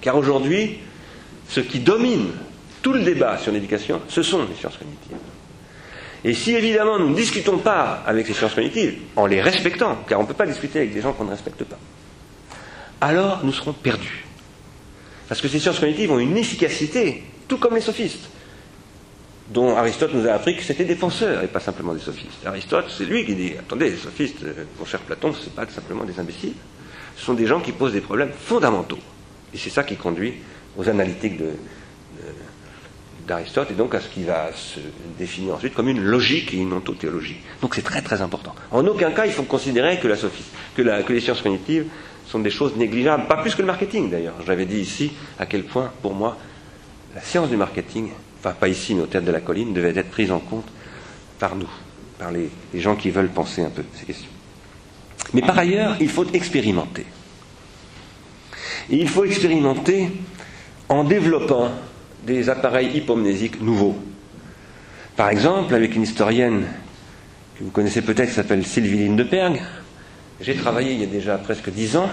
car aujourd'hui, ce qui domine tout le débat sur l'éducation, ce sont les sciences cognitives. Et si évidemment nous ne discutons pas avec ces sciences cognitives, en les respectant, car on ne peut pas discuter avec des gens qu'on ne respecte pas, alors nous serons perdus. Parce que ces sciences cognitives ont une efficacité, tout comme les sophistes, dont Aristote nous a appris que c'était des penseurs et pas simplement des sophistes. Aristote, c'est lui qui dit attendez, les sophistes, euh, mon cher Platon, ce n'est pas simplement des imbéciles, ce sont des gens qui posent des problèmes fondamentaux. Et c'est ça qui conduit aux analytiques de, d'Aristote et donc à ce qui va se définir ensuite comme une logique et une ontothéologie. Donc c'est très très important. En aucun cas il faut considérer que, la que, que les sciences cognitives sont des choses négligeables, pas plus que le marketing d'ailleurs. J'avais dit ici à quel point pour moi la science du marketing, enfin pas ici mais au tête de la colline, devait être prise en compte par nous, par les, les gens qui veulent penser un peu ces questions. Mais par ailleurs, il faut expérimenter. Et il faut expérimenter en développant des appareils hypomnésiques nouveaux. Par exemple, avec une historienne que vous connaissez peut-être qui s'appelle Sylvie Lindeberg, j'ai travaillé il y a déjà presque dix ans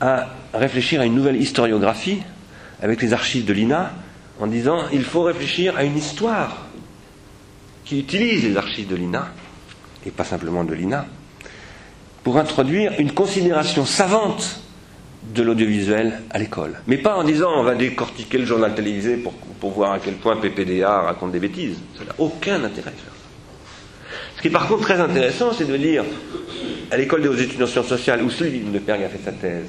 à réfléchir à une nouvelle historiographie avec les archives de l'INA en disant il faut réfléchir à une histoire qui utilise les archives de l'INA, et pas simplement de l'INA, pour introduire une considération savante de l'audiovisuel à l'école. Mais pas en disant on va décortiquer le journal télévisé pour, pour voir à quel point PPDA raconte des bêtises. Ça n'a aucun intérêt de faire ça. Ce qui est par contre très intéressant, c'est de dire à l'école des études en sciences sociales, où Sylvie de Perg a fait sa thèse,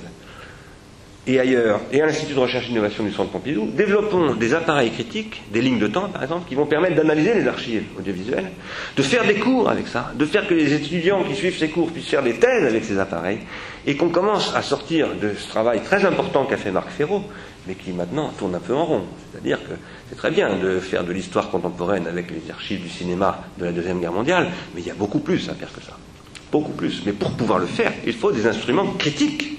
et ailleurs, et à l'Institut de recherche et d'innovation du Centre Pompidou, développons des appareils critiques, des lignes de temps par exemple, qui vont permettre d'analyser les archives audiovisuelles, de faire des cours avec ça, de faire que les étudiants qui suivent ces cours puissent faire des thèses avec ces appareils, et qu'on commence à sortir de ce travail très important qu'a fait Marc Ferraud, mais qui maintenant tourne un peu en rond. C'est-à-dire que c'est très bien de faire de l'histoire contemporaine avec les archives du cinéma de la Deuxième Guerre mondiale, mais il y a beaucoup plus à faire que ça. Beaucoup plus. Mais pour pouvoir le faire, il faut des instruments critiques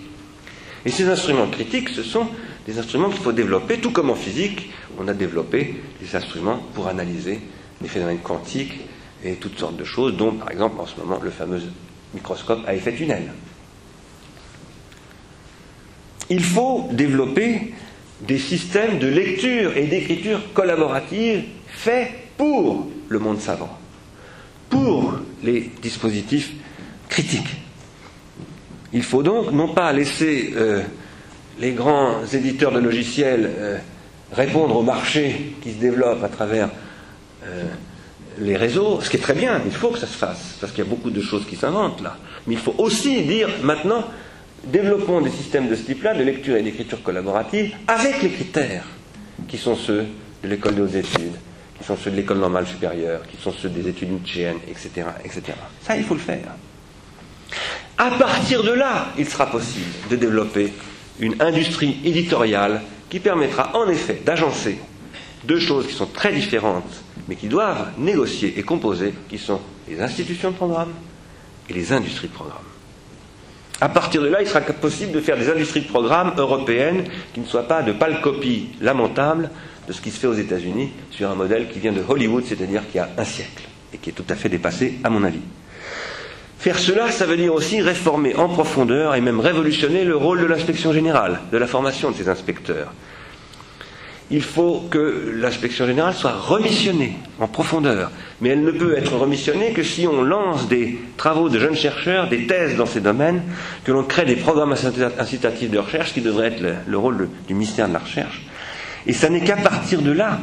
et ces instruments critiques, ce sont des instruments qu'il faut développer, tout comme en physique, on a développé des instruments pour analyser les phénomènes quantiques et toutes sortes de choses, dont par exemple en ce moment le fameux microscope à effet tunnel. Il faut développer des systèmes de lecture et d'écriture collaborative faits pour le monde savant, pour les dispositifs critiques. Il faut donc non pas laisser euh, les grands éditeurs de logiciels euh, répondre au marché qui se développe à travers euh, les réseaux, ce qui est très bien, il faut que ça se fasse, parce qu'il y a beaucoup de choses qui s'inventent là. Mais il faut aussi dire maintenant, développons des systèmes de ce type-là, de lecture et d'écriture collaborative, avec les critères qui sont ceux de l'école des hautes études, qui sont ceux de l'école normale supérieure, qui sont ceux des études nietzschéennes, etc., etc. Ça, il faut le faire. À partir de là, il sera possible de développer une industrie éditoriale qui permettra en effet d'agencer deux choses qui sont très différentes, mais qui doivent négocier et composer, qui sont les institutions de programme et les industries de programme. À partir de là, il sera possible de faire des industries de programme européennes qui ne soient pas de pâles copies lamentables de ce qui se fait aux États-Unis sur un modèle qui vient de Hollywood, c'est-à-dire qui a un siècle, et qui est tout à fait dépassé, à mon avis. Faire cela, ça veut dire aussi réformer en profondeur et même révolutionner le rôle de l'inspection générale, de la formation de ces inspecteurs. Il faut que l'inspection générale soit remissionnée en profondeur. Mais elle ne peut être remissionnée que si on lance des travaux de jeunes chercheurs, des thèses dans ces domaines, que l'on crée des programmes incitatifs de recherche, qui devrait être le, rôle du ministère de la Recherche. Et ce n'est qu'à partir de là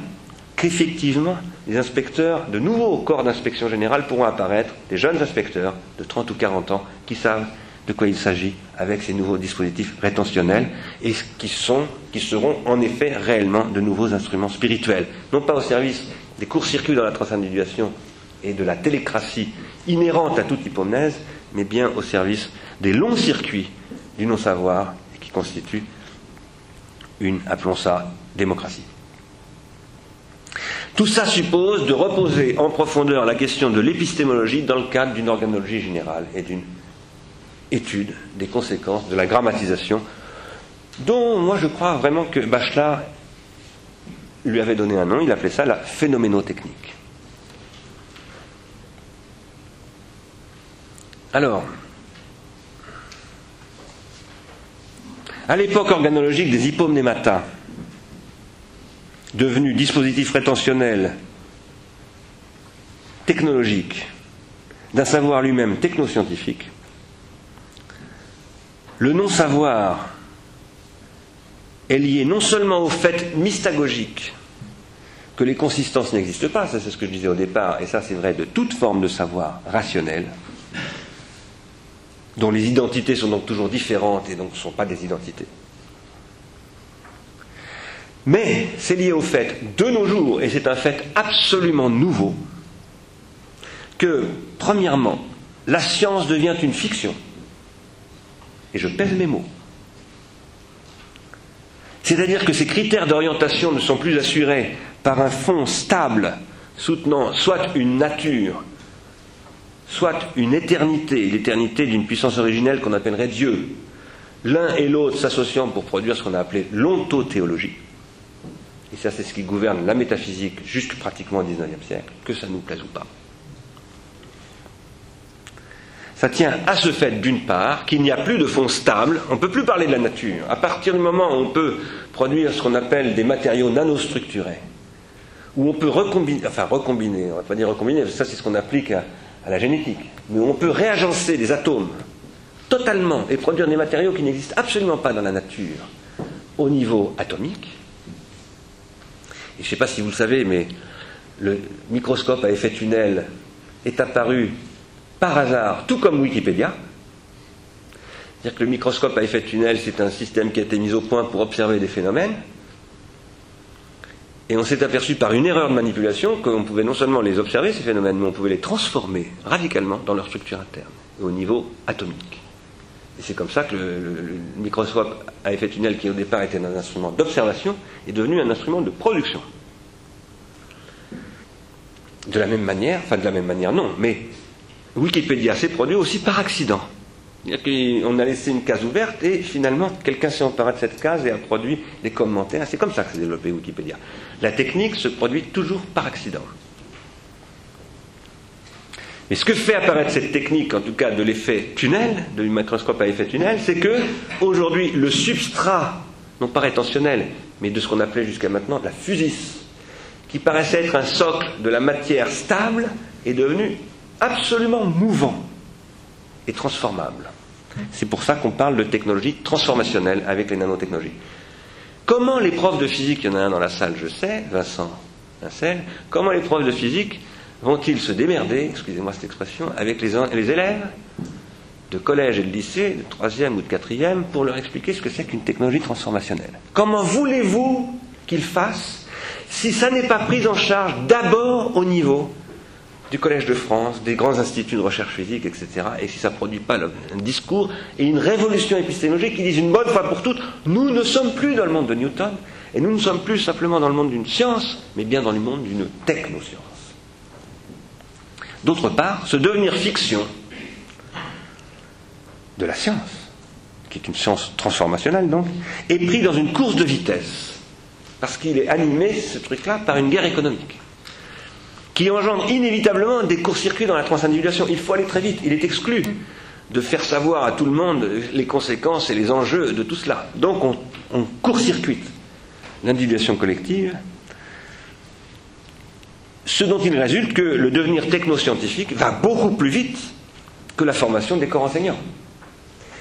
qu'effectivement, les inspecteurs, de nouveaux corps d'inspection générale pourront apparaître, des jeunes inspecteurs de 30 ou 40 ans, qui savent de quoi il s'agit avec ces nouveaux dispositifs rétentionnels et qui, sont, qui seront en effet réellement de nouveaux instruments spirituels, non pas au service des courts-circuits dans la transindividuation et de la télécratie inhérente à toute hypomnèse, mais bien au service des longs circuits du non-savoir qui constituent une, appelons ça, démocratie. Tout ça suppose de reposer en profondeur la question de l'épistémologie dans le cadre d'une organologie générale et d'une étude des conséquences de la grammatisation, dont moi je crois vraiment que Bachelard lui avait donné un nom, il appelait ça la phénoménotechnique. Alors, à l'époque organologique des hypomnémata, devenus dispositifs rétentionnels technologiques d'un savoir lui-même technoscientifique, le non-savoir est lié non seulement au fait mystagogique que les consistances n'existent pas, ça c'est ce que je disais au départ, et ça c'est vrai de toute forme de savoir rationnel, dont les identités sont donc toujours différentes et donc ne sont pas des identités. Mais c'est lié au fait de nos jours, et c'est un fait absolument nouveau, que, premièrement, la science devient une fiction et je pèse mes mots. C'est-à-dire que ces critères d'orientation ne sont plus assurés par un fond stable soutenant soit une nature, soit une éternité, l'éternité d'une puissance originelle qu'on appellerait Dieu, l'un et l'autre s'associant pour produire ce qu'on a appelé l'ontothéologie. Et ça, c'est ce qui gouverne la métaphysique jusque pratiquement au XIXe siècle, que ça nous plaise ou pas. Ça tient à ce fait, d'une part, qu'il n'y a plus de fond stable, on ne peut plus parler de la nature. À partir du moment où on peut produire ce qu'on appelle des matériaux nanostructurés, où on peut recombiner, enfin recombiner, on va pas dire recombiner, ça c'est ce qu'on applique à, à la génétique, mais où on peut réagencer des atomes totalement et produire des matériaux qui n'existent absolument pas dans la nature au niveau atomique. Et je ne sais pas si vous le savez, mais le microscope à effet tunnel est apparu par hasard, tout comme Wikipédia. C'est-à-dire que le microscope à effet tunnel, c'est un système qui a été mis au point pour observer des phénomènes. Et on s'est aperçu par une erreur de manipulation qu'on pouvait non seulement les observer, ces phénomènes, mais on pouvait les transformer radicalement dans leur structure interne, au niveau atomique. Et c'est comme ça que le, le, microscope à effet tunnel, qui au départ était un instrument d'observation, est devenu un instrument de production. De la même manière, enfin de la même manière non, mais Wikipédia s'est produit aussi par accident. On a laissé une case ouverte et finalement quelqu'un s'est emparé de cette case et a produit des commentaires. C'est comme ça que s'est développé Wikipédia. La technique se produit toujours par accident. Et ce que fait apparaître cette technique, en tout cas de l'effet tunnel, du microscope à effet tunnel, c'est que aujourd'hui le substrat, non pas rétentionnel, mais de ce qu'on appelait jusqu'à maintenant la fusis, qui paraissait être un socle de la matière stable, est devenu absolument mouvant et transformable. C'est pour ça qu'on parle de technologie transformationnelle avec les nanotechnologies. Comment les profs de physique, il y en a un dans la salle, je sais, Vincent Vincel, comment les profs de physique vont-ils se démerder, excusez-moi cette expression, avec les, les élèves de collège et de lycée, de troisième ou de quatrième, pour leur expliquer ce que c'est qu'une technologie transformationnelle? Comment voulez-vous qu'ils fassent si ça n'est pas pris en charge d'abord au niveau du Collège de France, des grands instituts de recherche physique, etc., et si ça ne produit pas un discours et une révolution épistémologique qui disent une bonne fois pour toutes, nous ne sommes plus dans le monde de Newton, et nous ne sommes plus simplement dans le monde d'une science, mais bien dans le monde d'une technoscience. D'autre part, ce devenir fiction de la science, qui est une science transformationnelle donc, est pris dans une course de vitesse, parce qu'il est animé, ce truc-là, par une guerre économique qui engendre inévitablement des courts-circuits dans la transindividuation. Il faut aller très vite. Il est exclu de faire savoir à tout le monde les conséquences et les enjeux de tout cela. Donc on, court-circuite l'individuation collective, ce dont il résulte que le devenir technoscientifique va beaucoup plus vite que la formation des corps enseignants.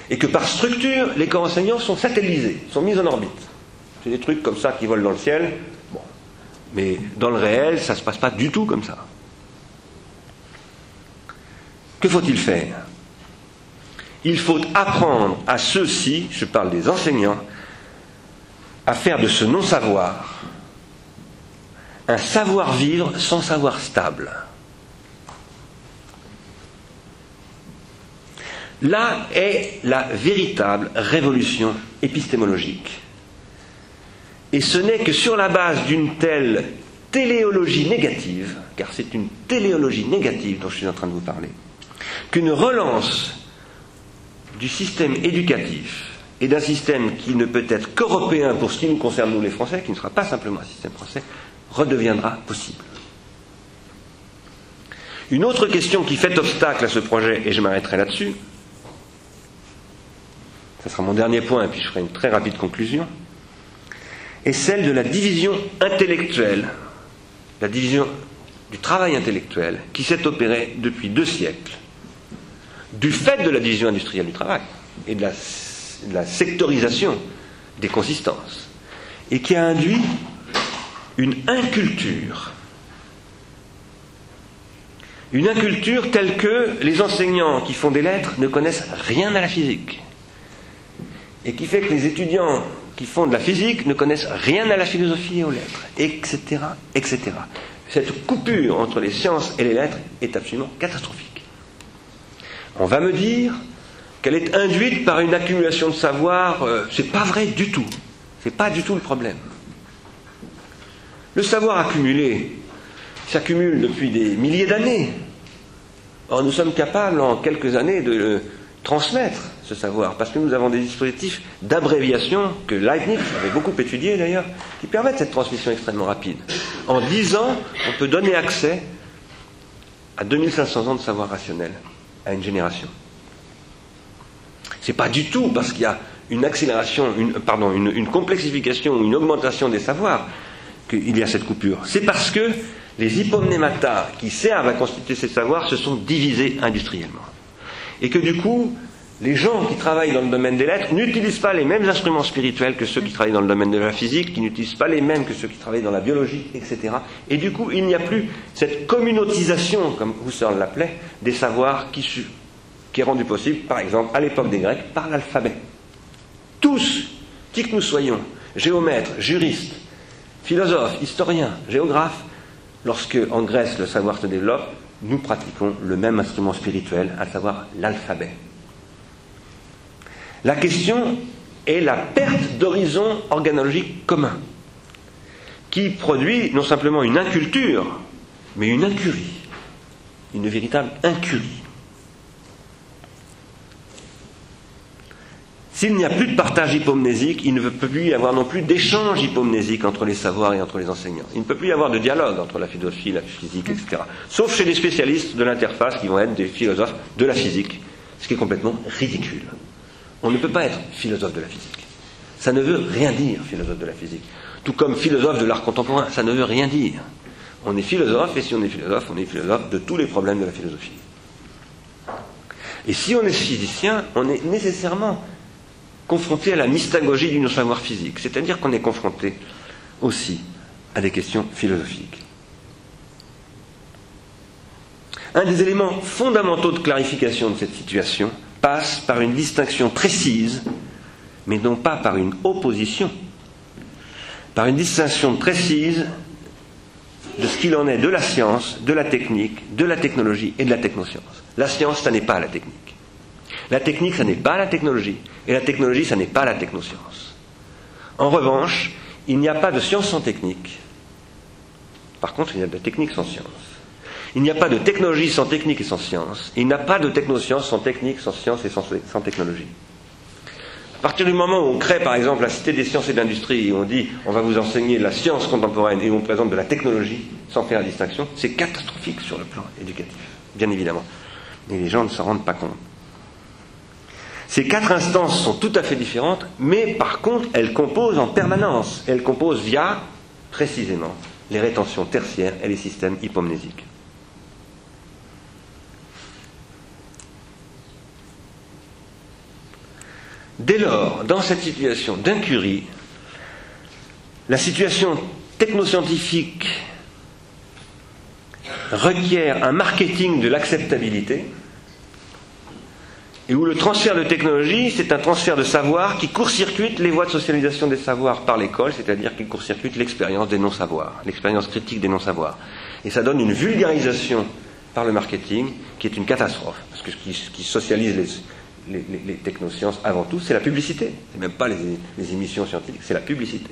Et que par structure, les corps enseignants sont satellisés, sont mis en orbite. C'est des trucs comme ça qui volent dans le ciel. Mais dans le réel, ça ne se passe pas du tout comme ça. Que faut-il faire? Il faut apprendre à ceux-ci, je parle des enseignants, à faire de ce non-savoir un savoir-vivre sans savoir stable. Là est la véritable révolution épistémologique. Et ce n'est que sur la base d'une telle téléologie négative, car c'est une téléologie négative dont je suis en train de vous parler, qu'une relance du système éducatif et d'un système qui ne peut être qu'européen pour ce qui nous concerne, nous les Français, qui ne sera pas simplement un système français, redeviendra possible. Une autre question qui fait obstacle à ce projet, et je m'arrêterai là-dessus, ce sera mon dernier point, et puis je ferai une très rapide conclusion, est celle de la division intellectuelle, la division du travail intellectuel qui s'est opérée depuis deux siècles, du fait de la division industrielle du travail et de la, de la sectorisation des consistances, et qui a induit une inculture. Une inculture telle que les enseignants qui font des lettres ne connaissent rien à la physique. Et qui fait que les étudiants qui font de la physique ne connaissent rien à la philosophie et aux lettres, etc., etc. Cette coupure entre les sciences et les lettres est absolument catastrophique. On va me dire qu'elle est induite par une accumulation de savoir. Euh, c'est pas vrai du tout. C'est pas du tout le problème. Le savoir accumulé s'accumule depuis des milliers d'années. Or, nous sommes capables en quelques années de le transmettre, ce savoir, parce que nous avons des dispositifs d'abréviation que Leibniz avait beaucoup étudié d'ailleurs, qui permettent cette transmission extrêmement rapide. En dix ans, on peut donner accès à 2500 ans de savoir rationnel à une génération. C'est pas du tout parce qu'il y a une accélération, une, pardon, une, une complexification, une augmentation des savoirs qu'il y a cette coupure. C'est parce que les hypomnémata qui servent à constituer ces savoirs se sont divisés industriellement. Et que du coup, les gens qui travaillent dans le domaine des lettres n'utilisent pas les mêmes instruments spirituels que ceux qui travaillent dans le domaine de la physique, qui n'utilisent pas les mêmes que ceux qui travaillent dans la biologie, etc. Et du coup, il n'y a plus cette communautisation, comme Husserl l'appelait, des savoirs qui, qui est rendue possible, par exemple, à l'époque des Grecs, par l'alphabet. Tous, qui que nous soyons, géomètres, juristes, philosophes, historiens, géographes, lorsque en Grèce le savoir se développe, nous pratiquons le même instrument spirituel, à savoir l'alphabet. La question est la perte d'horizon organologique commun, qui produit non simplement une inculture, mais une incurie, une véritable incurie. S'il n'y a plus de partage hypomnésique, il ne peut plus y avoir non plus d'échange hypomnésique entre les savoirs et entre les enseignants. Il ne peut plus y avoir de dialogue entre la philosophie, la physique, etc. Sauf chez les spécialistes de l'interface qui vont être des philosophes de la physique, ce qui est complètement ridicule. On ne peut pas être philosophe de la physique. Ça ne veut rien dire, philosophe de la physique. Tout comme philosophe de l'art contemporain, ça ne veut rien dire. On est philosophe, et si on est philosophe, on est philosophe de tous les problèmes de la philosophie. Et si on est physicien, on est nécessairement confronté à la mystagogie du savoir physique, c'est-à-dire qu'on est confronté aussi à des questions philosophiques. Un des éléments fondamentaux de clarification de cette situation passe par une distinction précise, mais non pas par une opposition, par une distinction précise de ce qu'il en est de la science, de la technique, de la technologie et de la technoscience. La science, ça n'est pas la technique. La technique, ça n'est pas la technologie. Et la technologie, ça n'est pas la technoscience. En revanche, il n'y a pas de science sans technique. Par contre, il y a de la technique sans science. Il n'y a pas de technologie sans technique et sans science. Il n'y a pas de technoscience sans technique, sans science et sans, technologie. À partir du moment où on crée, par exemple, la Cité des sciences et de l'industrie, et on dit on va vous enseigner la science contemporaine et on présente de la technologie sans faire la distinction, c'est catastrophique sur le plan éducatif, bien évidemment. Et les gens ne s'en rendent pas compte. Ces quatre instances sont tout à fait différentes, mais par contre, elles composent en permanence. Elles composent via, précisément, les rétentions tertiaires et les systèmes hypomnésiques. Dès lors, dans cette situation d'incurie, la situation technoscientifique requiert un marketing de l'acceptabilité et où le transfert de technologie, c'est un transfert de savoir qui court-circuite les voies de socialisation des savoirs par l'école, c'est-à-dire qui court-circuite l'expérience des non-savoirs, l'expérience critique des non-savoirs. Et ça donne une vulgarisation par le marketing qui est une catastrophe, parce que ce qui, socialise les, technosciences avant tout, c'est la publicité. C'est même pas les, les émissions scientifiques, c'est la publicité.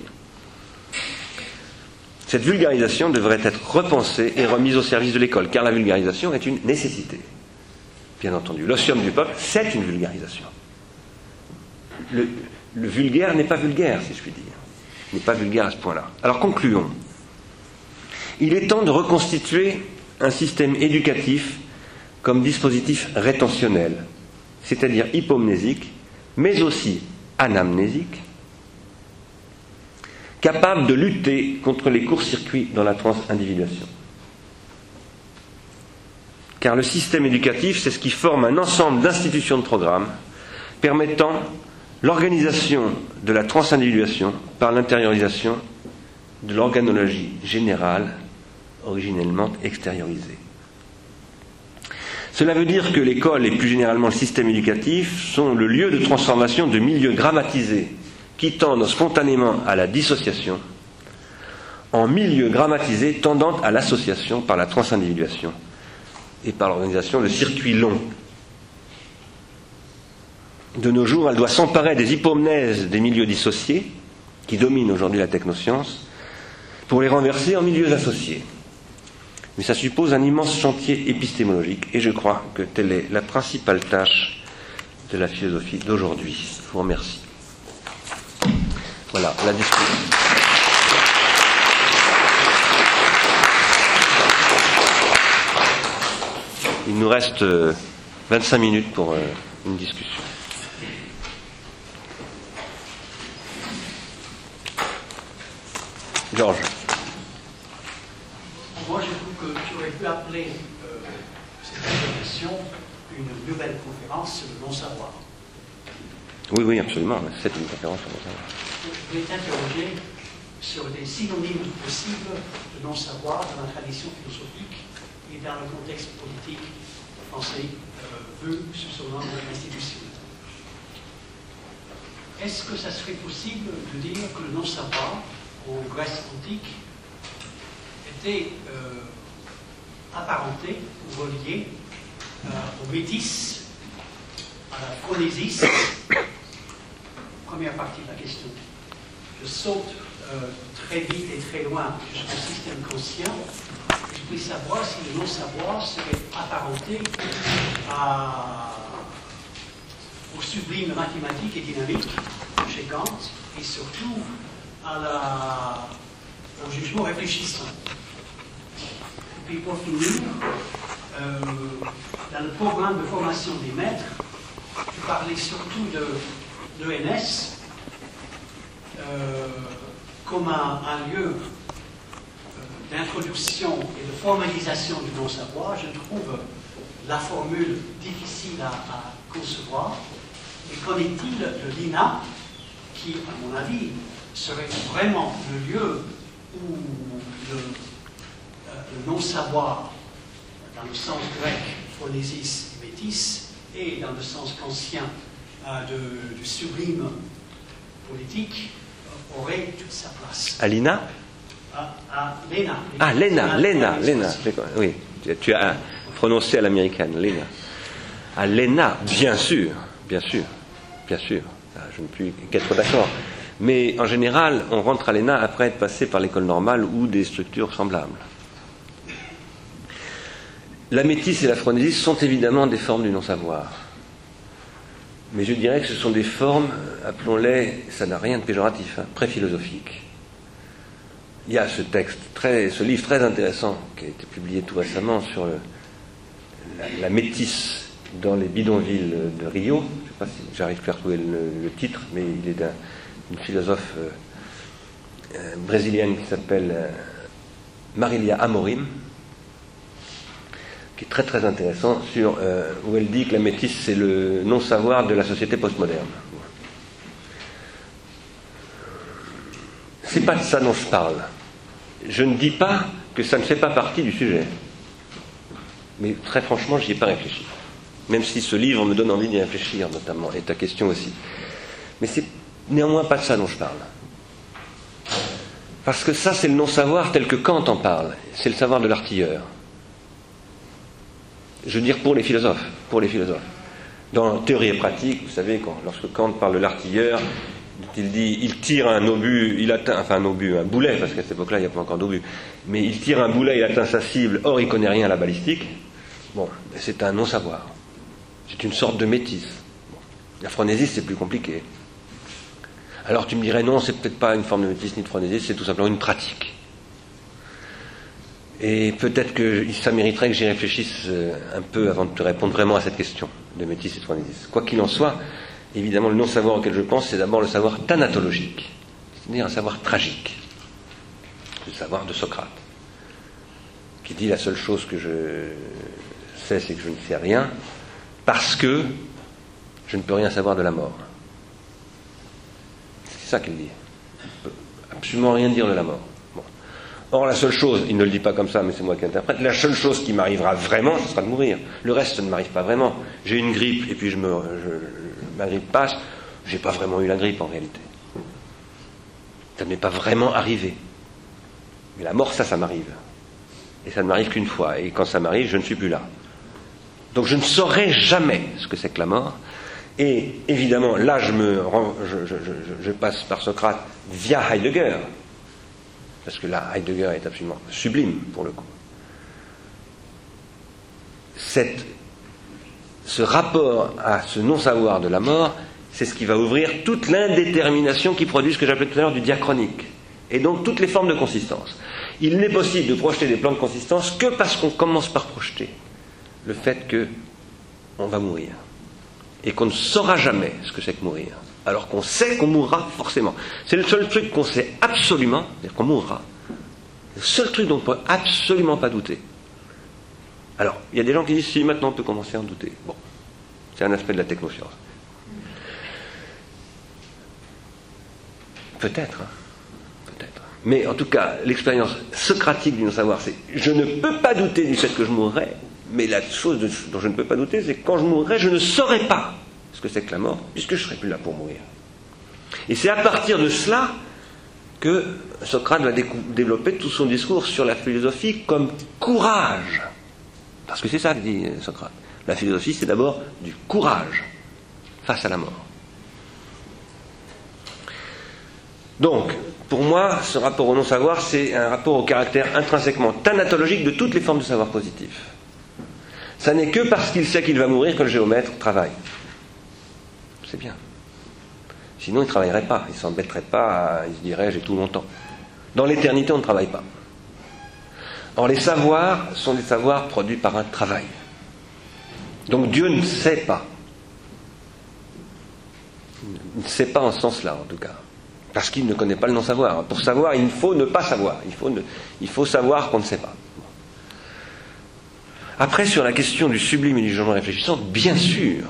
Cette vulgarisation devrait être repensée et remise au service de l'école, car la vulgarisation est une nécessité bien entendu. L'osium du peuple, c'est une vulgarisation. Le, vulgaire n'est pas vulgaire, si je puis dire. N'est pas vulgaire à ce point-là. Alors concluons. Il est temps de reconstituer un système éducatif comme dispositif rétentionnel, c'est-à-dire hypomnésique, mais aussi anamnésique, capable de lutter contre les courts-circuits dans la transindividuation car le système éducatif, c'est ce qui forme un ensemble d'institutions de programmes permettant l'organisation de la transindividuation par l'intériorisation de l'organologie générale originellement extériorisée. Cela veut dire que l'école et plus généralement le système éducatif sont le lieu de transformation de milieux grammatisés qui tendent spontanément à la dissociation en milieux grammatisés tendant à l'association par la transindividuation et par l'organisation de circuits longs. De nos jours, elle doit s'emparer des hypomnèses des milieux dissociés, qui dominent aujourd'hui la technoscience, pour les renverser en milieux associés. Mais ça suppose un immense chantier épistémologique, et je crois que telle est la principale tâche de la philosophie d'aujourd'hui. Je vous remercie. Voilà, la discussion. Il nous reste 25 euh, minutes pour euh, une discussion. Georges. Moi, je trouve que tu aurais pu appeler euh, cette présentation une nouvelle conférence sur le non-savoir. Oui, oui, absolument. C'est une conférence sur le non-savoir. Je voulais t'interroger sur des synonymes possibles de non-savoir dans la tradition philosophique et dans le contexte politique français euh, sous son nom institution. Est-ce que ça serait possible de dire que le non-savoir en Grèce antique euh, apparenté ou relié euh, au métis, à la phronésis [COUGHS] Première partie de la question. Je saute très vite et très loin jusqu'au système conscient je voulais savoir si le non-savoir serait apparenté au sublime mathématique et dynamique chez Kant et surtout à la, au jugement réfléchissant. Puis pour finir, euh, dans le programme de formation des maîtres, je parlais surtout de l'ENS euh, comme un lieu d'introduction et de formalisation du non-savoir, je trouve la formule difficile à, concevoir. Et qu'en est-il de l'INA, qui, à mon avis, serait vraiment le lieu où le, euh, non-savoir, dans le sens grec, phonésis et métis, et dans le sens ancien euh, de, du sublime politique, aurait toute sa place. À l'INA ah, Lena, Lena, Lena. Oui, tu as prononcé à l'américaine, Lena. À Lena, bien sûr, bien sûr, bien sûr. Ah, je ne puis qu'être d'accord. Mais en général, on rentre à l'ENA après être passé par l'école normale ou des structures semblables. La métisse et la phronésis sont évidemment des formes du non-savoir. Mais je dirais que ce sont des formes, appelons-les, ça n'a rien de péjoratif, hein, pré-philosophiques il y a ce texte, très, ce livre très intéressant qui a été publié tout récemment sur la, métisse dans les bidonvilles de Rio. Je ne sais pas si j'arrive à trouver le, titre, mais il est d'une philosophe euh, euh, brésilienne qui s'appelle Marilia Amorim, qui est très très intéressant, sur, où elle dit que la métisse, c'est le non-savoir de la société postmoderne. C'est pas de ça dont je parle. Je ne dis pas que ça ne fait pas partie du sujet. Mais très franchement, je n'y ai pas réfléchi. Même si ce livre me donne envie d'y réfléchir, notamment, et ta question aussi. Mais c'est néanmoins pas de ça dont je parle. Parce que ça, c'est le non-savoir tel que Kant en parle. C'est le savoir de l'artilleur. Je veux dire pour les philosophes. Pour les philosophes. Dans théorie et pratique, vous savez, quand, lorsque Kant parle de l'artilleur, il dit, il tire un obus, il atteint, enfin un obus, un boulet, parce qu'à cette époque-là, il n'y a pas encore d'obus, mais il tire un boulet, il atteint sa cible, or il connaît rien à la balistique. Bon, c'est un non-savoir. C'est une sorte de métisse. La phronésie, c'est plus compliqué. Alors tu me dirais, non, c'est peut-être pas une forme de métisse ni de phronésie, c'est tout simplement une pratique. Et peut-être que ça mériterait que j'y réfléchisse euh, un peu avant de te répondre vraiment à cette question de métis et phronésis. Quoi qu'il en soit, évidemment, le non-savoir auquel je pense, c'est d'abord le savoir thanatologique, c'est-à-dire un savoir tragique, le savoir de Socrate, qui dit la seule chose que je sais, c'est que je ne sais rien, parce que je ne peux rien savoir de la mort. C'est ça qu'il dit. ne peut absolument rien dire de la mort. Or, la seule chose, il ne le dit pas comme ça, mais c'est moi qui interprète, la seule chose qui m'arrivera vraiment, ce sera de mourir. Le reste ne m'arrive pas vraiment. J'ai une grippe et puis je me, ma grippe passe. J'ai pas vraiment eu la grippe en réalité. Ça ne m'est pas vraiment arrivé. Mais la mort, ça, ça m'arrive. Et ça ne m'arrive qu'une fois. Et quand ça m'arrive, je ne suis plus là. Donc je ne saurai jamais ce que c'est que la mort. Et évidemment, là, je, me je passe par Socrate via Heidegger, parce que là, Heidegger est absolument sublime pour le coup. ce rapport à ce non-savoir de la mort, c'est ce qui va ouvrir toute l'indétermination qui produit ce que j'appelais tout à l'heure du diachronique, et donc toutes les formes de consistance. Il n'est possible de projeter des plans de consistance que parce qu'on commence par projeter le fait que on va mourir et qu'on ne saura jamais ce que c'est que mourir alors qu'on sait qu'on mourra forcément. C'est le seul truc qu'on sait absolument, c'est-à-dire qu'on mourra. Le seul truc dont on ne peut absolument pas douter. Alors, il y a des gens qui disent si maintenant on peut commencer à en douter. Bon, c'est un aspect de la technoscience. Peut-être, hein. peut-être. Mais en tout cas, l'expérience socratique du non-savoir, c'est je ne peux pas douter du fait que je mourrai, mais la chose dont je ne peux pas douter, c'est que quand je mourrai, je ne saurai pas ce que c'est que la mort, puisque je ne serai plus là pour mourir. Et c'est à partir de cela que Socrate va développer tout son discours sur la philosophie comme courage. Parce que c'est ça dit Socrate. La philosophie, c'est d'abord du courage face à la mort. Donc, pour moi, ce rapport au non-savoir, c'est un rapport au caractère intrinsèquement thanatologique de toutes les formes de savoir positif. Ça n'est que parce qu'il sait qu'il va mourir que le géomètre travaille c'est bien. Sinon, il ne travaillerait pas, il ne s'embêterait pas, il se dirait j'ai tout mon temps. Dans l'éternité, on ne travaille pas. Or, les savoirs sont des savoirs produits par un travail. Donc Dieu ne sait pas. Il ne sait pas en ce sens-là, en tout cas. Parce qu'il ne connaît pas le non-savoir. Pour savoir, il faut ne pas savoir. Il faut, il faut savoir qu'on ne sait pas. Après, sur la question du sublime et du jugement réfléchissant, bien sûr,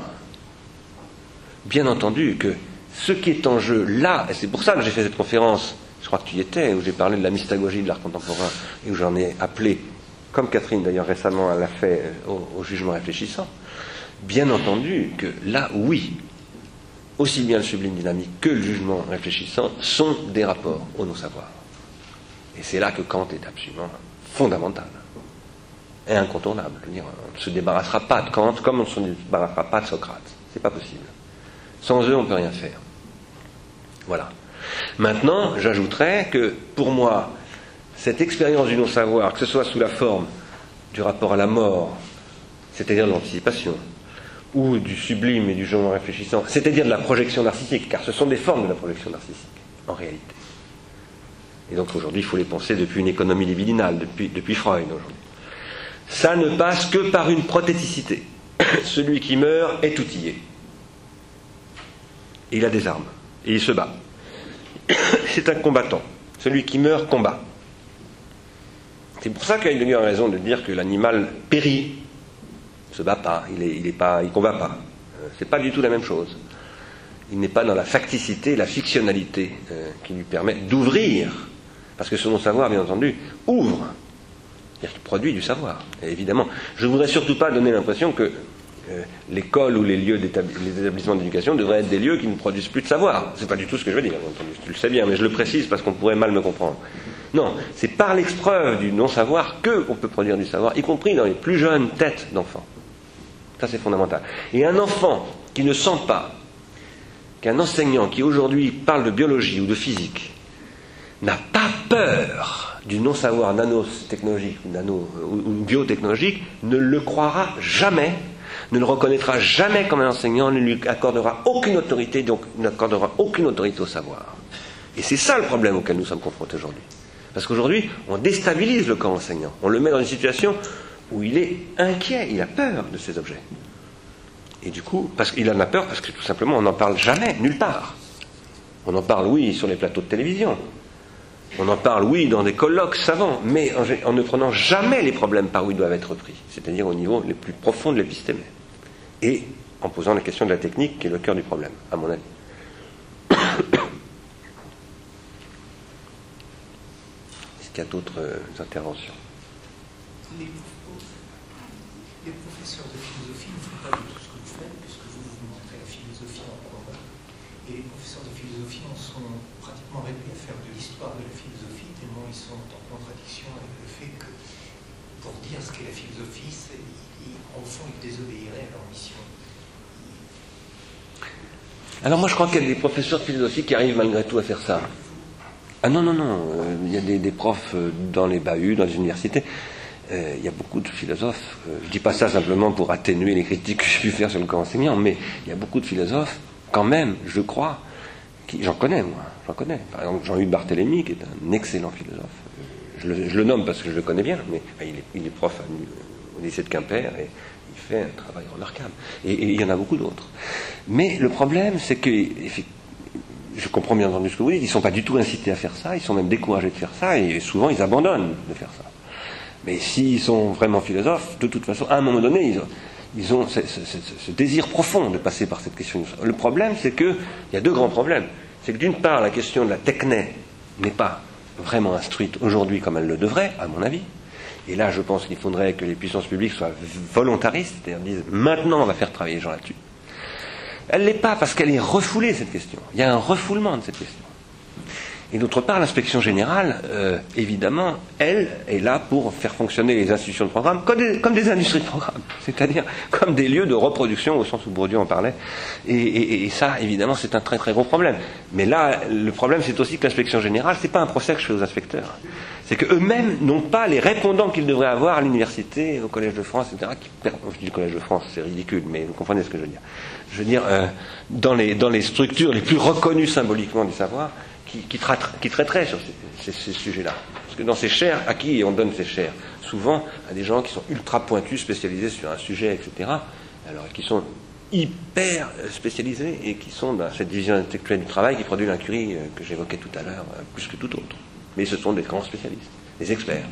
bien entendu que ce qui est en jeu là, et c'est pour ça que j'ai fait cette conférence, je crois que tu y étais, où j'ai parlé de la mystagogie de l'art contemporain, et où j'en ai appelé, comme Catherine d'ailleurs récemment l'a fait euh, au, jugement réfléchissant, bien entendu que là, oui, aussi bien le sublime dynamique que le jugement réfléchissant sont des rapports au non-savoir. Et c'est là que Kant est absolument fondamental et incontournable. on ne se débarrassera pas de Kant comme on ne se débarrassera pas de Socrate. C'est pas possible. Sans eux, on ne peut rien faire. Voilà. Maintenant, j'ajouterais que pour moi, cette expérience du non-savoir, que ce soit sous la forme du rapport à la mort, c'est-à-dire de l'anticipation, ou du sublime et du genre réfléchissant, c'est-à-dire de la projection narcissique, car ce sont des formes de la projection narcissique, en réalité. Et donc aujourd'hui, il faut les penser depuis une économie libidinale, depuis, depuis Freud aujourd'hui. Ça ne passe que par une prothéticité. [COUGHS] celui qui meurt est outillé. Il a des armes. Et il se bat. [COUGHS] C'est un combattant. Celui qui meurt combat. C'est pour ça qu'Heidegger a raison de dire que l'animal périt, ne se bat pas, il ne il pas, il combat pas. Euh, c'est pas du tout la même chose. Il n'est pas dans la facticité, la fictionnalité euh, qui lui permet d'ouvrir, parce que ce non-savoir, bien entendu, ouvre, c'est-à-dire qu'il produit du savoir. évidemment, je ne voudrais surtout pas donner l'impression que l'école ou les lieux établissements d'éducation devraient être des lieux qui ne produisent plus de savoir. C'est pas du tout ce que je veux dire, tu le sais bien, mais je le précise parce qu'on pourrait mal me comprendre. Non, c'est par l'expreuve du non-savoir que on peut produire du savoir, y compris dans les plus jeunes têtes d'enfants. Ça, c'est fondamental. Et un enfant qui ne sent pas qu'un enseignant qui aujourd'hui parle de biologie ou de physique n'a pas peur du non-savoir nanotechnologique ou, nano, ou biotechnologique ne le croira jamais, ne le reconnaîtra jamais comme un enseignant, ne lui accordera aucune autorité, donc n'accordera aucune autorité au savoir. Et c'est ça le problème auquel nous sommes confrontés aujourd'hui. Parce qu'aujourd'hui, on déstabilise le corps enseignant. On le met dans une situation où il est inquiet, il a peur de ces objets. Et du coup, parce qu'il en a peur, parce que tout simplement, on n'en parle jamais, nulle part. On en parle, oui, sur les plateaux de télévision. On en parle, oui, dans des colloques savants, mais en, ne prenant jamais les problèmes par où ils doivent être pris, c'est-à-dire au niveau les plus profond de l'épistémé. Et en posant la question de la technique, qui est le cœur du problème, à mon avis. [COUGHS] Est-ce qu'il y a d'autres euh, interventions? Les, professeurs de philosophie ne font pas du tout ce que vous faites, puisque vous vous montrez la philosophie en combat. Et les professeurs de philosophie en sont pratiquement réduits à faire de l'histoire de la philosophie, tellement ils sont en contradiction avec le fait que, pour dire ce qu'est la philosophie, en fond, ils désobéiraient à leur mission. Alors moi je crois qu'il y a des professeurs de philosophie qui arrivent malgré tout à faire ça. Ah non, non, non. Euh, il y a des, profs euh, dans les bahuts, dans les universités. Euh, il y a beaucoup de philosophes. je ne dis pas ça simplement pour atténuer les critiques que j'ai pu faire sur le corps enseignant, mais il y a beaucoup de philosophes, quand même, je crois, j'en connais, moi, j'en connais. Par exemple, Jean-Hugues Barthélemy, qui est un excellent philosophe. Je le, nomme parce que je le connais bien, mais il, est, prof au lycée de Quimper et il fait un travail remarquable. Et, il y en a beaucoup d'autres. Mais le problème, c'est que, je comprends bien entendu ce que vous dites, ils ne sont pas du tout incités à faire ça, ils sont même découragés de faire ça, et souvent ils abandonnent de faire ça. Mais s'ils sont vraiment philosophes, de toute façon, à un moment donné, ils ont, ce, désir profond de passer par cette question. Le problème, c'est qu'il y a deux grands problèmes. C'est que d'une part, la question de la techné n'est pas vraiment instruite aujourd'hui comme elle le devrait, à mon avis. Et là, je pense qu'il faudrait que les puissances publiques soient volontaristes, c'est-à-dire disent maintenant on va faire travailler les gens là-dessus. Elle ne l'est pas parce qu'elle est refoulée, cette question. Il y a un refoulement de cette question. Et d'autre part, l'inspection générale, euh, évidemment, elle est là pour faire fonctionner les institutions de programme comme des, industries de programme, [LAUGHS] c'est-à-dire comme des lieux de reproduction au sens où Bourdieu en parlait. Et, ça, évidemment, c'est un très très gros problème. Mais là, le problème, c'est aussi que l'inspection générale, ce n'est pas un procès que je fais aux inspecteurs. C'est qu'eux-mêmes n'ont pas les répondants qu'ils devraient avoir à l'université, au Collège de France, etc. Qui, je dis le Collège de France, c'est ridicule, mais vous comprenez ce que je veux dire je veux dire, euh, dans les structures les plus reconnues symboliquement du savoir, qui, qui, traiteraient sur ces, sujets-là. Parce que dans ces chaires, à qui on donne ces chaires Souvent à des gens qui sont ultra pointus, spécialisés sur un sujet, etc. Alors, qui sont hyper spécialisés et qui sont dans cette division intellectuelle du travail qui produit l'incurie euh, que j'évoquais tout à l'heure, euh, plus que tout autre. Mais ce sont des grands spécialistes, des experts.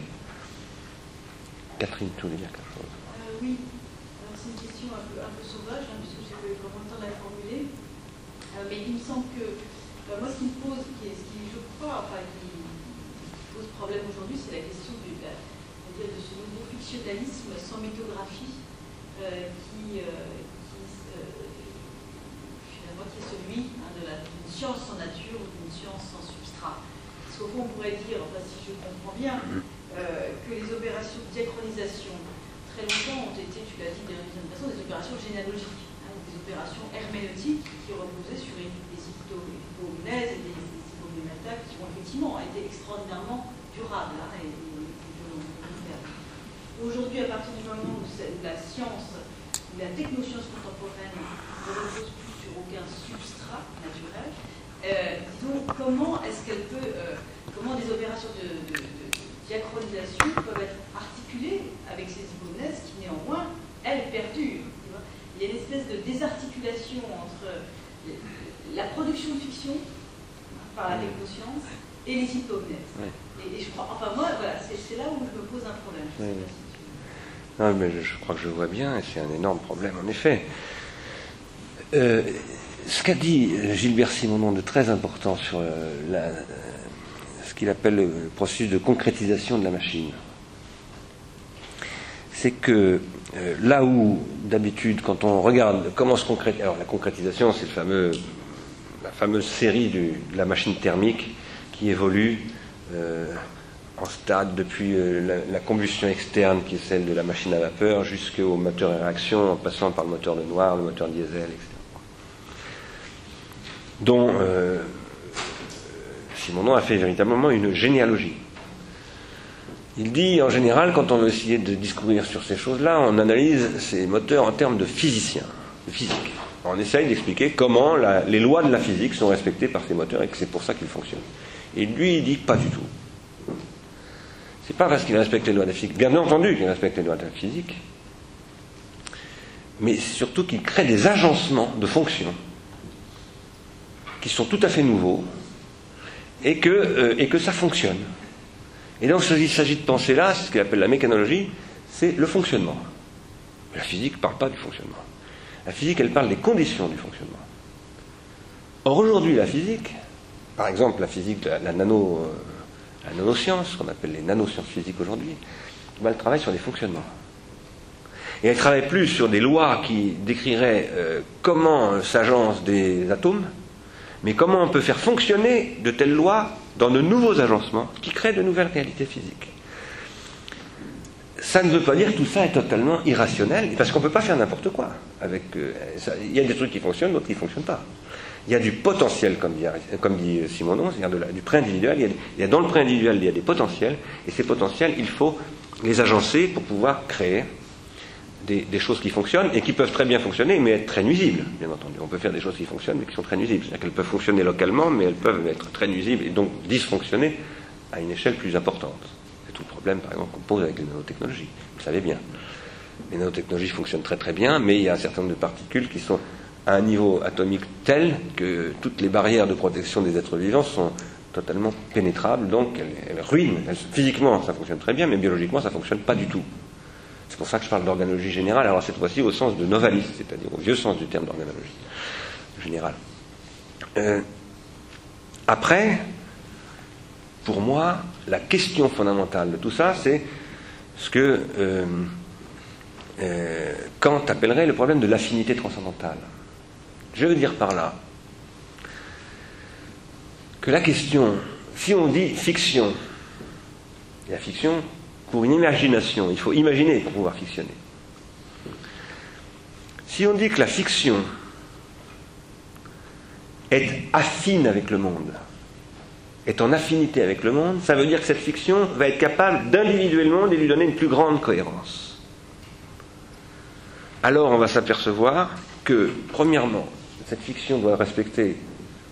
Catherine, tu dire quelque chose Oui. mais il me semble que euh, moi, ce qui me pose, qui, ce qui, je crois, enfin, qui pose problème aujourd'hui, c'est la question du, de, de ce nouveau fictionnalisme sans mythographie euh, qui, euh, qui finalement, qui est celui hein, d'une science sans nature ou d'une science sans substrat. Parce qu'au fond, on pourrait dire, enfin, si je comprends bien, que les opérations de diachronisation, très longtemps, ont été, tu l'as dit d'une façon, des opérations généalogiques opérations herméneutiques qui reposaient sur des hypognèses et des hypognématas qui ont effectivement été extraordinairement durable hein, Aujourd'hui, à partir du moment où la science, où la technoscience contemporaine ne repose plus sur aucun substrat naturel, euh, disons, comment est-ce qu'elle peut, euh, comment des opérations de, de, diachronisation peuvent être articulées avec ces hypothèses qui néanmoins, elles, perdurent Il y a une espèce de désarticulation entre euh, la production de fiction hein, par la technoscience et les hypomnèses. Et, je crois, enfin moi, voilà, c'est là où je me pose un problème. non, mais je, crois que je vois bien, et c'est un énorme problème, en effet. Euh, ce qu'a dit Gilbert Simonon de très important sur la, ce qu'il appelle le processus de concrétisation de la machine, c'est que euh, là où d'habitude, quand on regarde comment se concrétise, alors la concrétisation, c'est fameux, la fameuse série de la machine thermique qui évolue euh, en stade depuis euh, la, combustion externe, qui est celle de la machine à vapeur, jusqu'au moteur à réaction, en passant par le moteur de noir, le moteur diesel, etc. Dont Simonon a fait véritablement une généalogie. Il dit, en général, quand on veut essayer de discourir sur ces choses-là, on analyse ces moteurs en termes de physiciens, de physique. On essaye d'expliquer comment les lois de la physique sont respectées par ces moteurs et que c'est pour ça qu'ils fonctionnent. Et lui, il dit pas du tout. C'est pas parce qu'il respecte les lois de la physique, bien entendu qu'il respecte les lois de la physique, mais surtout qu'il crée des agencements de fonctions qui sont tout à fait nouveaux et que, euh, et que ça fonctionne. Et donc, qu'il s'agit de penser là, ce qu'il appelle la mécanologie, c'est le fonctionnement. La physique ne parle pas du fonctionnement. La physique, elle parle des conditions du fonctionnement. Or, aujourd'hui, la physique, par exemple la physique, la, nano, euh, la nanoscience, qu'on appelle les nanosciences physiques aujourd'hui, elle travaille sur des fonctionnements. Et elle travaille plus sur des lois qui décriraient euh, comment s'agencent des atomes, mais comment on peut faire fonctionner de telles lois dans de nouveaux agencements qui créent de nouvelles réalités physiques. Ça ne veut pas dire que tout ça est totalement irrationnel, parce qu'on ne peut pas faire n'importe quoi. Euh, il y a des trucs qui fonctionnent, d'autres qui ne fonctionnent pas. Il y a du potentiel, comme dit, comme dit Simonon, c'est-à-dire du prêt individuel. Il y, a, dans le prêt individuel, il y a des potentiels, et ces potentiels, il faut les agencer pour pouvoir créer des, choses qui fonctionnent et qui peuvent très bien fonctionner, mais être très nuisibles, bien entendu. On peut faire des choses qui fonctionnent, mais qui sont très nuisibles. C'est-à-dire qu'elles peuvent fonctionner localement, mais elles peuvent être très nuisibles et donc dysfonctionner à une échelle plus importante. C'est tout le problème, par exemple, qu'on pose avec les nanotechnologies. Vous le savez bien. Les nanotechnologies fonctionnent très très bien, mais il y a un certain nombre de particules qui sont à un niveau atomique tel que toutes les barrières de protection des êtres vivants sont totalement pénétrables, donc elles, ruinent. physiquement, ça fonctionne très bien, mais biologiquement, ça ne fonctionne pas du tout. C'est pour ça que je parle d'organologie générale, alors cette fois-ci au sens de novaliste, c'est-à-dire au vieux sens du terme d'organologie générale. Euh, après, pour moi, la question fondamentale de tout ça, c'est ce que euh, euh, Kant appellerait le problème de l'affinité transcendantale. Je veux dire par là que la question, si on dit fiction, la fiction, pour une imagination. Il faut imaginer pour pouvoir fictionner. Si on dit que la fiction est affine avec le monde, est en affinité avec le monde, ça veut dire que cette fiction va être capable d'individuer le monde et lui donner une plus grande cohérence. Alors on va s'apercevoir que, premièrement, cette fiction doit respecter,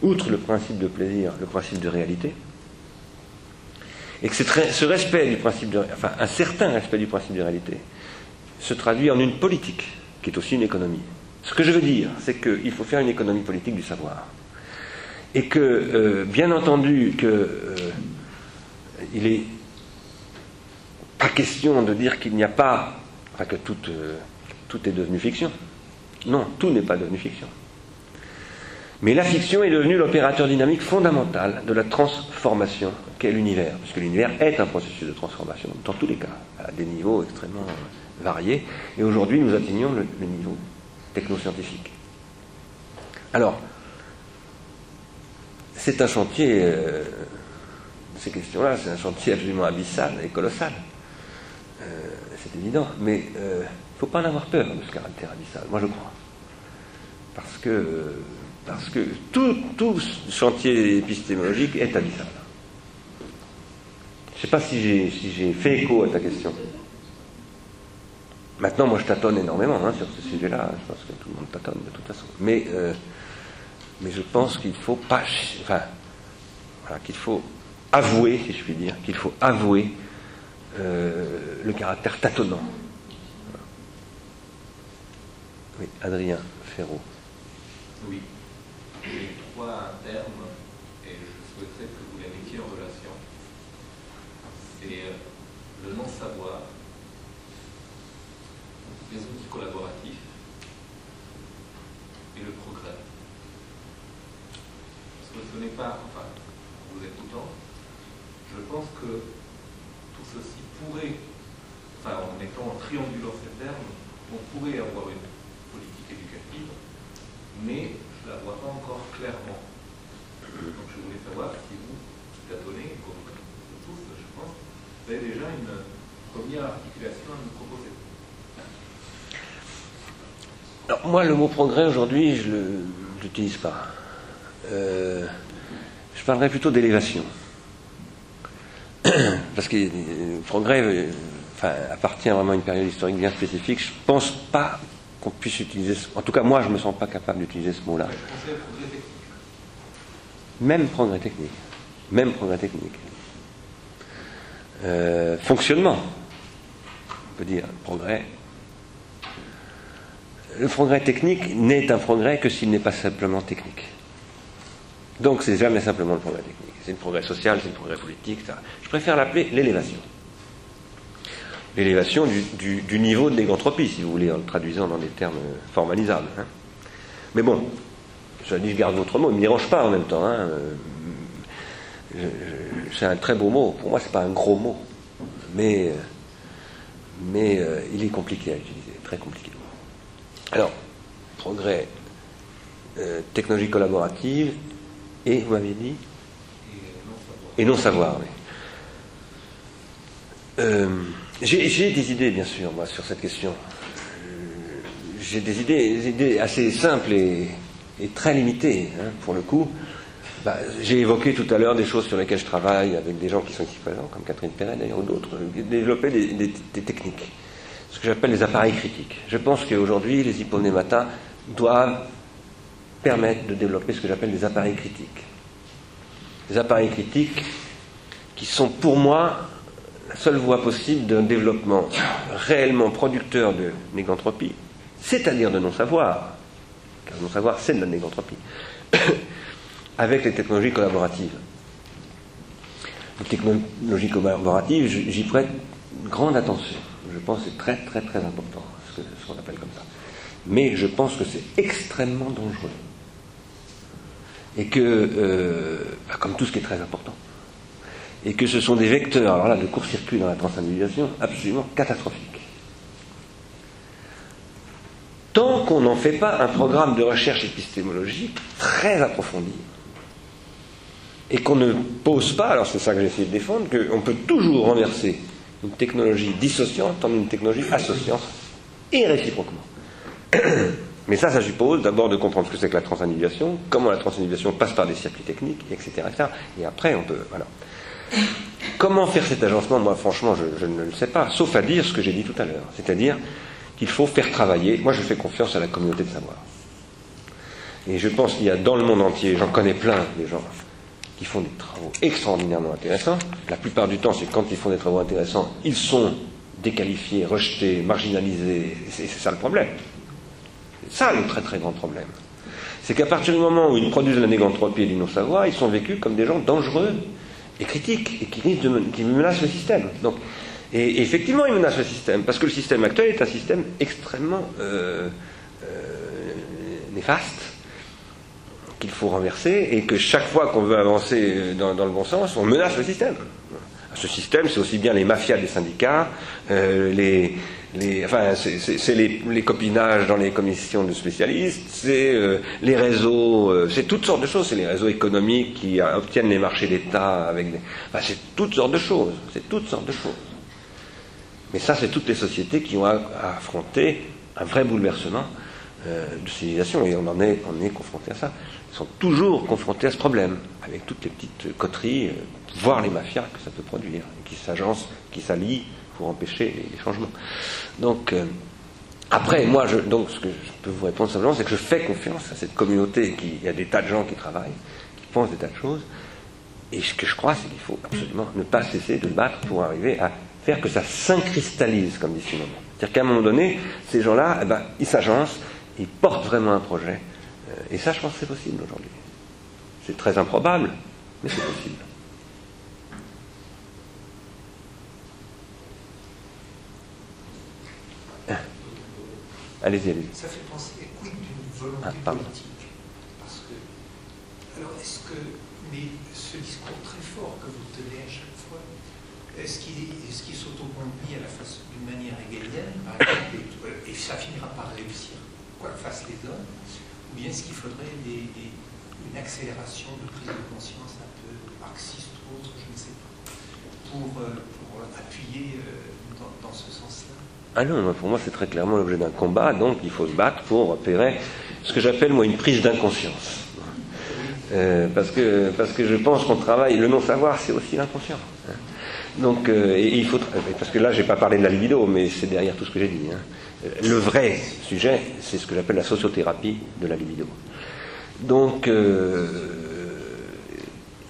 outre le principe de plaisir, le principe de réalité, et que ce respect du principe de, enfin un certain respect du principe de réalité se traduit en une politique qui est aussi une économie. Ce que je veux dire, c'est qu'il faut faire une économie politique du savoir. Et que, euh, bien entendu, que euh, il est pas question de dire qu'il n'y a pas, enfin que tout, euh, tout est devenu fiction. Non, tout n'est pas devenu fiction. Mais la fiction est devenue l'opérateur dynamique fondamental de la transformation qu'est l'univers, puisque l'univers est un processus de transformation, dans tous les cas, à des niveaux extrêmement variés. Et aujourd'hui, nous atteignons le, niveau technoscientifique. Alors, c'est un chantier, euh, ces questions-là, c'est un chantier absolument abyssal et colossal. Euh, c'est évident, mais euh, il ne faut pas en avoir peur de ce caractère abyssal, moi je crois. Parce que parce que tout, tout chantier épistémologique est abyssal. Je ne sais pas si j'ai si fait écho à ta question. Maintenant, moi, je tâtonne énormément hein, sur ce sujet-là. Je pense que tout le monde tâtonne de toute façon. Mais, euh, je pense qu'il faut pas, enfin, qu'il faut avouer, si je puis dire, qu'il faut avouer euh, le caractère tâtonnant. Oui, Adrien Ferraud. Oui. J'emploie un terme et je souhaiterais que vous les mettiez en relation. C'est le non-savoir, les outils collaboratifs et le progrès. Parce que ce n'est pas, enfin, vous écoutant, je pense que tout ceci pourrait, enfin en mettant en triangulant ces termes, on pourrait avoir une politique éducative, mais la vois pas encore clairement. Donc je voulais savoir si vous, Datonné, comme tous, je pense, vous avez déjà une première articulation à nous proposer. Alors, moi, le mot progrès aujourd'hui, je ne l'utilise pas. Euh, je parlerai plutôt d'élévation. [CLEARS THROAT] Parce que le euh, progrès euh, enfin, appartient vraiment à une période historique bien spécifique. Je ne pense pas utiliser. En tout cas, moi, je ne me sens pas capable d'utiliser ce mot-là. Même progrès technique. Même progrès technique. Euh, fonctionnement. On peut dire progrès. Le progrès technique n'est un progrès que s'il n'est pas simplement technique. Donc c'est jamais simplement le progrès technique. C'est le progrès social, c'est le progrès politique. Je préfère l'appeler l'élévation. L'élévation du, du, niveau de l'égantropie, si vous voulez, en le traduisant dans des termes formalisables. Hein. Mais bon, je dis, je garde votre mot, il ne me dérange pas en même temps. Hein. C'est un très beau mot. Pour moi, ce n'est pas un gros mot. Mais, mais euh, il est compliqué à utiliser, très compliqué. Alors, progrès, euh, technologie collaborative, et vous m'aviez dit? Et non savoir, oui. Euh, j'ai des idées, bien sûr, moi, sur cette question. J'ai des idées, assez simples et, très limitées, hein, pour le coup. Bah, j'ai évoqué tout à l'heure des choses sur lesquelles je travaille avec des gens qui sont ici présents, comme Catherine Perret d'ailleurs, ou d'autres, développer des, des, des, techniques, ce que j'appelle les appareils critiques. Je pense qu'aujourd'hui, les hyponématas doivent permettre de développer ce que j'appelle des appareils critiques. Des appareils critiques qui sont pour moi la seule voie possible d'un développement réellement producteur de négantropie, c'est-à-dire de non-savoir, car non-savoir c'est de la négantropie, [COUGHS] avec les technologies collaboratives. Les technologies collaboratives, j'y prête grande attention. Je pense que c'est très très très important, ce qu'on appelle comme ça. Mais je pense que c'est extrêmement dangereux. Et que, euh, bah, comme tout ce qui est très important, et que ce sont des vecteurs, de court-circuit dans la transindividuation absolument catastrophiques. Tant qu'on n'en fait pas un programme de recherche épistémologique très approfondi, et qu'on ne pose pas, alors c'est ça que j'essaie de défendre, qu'on peut toujours renverser une technologie dissociante en une technologie associante, et réciproquement. [COUGHS] Mais ça, ça suppose d'abord de comprendre ce que c'est que la transindividuation, comment la transindividuation passe par des circuits techniques, etc. etc. et après, on peut. Voilà. Comment faire cet agencement? Moi, franchement, je, ne le sais pas, sauf à dire ce que j'ai dit tout à l'heure. C'est-à-dire qu'il faut faire travailler. Moi, je fais confiance à la communauté de savoir. Et je pense qu'il y a dans le monde entier, j'en connais plein, des gens qui font des travaux extraordinairement intéressants. La plupart du temps, c'est quand ils font des travaux intéressants, ils sont déqualifiés, rejetés, marginalisés. C'est ça le problème. C'est ça le très très grand problème. C'est qu'à partir du moment où ils produisent la négantropie et du non-savoir, ils sont vécus comme des gens dangereux et critiques et qui, menacent le système. Donc, et, effectivement, ils menacent le système parce que le système actuel est un système extrêmement euh, euh, néfaste qu'il faut renverser et que chaque fois qu'on veut avancer dans, dans, le bon sens, on menace le système. Ce système, c'est aussi bien les mafias des syndicats, euh, les, enfin, c'est les, copinages dans les commissions de spécialistes, c'est euh, les réseaux, euh, c'est toutes sortes de choses, c'est les réseaux économiques qui obtiennent les marchés d'État avec c'est toutes sortes de choses, c'est toutes sortes de choses. Mais ça, c'est toutes les sociétés qui ont à, à affronter un vrai bouleversement euh, de civilisation, et on en est, on est confronté à ça. Ils sont toujours confrontés à ce problème, avec toutes les petites coteries, voire les mafias que ça peut produire, qui s'agencent, qui s'allient pour empêcher les, changements. Donc, euh, après, moi, donc, ce que je peux vous répondre simplement, c'est que je fais confiance à cette communauté, qui, il y a des tas de gens qui travaillent, qui pensent des tas de choses, et ce que je crois, c'est qu'il faut absolument ne pas cesser de battre pour arriver à faire que ça s'incristallise, comme dit Simon. C'est-à-dire qu'à un moment donné, ces gens-là, eh ben, ils s'agencent, ils portent vraiment un projet, euh, et ça, je pense que c'est possible aujourd'hui. C'est très improbable, mais c'est possible. Allez-y, allez-y. Ça fait penser, quid d'une volonté Ah, politique. Parce que, alors est-ce que, mais ce discours très fort que vous tenez à chaque fois, est-ce qu'il est, s'autoconduit à la d'une manière hegelienne, par exemple, et, et ça finira par réussir, quoi que fassent les hommes, ou bien est-ce qu'il faudrait des- des- une accélération de prise de conscience un peu marxiste ou autre, je ne sais pas, pour, euh, pour appuyer euh, dans, dans ce sens-là? Ah non, pour moi c'est très clairement l'objet d'un combat, donc il faut se battre pour opérer ce que j'appelle moi une prise d'inconscience. Euh, parce, que, parce que je pense qu'on travaille, le non-savoir c'est aussi l'inconscient. Donc euh, et il faut, parce que là j'ai pas parlé de la libido, mais c'est derrière tout ce que j'ai dit. hein. Le vrai sujet, c'est ce que j'appelle la sociothérapie de la libido. Donc euh,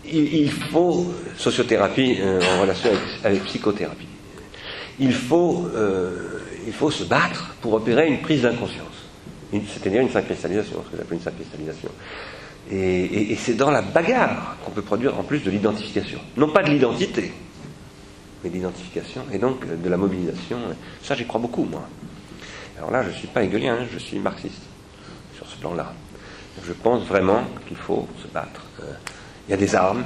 il, faut sociothérapie en relation avec psychothérapie il faut, euh, il faut se battre pour opérer une prise d'inconscience, c'est-à-dire une syncristallisation, ce que j'appelle une syncristallisation. Et, c'est dans la bagarre qu'on peut produire en plus de l'identification. Non pas de l'identité, mais de l'identification et donc euh, de la mobilisation. Ça, j'y crois beaucoup, moi. Alors là, je ne suis pas hegelien, hein, je suis marxiste sur ce plan-là. Je pense vraiment qu'il faut se battre. Euh, Il y a des armes,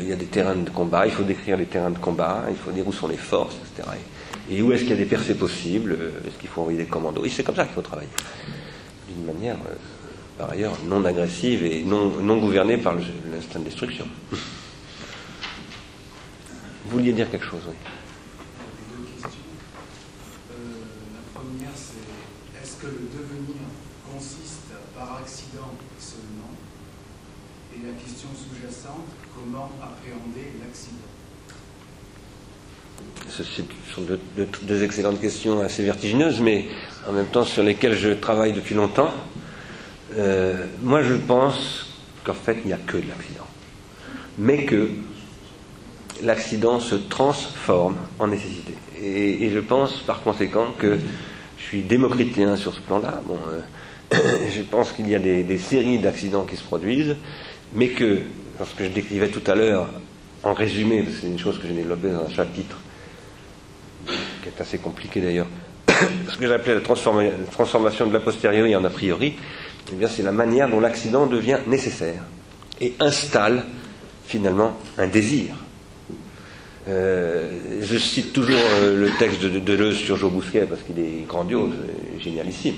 il y a des terrains de combat, il faut décrire les terrains de combat, il faut dire où sont les forces, etc. Et, et où est-ce qu'il y a des percées possibles, euh, est-ce qu'il faut envoyer des commandos? Et c'est comme ça qu'il faut travailler. D'une manière, euh, par ailleurs, non agressive et non, gouvernée par l'instinct de destruction. Vous vouliez dire quelque chose, oui. Euh, la première, c'est est-ce que le devenir consiste par accident seulement? Et la question sous-jacente, comment appréhender Ce sont deux, excellentes questions assez vertigineuses, mais en même temps sur lesquelles je travaille depuis longtemps. Euh, moi, je pense qu'en fait, il n'y a que de l'accident. Mais que l'accident se transforme en nécessité. Et, je pense par conséquent que je suis démocritien sur ce plan-là. Bon, euh, [COUGHS] je pense qu'il y a des, séries d'accidents qui se produisent, mais que, lorsque je décrivais tout à l'heure, en résumé, c'est une chose que j'ai développée dans un chapitre, qui est assez compliqué d'ailleurs, [COUGHS] ce que j'appelais la, transforma- la transformation de l'a posteriori en a priori, eh c'est la manière dont l'accident devient nécessaire et installe finalement un désir. Euh, je cite toujours euh, le texte de, de Deleuze sur Joe Bousquet parce qu'il est grandiose, génialissime.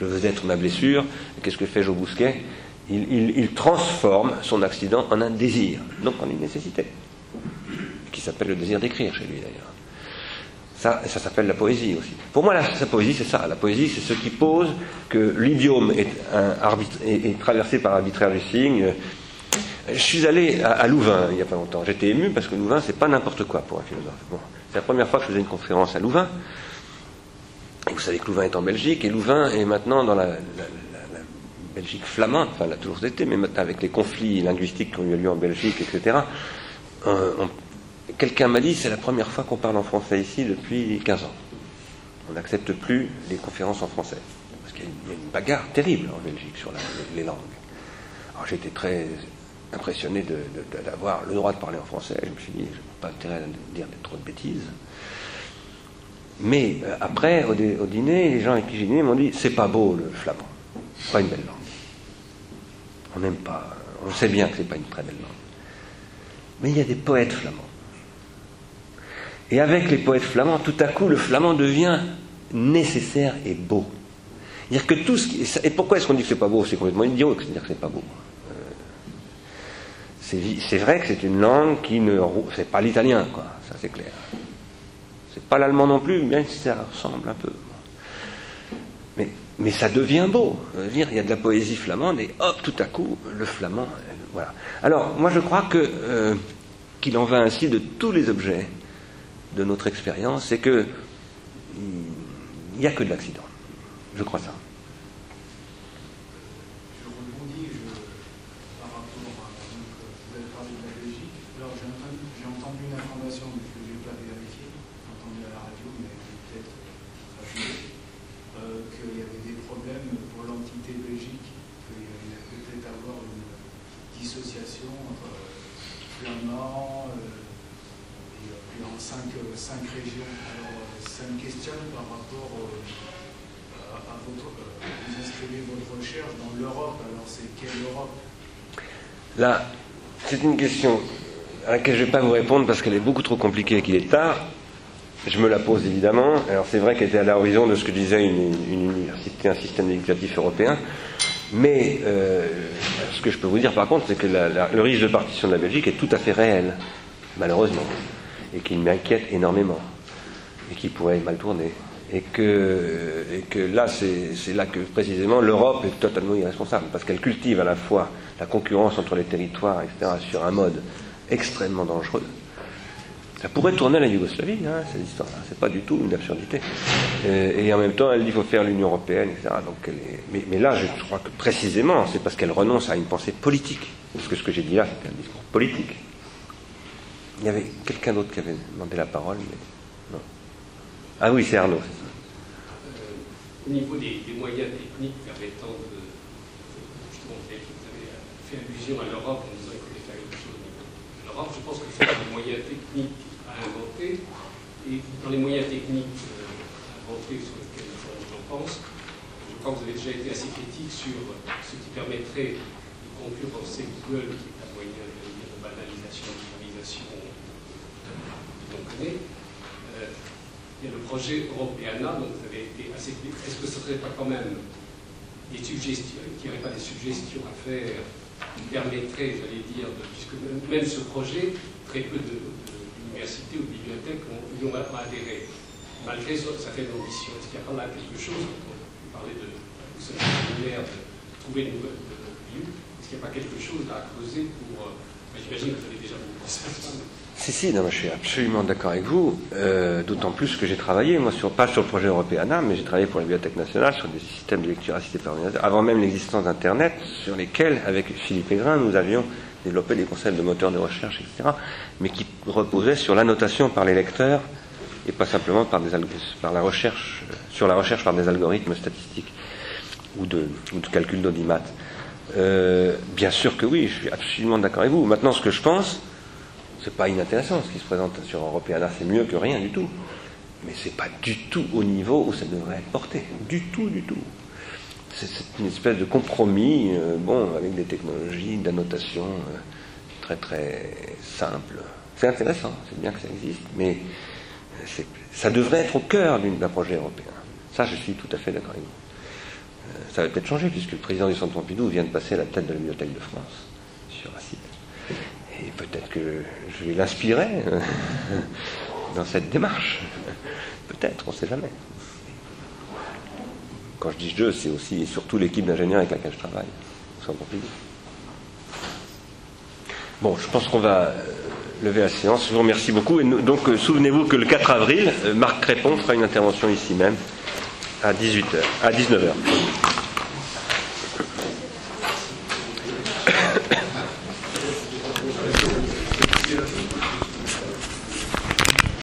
Je veux être ma blessure. Qu'est-ce que fait Joe Bousquet? Il, il- il transforme son accident en un désir, donc en une nécessité, qui s'appelle le désir d'écrire chez lui d'ailleurs. Ça, ça s'appelle la poésie aussi. Pour moi, la, poésie, c'est ça. La poésie, c'est ce qui pose que l'idiome est, traversé par arbitraire du signe. Je suis allé à, Louvain il n'y a pas longtemps. J'étais ému parce que Louvain, c'est pas n'importe quoi pour un philosophe. C'est la première fois que je faisais une conférence à Louvain. Et vous savez que Louvain est en Belgique et Louvain est maintenant dans la, Belgique flamande. Enfin, elle a toujours été, mais maintenant avec les conflits linguistiques qui ont eu lieu en Belgique, etc. euh, on- Quelqu'un m'a dit c'est la première fois qu'on parle en français ici depuis 15 ans. On n'accepte plus les conférences en français. Parce qu'il y a une- bagarre terrible en Belgique sur les, langues. Alors j'étais très impressionné d'avoir le droit de parler en français. Je me suis dit, je n'ai pas intérêt à dire trop de bêtises. Mais euh, après, au, dîner, les gens avec qui j'ai dîné m'ont dit, c'est pas beau le flamand. Pas une belle langue. On n'aime pas, on sait bien que c'est pas une très belle langue. Mais il y a des poètes flamands. Et avec les poètes flamands, tout à coup, le flamand devient nécessaire et beau. C'est-à-dire que tout. Et pourquoi est-ce qu'on dit que c'est pas beau? C'est complètement idiot de dire que c'est pas beau. Euh, c'est vrai que c'est une langue qui ne... C'est pas l'italien, quoi. Ça, c'est clair. C'est pas l'allemand non plus, même si ça ressemble un peu. Mais, mais ça devient beau. Dire, il y a de la poésie flamande et hop, tout à coup, le flamand. euh, Voilà. Alors, moi, je crois que euh, qu'il en va ainsi de tous les objets de notre expérience, c'est que il n'y a que de l'accident. Je crois ça. Je rebondis par rapport à. Donc, euh, vous avez parlé de la Belgique. Alors, j'ai entendu, j'ai une information que je n'ai pas vérifiée, j'ai entendu à la radio, mais peut-être ajouté, euh, qu'il y avait des problèmes pour l'entité Belgique, qu'il y allait peut-être avoir une coopération entre puis en cinq, cinq régions. Alors, ça me questionne par rapport à, votre. vous inscrivez votre recherche dans l'Europe, alors c'est quelle Europe? Là, c'est une question à laquelle je ne vais pas vous répondre parce qu'elle est beaucoup trop compliquée et qu'il est tard. Je me la pose évidemment. Alors c'est vrai qu'elle était à l'horizon de ce que disait une, université, un système législatif européen. Mais euh, ce que je peux vous dire par contre, c'est que le risque de partition de la Belgique est tout à fait réel, malheureusement, et qu'il m'inquiète énormément, et qui pourrait mal tourner. Et que, et que là, c'est là que précisément l'Europe est totalement irresponsable, parce qu'elle cultive à la fois la concurrence entre les territoires, etc., sur un mode extrêmement dangereux. Ça pourrait tourner à la Yougoslavie, hein, cette histoire-là. C'est pas du tout une absurdité. Et, en même temps, elle dit qu'il faut faire l'Union européenne, etc. Donc mais, là, je crois que précisément, c'est parce qu'elle renonce à une pensée politique. Parce que ce que j'ai dit là, c'était un discours politique. Il y avait quelqu'un d'autre qui avait demandé la parole, mais non. Ah oui, c'est Arnaud. Euh, au niveau des, moyens techniques permettant de. Justement, vous avez fait allusion à l'Europe je pense que c'est des moyens techniques à inventer. Et dans les moyens techniques euh, inventés sur lesquels j'en pense, je crois que vous avez déjà été assez critique sur ce qui permettrait de concurrencer Google, qui est un moyen de, de banalisation, d'utilisation l'on connaît. Euh, il y a le projet Europeana, donc vous avez été assez Est-ce que ce serait pas quand même des suggestions, qu'il n'y aurait pas des suggestions à faire qui permettrait, j'allais dire, puisque même, ce projet, très peu d'universités ou de bibliothèques y ont adhéré, malgré sa faible ambition. Est-ce qu'il y a quand même quelque chose, on parlait de, de, de trouver une nouvelle lieu, est-ce qu'il n'y a pas quelque chose à creuser pour. Euh, j'imagine que vous avez déjà beaucoup pensé à ça. Si, si, non, je suis absolument d'accord avec vous, euh, d'autant plus que j'ai travaillé, moi, pas sur le projet Européana, mais j'ai travaillé pour la Bibliothèque nationale sur des systèmes de lecture assistée par ordinateur, avant même l'existence d'Internet, sur lesquels, avec Philippe Aigrin, nous avions développé des concepts de moteurs de recherche, etc., mais qui reposaient sur l'annotation par les lecteurs et pas simplement par, la recherche, sur la recherche par des algorithmes statistiques ou de, ou de calcul. Euh, bien sûr que oui, je suis absolument d'accord avec vous. Maintenant, ce que je pense, c'est pas inintéressant ce qui se présente sur Europeana, c'est mieux que rien du tout. Mais c'est pas du tout au niveau où ça devrait être porté. Du tout, du tout. C'est une espèce de compromis, euh, bon, avec des technologies d'annotation euh, très très simples. C'est intéressant, c'est bien que ça existe, mais ça devrait être au cœur d'un projet européen. Ça, je suis tout à fait d'accord avec vous. Euh, ça va peut-être changer, puisque le président du Centre Pompidou vient de passer à la tête de la Bibliothèque de France. Et peut-être que je vais l'inspirer euh, [LAUGHS] dans cette démarche. Peut-être, on ne sait jamais. Quand je dis je, c'est aussi et surtout l'équipe d'ingénieurs avec laquelle je travaille. Sans Bon, je pense qu'on va euh, lever la séance. Je vous remercie beaucoup. Et donc, euh, souvenez-vous que le 4 avril, Marc Crépon fera une intervention ici même à 18h, à 19h.